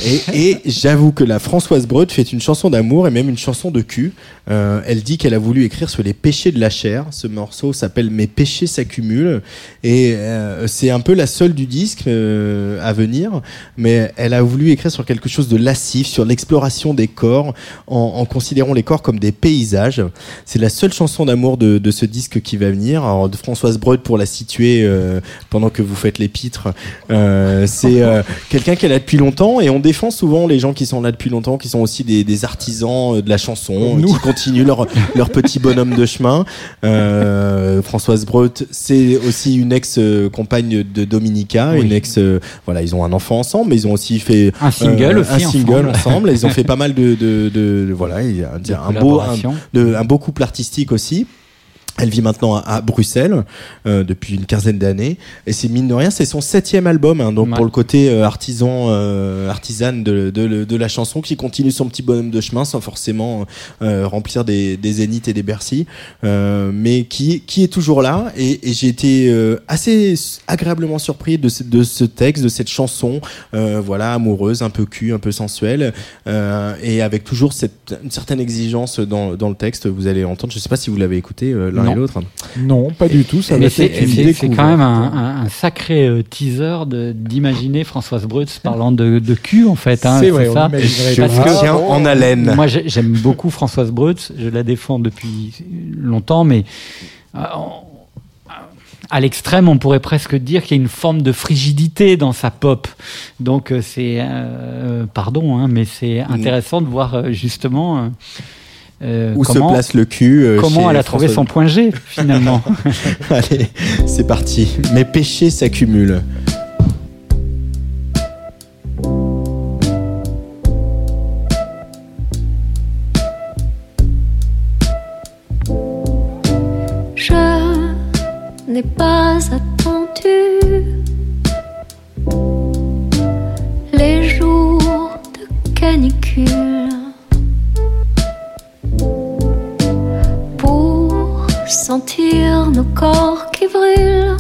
Et, et j'avoue que la Françoise Breut fait une chanson d'amour et même une chanson de cul. Euh, elle dit qu'elle a voulu écrire sur les péchés de la chair. Ce morceau s'appelle Mes péchés s'accumulent et euh, c'est un peu la seule du disque euh, à venir, mais elle a voulu écrire sur quelque chose de lascif, sur l'exploration des corps en, en considérant les corps comme des paysages. C'est la seule chanson d'amour de, de ce disque qui va venir. Alors de Françoise Breut pour la situer euh, pendant que vous faites l'épître, euh, c'est euh, quelqu'un qui est là depuis longtemps et on défend souvent les gens qui sont là depuis longtemps, qui sont aussi des, des artisans euh, de la chanson, Nous. qui continuent leur, leur petit bonhomme de chemin. Françoise Breut, c'est aussi une ex-compagne de Dominica, Oui. une ex. voilà, ils ont un enfant ensemble, mais ils ont aussi fait Un single un single ensemble. Ils ont fait pas mal de, de, de- de- voilà, il un, beau, un, collaborations. de- un beau couple artistique aussi. Elle vit maintenant à, Bruxelles euh, depuis une quinzaine d'années. Et c'est mine de rien c'est son septième album hein, donc Ouais. pour le côté euh, artisan euh, artisane de, de, de la chanson qui continue son petit bonhomme de chemin sans forcément euh, remplir des, des zéniths et des Bercy euh, mais qui qui est toujours là. Et, et j'ai été euh, assez agréablement surpris de ce, de ce texte de cette chanson euh, voilà amoureuse un peu cul un peu sensuelle euh, et avec toujours cette une certaine exigence dans, dans le texte. Vous allez entendre je sais pas si vous l'avez écouté euh, l'un Non. et l'autre Non, pas du tout. Ça Mais va c'est quand même un, un- un sacré euh, teaser d'imaginer Françoise Breut parlant de, de cul, en fait. hein, C'est vrai, on ça. Parce que- tiens en haleine Moi, j'ai- j'aime beaucoup Françoise Breut. Je la défends depuis longtemps, mais euh, à l'extrême, on pourrait presque dire qu'il y a une forme de frigidité dans sa pop. Donc, euh, c'est, euh, pardon, hein, mais c'est intéressant de voir justement euh, euh, où comment, se place le cul euh, comment chez elle a trouvé François- son point G finalement. Allez, c'est parti. Mes péchés s'accumulent. Je n'ai pas attendu les jours de canicule sentir nos corps qui brûlent,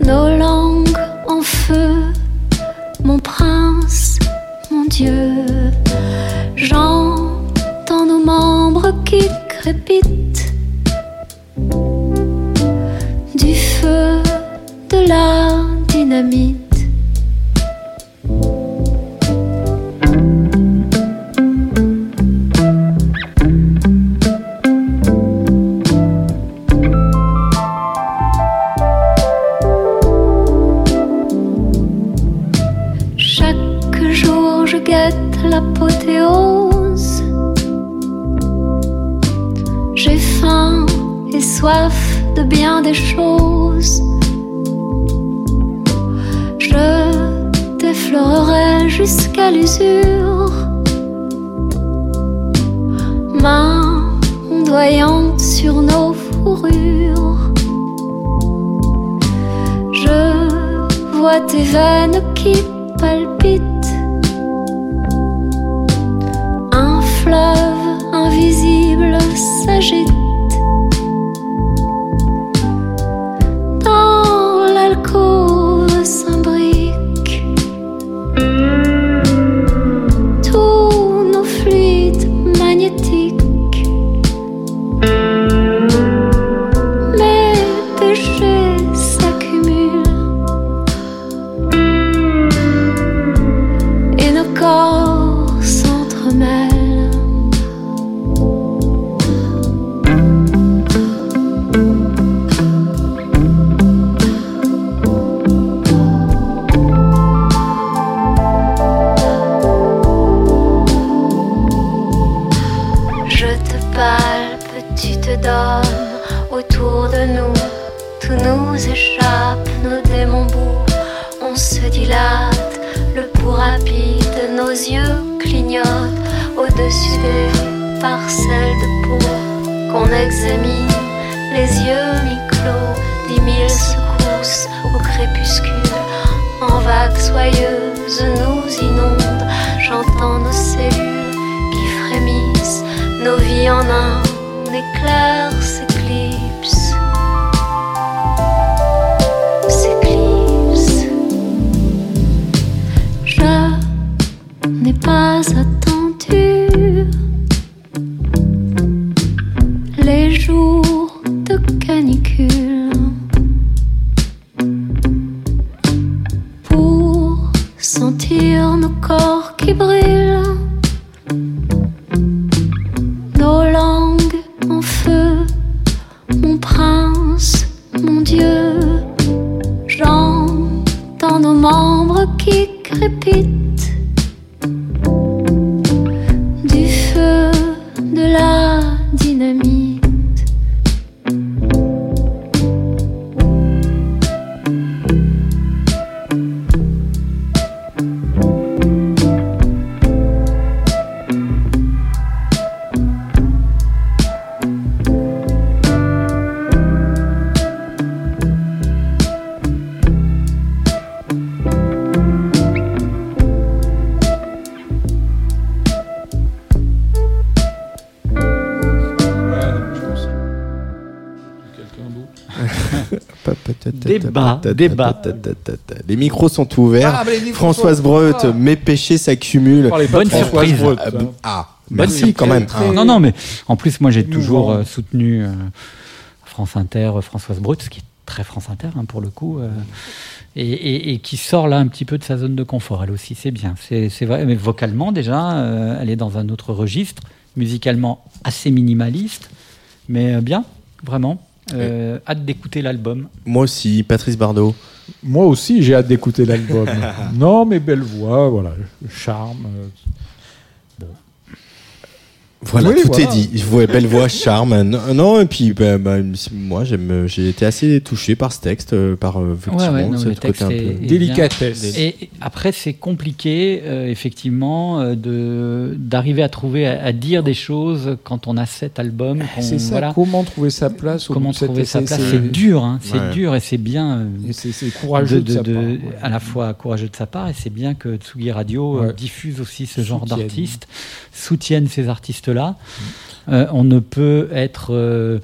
nos langues en feu, mon prince, mon Dieu. Débat. Les micros sont ouverts. Ah, micros Françoise sont Breut, ouverts. mes péchés s'accumulent. Pas de Bonne Françoise surprise. Breut, Ah. Ah, Bonne merci quand même. Ah, non, non, mais en plus, moi, j'ai toujours euh, soutenu euh, France Inter, euh, Françoise Brut, ce qui est très France Inter hein, pour le coup, euh, et, et- et qui sort là un petit peu de sa zone de confort. Elle aussi, c'est bien. C'est c'est vrai, mais vocalement déjà, euh, elle est dans un autre registre, musicalement assez minimaliste, mais euh, bien, vraiment. Euh, Hâte d'écouter l'album. Moi aussi, Patrice Bardot. Moi aussi, j'ai hâte d'écouter l'album. non, mais belle voix, voilà, charme. Euh, Voilà, Oui, tout voilà. est dit. Je vois belle voix, charme. Non, non, et puis bah, bah, moi, j'aime, j'ai été assez touché par ce texte, euh, par euh, effectivement Ouais, ouais, non, ce le côté texte un est- peu. Délicatesse. Et et après, c'est compliqué, euh, effectivement, euh, de d'arriver à trouver, à, à dire des choses quand on a cet album. qu'on- C'est ça, voilà. comment trouver sa place au Comment bout de cette- trouver sa c'est- place? c'est- dur, hein, c'est Ouais. dur et c'est bien. euh, c'est courageux de, de- sa de- part, ouais. à la fois courageux de sa part et c'est bien que Tsugi Radio euh, Ouais. diffuse aussi ce genre Soutienne. d'artistes, soutienne ces Euh, on ne peut être euh,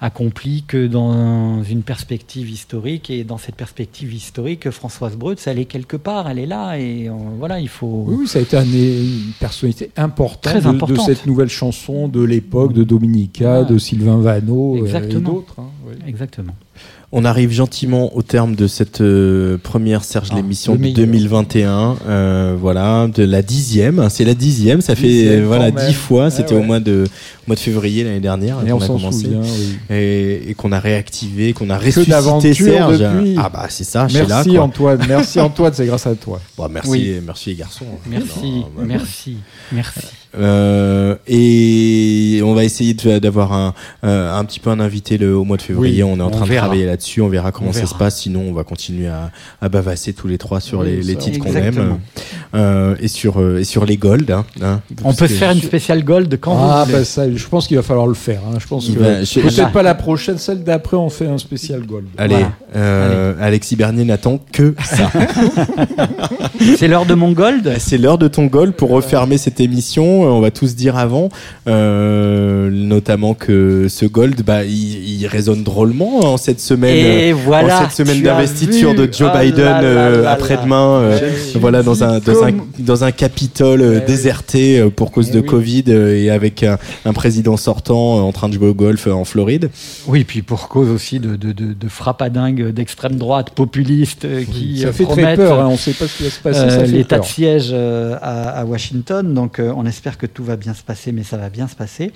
accompli que dans une perspective historique et dans cette perspective historique, Françoise Breutz, elle est quelque part, elle est là et euh, voilà, il faut. Oui, ça a été un- une personnalité importante, Très de- cette nouvelle chanson de l'époque de Dominica, de Sylvain Vanneau euh, et d'autres. hein, oui. Exactement. On arrive gentiment au terme de cette euh, première Serge Ah, l'émission le de meilleur. 2021. euh, voilà, de la dixième. C'est la dixième. Ça fait Dixième, euh, voilà même. dix fois. C'était ouais. au mois de au mois de février l'année dernière Et qu'on on a commencé souvient. oui. et, et qu'on a réactivé, qu'on a ressuscité Serge. depuis. Ah bah c'est ça. chez là, Merci quoi. Antoine, merci Antoine, c'est grâce à toi. Bon, merci, Oui. merci les garçons. Merci, Non, bah, merci, merci. Euh, et on va essayer d'avoir un, euh, un petit peu un invité le, au mois de février. Oui, on est en on train de travailler là-dessus. On verra comment On ça se passe. Sinon, on va continuer à, à bavasser tous les trois sur Oui, les, titres qu'on aime euh, et sur euh, et sur les golds. hein, hein, On peut se faire une spéciale gold quand Ah vous voulez. bah ça, je pense qu'il va falloir le faire. hein. Je pense que je- peut-être je- pas la prochaine, celle d'après, on fait un spécial gold. Allez, Voilà. euh, Alexis Bernier n'attend que ça. C'est l'heure de mon gold? C'est l'heure de ton goal pour refermer cette émission. Euh, On va tous dire avant, euh, notamment que ce gold, bah, il, il résonne drôlement en cette semaine. Et euh, voilà, en cette semaine d'investiture de Joe Oh Biden euh, après-demain. euh, voilà dans un dans un dans un Capitole euh, Eh oui. déserté pour cause Eh de oui. Covid euh, et avec un, un président sortant euh, en train de jouer au golf euh, en Floride. Oui, puis pour cause aussi de, de, de, de frappe à dingue d'extrême droite populiste euh, qui ça fait très peur, hein. on ne sait pas ce qui va se passer. euh, l'état de siège euh, à, à Washington. Donc euh, on espère que tout va bien se passer, mais ça va bien se passer.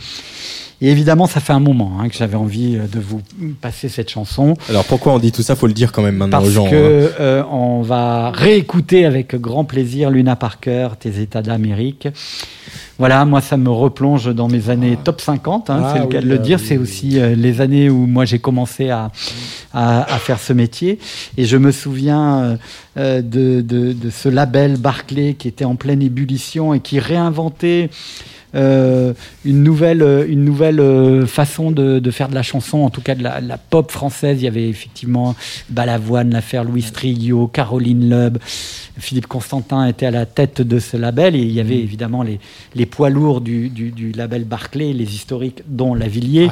Et évidemment, ça fait un moment hein, que j'avais envie euh, de vous passer cette chanson. Alors pourquoi on dit tout ça? Faut le dire quand même maintenant Parce aux gens. que hein. euh, on va réécouter avec grand plaisir Luna Parker, Tes États d'Amérique. Voilà, moi ça me replonge dans mes années top 50, hein, Ah c'est le cas oui, de le ah dire. oui, c'est aussi euh, les années où moi j'ai commencé à, à, à faire ce métier. Et je me souviens euh, de, de, de ce label Barclay qui était en pleine ébullition et qui réinventait une nouvelle, euh, une nouvelle euh, façon de, de faire de la chanson, en tout cas de la, de la pop française. Il y avait effectivement Balavoine, l'affaire Louis Trillot, Caroline Loeb. Philippe Constantin était à la tête de ce label et il y avait évidemment les, les poids lourds du, du, du label Barclay, les historiques, dont Lavillier.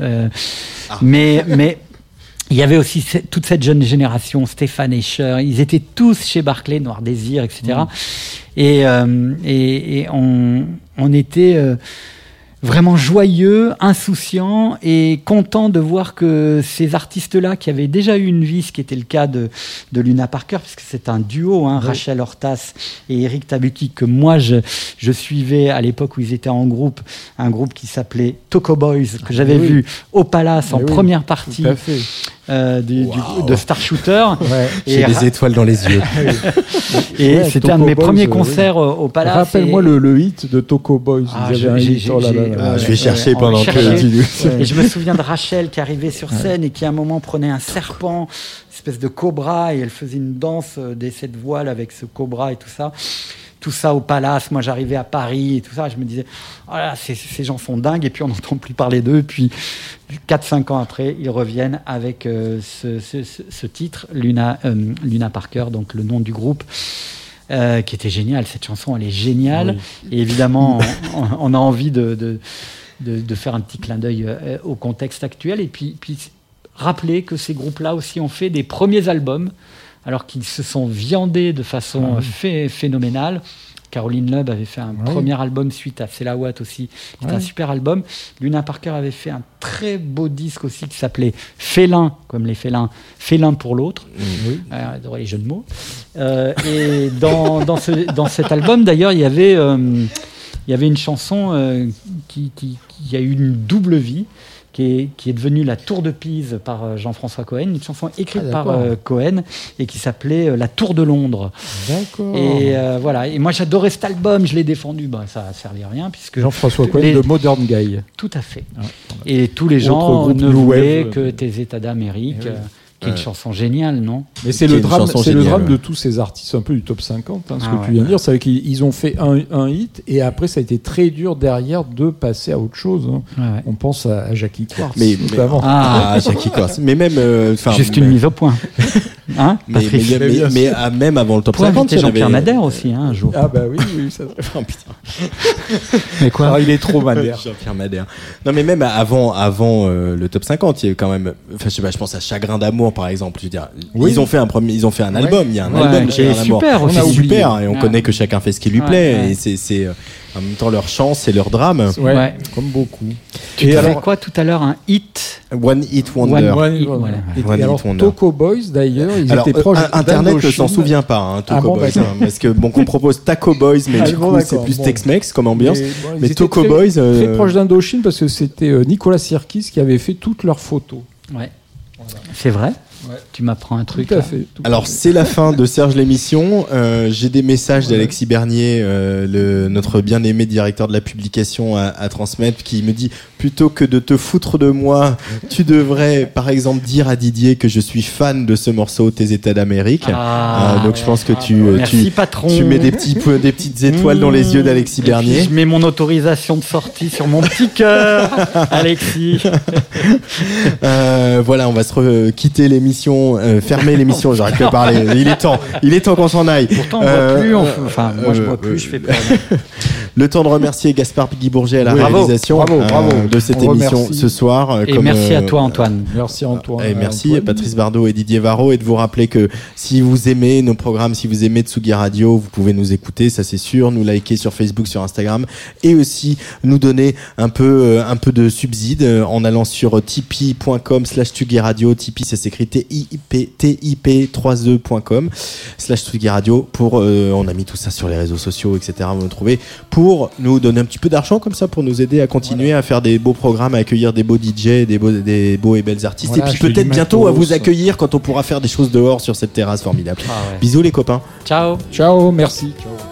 Euh, Mais, mais il y avait aussi toute cette jeune génération, Stéphane Escher, ils étaient tous chez Barclay, Noir Désir, etc. Et, euh, et, et on, on était euh, vraiment joyeux, insouciants et contents de voir que ces artistes-là, qui avaient déjà eu une vie, ce qui était le cas de, de Luna Parker, puisque c'est un duo, hein, Oui. Rachel Hortas et Eric Tabuki, que moi je, je suivais à l'époque où ils étaient en groupe, un groupe qui s'appelait Toco Boys, que j'avais oui. vu au Palace en oui, première partie tout à fait. Euh, du, du- de Star Shooter. J'ai des étoiles dans les yeux. Et Ouais, c'était un de mes Boys, premiers euh, concerts oui. au Palace. Rappelle-moi et- le, le hit de Toco Boys. Ah, je- un j'ai- hit, oh là j'ai- là là. ouais, je vais ouais, chercher on pendant que tu- Et je me souviens de Rachel qui arrivait sur scène et qui à un moment prenait un serpent, une espèce de cobra, et elle faisait une danse euh, des sept voiles avec ce cobra et tout ça. Tout ça au palace, moi j'arrivais à Paris et tout ça, je me disais, oh là, ces, ces gens sont dingues, et puis on n'entend plus parler d'eux, puis 4-5 ans après, ils reviennent avec euh, ce, ce- ce- ce titre, Luna, euh, Luna Parker, donc le nom du groupe. euh, qui était génial, cette chanson elle est géniale. Et évidemment on, on a envie de, de, de- de faire un petit clin d'œil au contexte actuel. Et puis, puis rappeler que ces groupes-là aussi ont fait des premiers albums alors qu'ils se sont viandés de façon oui. euh, phé- phénoménale. Caroline Loeb avait fait un premier album suite à C'est la Watt aussi. C'était Ouais. un super album. Luna Parker avait fait un très beau disque aussi qui s'appelait Félin, comme les félins, Félin pour l'autre. Oui. Euh, les jeux de mots. Euh, et dans, dans, ce, dans cet album, d'ailleurs, il y avait, euh, il y avait une chanson qui, qui, qui a eu une double vie, qui est, qui est devenue La Tour de Pise par euh, Jean-François Cohen, une chanson écrite Ah, par euh, Cohen et qui s'appelait euh, La Tour de Londres. D'accord. Et euh, voilà. Et moi, j'adorais cet album, je l'ai défendu. Ben, ça a servi à rien puisque Jean-François Cohen les- de Modern Guy. tout à fait. Ah, Et tous les Autre gens ne voulaient que tes États d'Amérique, Eh oui. Qui est une Ouais. chanson géniale, non Mais c'est le drame, c'est le drame de tous ces artistes un peu du top 50. hein, ce Ah que ouais. tu viens de dire, c'est qu'ils ils ont fait un, un hit et après ça a été très dur derrière de passer à autre chose. hein. Ouais, ouais. On pense à, à Jackie Quartz Mais, mais- notamment. Ah. ah, Jackie Quartz. Mais même, euh, enfin, Juste mais- une mise au point. Hein, Mais, mais, mais- mais- mais, ah, même avant le top Pour 50, inviter il y en Jean-Pierre avait- Madère aussi, hein, un jour. Ah bah oui, oui ça... Oh, putain. Mais quoi Alors, il est trop madère. Jean-Pierre Madère. Non, mais même avant, avant euh, le top 50, il y a eu quand même. Enfin, je sais pas, je pense à Chagrin d'amour, par exemple. Je veux dire, Oui. ils ont fait un premier, ils ont fait un album. Il y a un Ouais, album qui Chagrin est d'amour. super On a super, et on Ouais. connaît que chacun fait ce qui lui Ouais, plaît. ouais. Et c'est, c'est euh, en même temps leur chance et leur drame. Ouais, Ouais. comme beaucoup. Tu et alors, quoi tout à l'heure Un hit One Hit Wonder. One- One- Hit, One- voilà. et- One et Hit alors, Wonder. Toco Boys d'ailleurs, ils Alors, étaient euh, proches. Internet ne s'en souvient pas, hein, Toco Ah bon, Boys. hein, parce que bon, qu'on propose Taco Boys, mais Ah du bon, coup, c'est plus bon. Tex-Mex comme ambiance. Mais, bon, ils Mais étaient Toco très- Boys, euh, Très proche d'Indochine parce que c'était euh, Nicolas Sirkis qui avait fait toutes leurs photos. Ouais. C'est vrai Ouais. Tu m'apprends un truc Tout à fait. tout Alors c'est la fin de Serge l'émission. Euh, J'ai des messages d'Alexis Bernier, euh, le, notre bien-aimé directeur de la publication à, à transmettre, qui me dit plutôt que de te foutre de moi, tu devrais par exemple dire à Didier que je suis fan de ce morceau Tes États d'Amérique. Ah. Euh, donc je pense que tu, Merci tu, patron. tu mets des petits des petites étoiles dans les yeux d'Alexis Bernier. Je mets mon autorisation de sortie sur mon petit cœur, Alexis. Euh, voilà, on va se quitter l'émission, l'émission, euh, fermez l'émission, j'arrête de parler. Il est temps, il est temps qu'on s'en aille. Pourtant, on euh, boit plus, on enfin, moi je euh, bois plus, je fais pas. Euh, le temps de remercier Gaspard Pigui-Bourget à la réalisation de cette émission ce soir. Et merci à toi, Antoine. Merci, Antoine. Et merci, Patrice Bardot et Didier Varro. Et de vous rappeler que si vous aimez nos programmes, si vous aimez Tsugi Radio, vous pouvez nous écouter, ça c'est sûr, nous liker sur Facebook, sur Instagram et aussi nous donner un peu, un peu de subside en allant sur tipeee.com slash Tsugi Radio. Tipeee, ça s'écrit tiptip32.com slash Radio pour euh, on a mis tout ça sur les réseaux sociaux etc vous nous trouvez pour nous donner un petit peu d'argent comme ça pour nous aider à continuer à faire des beaux programmes à accueillir des beaux DJ des beaux, des beaux et belles artistes et puis peut-être bientôt à vous accueillir quand on pourra faire des choses dehors sur cette terrasse formidable. Bisous les copains. Ciao. Ciao merci. Ciao.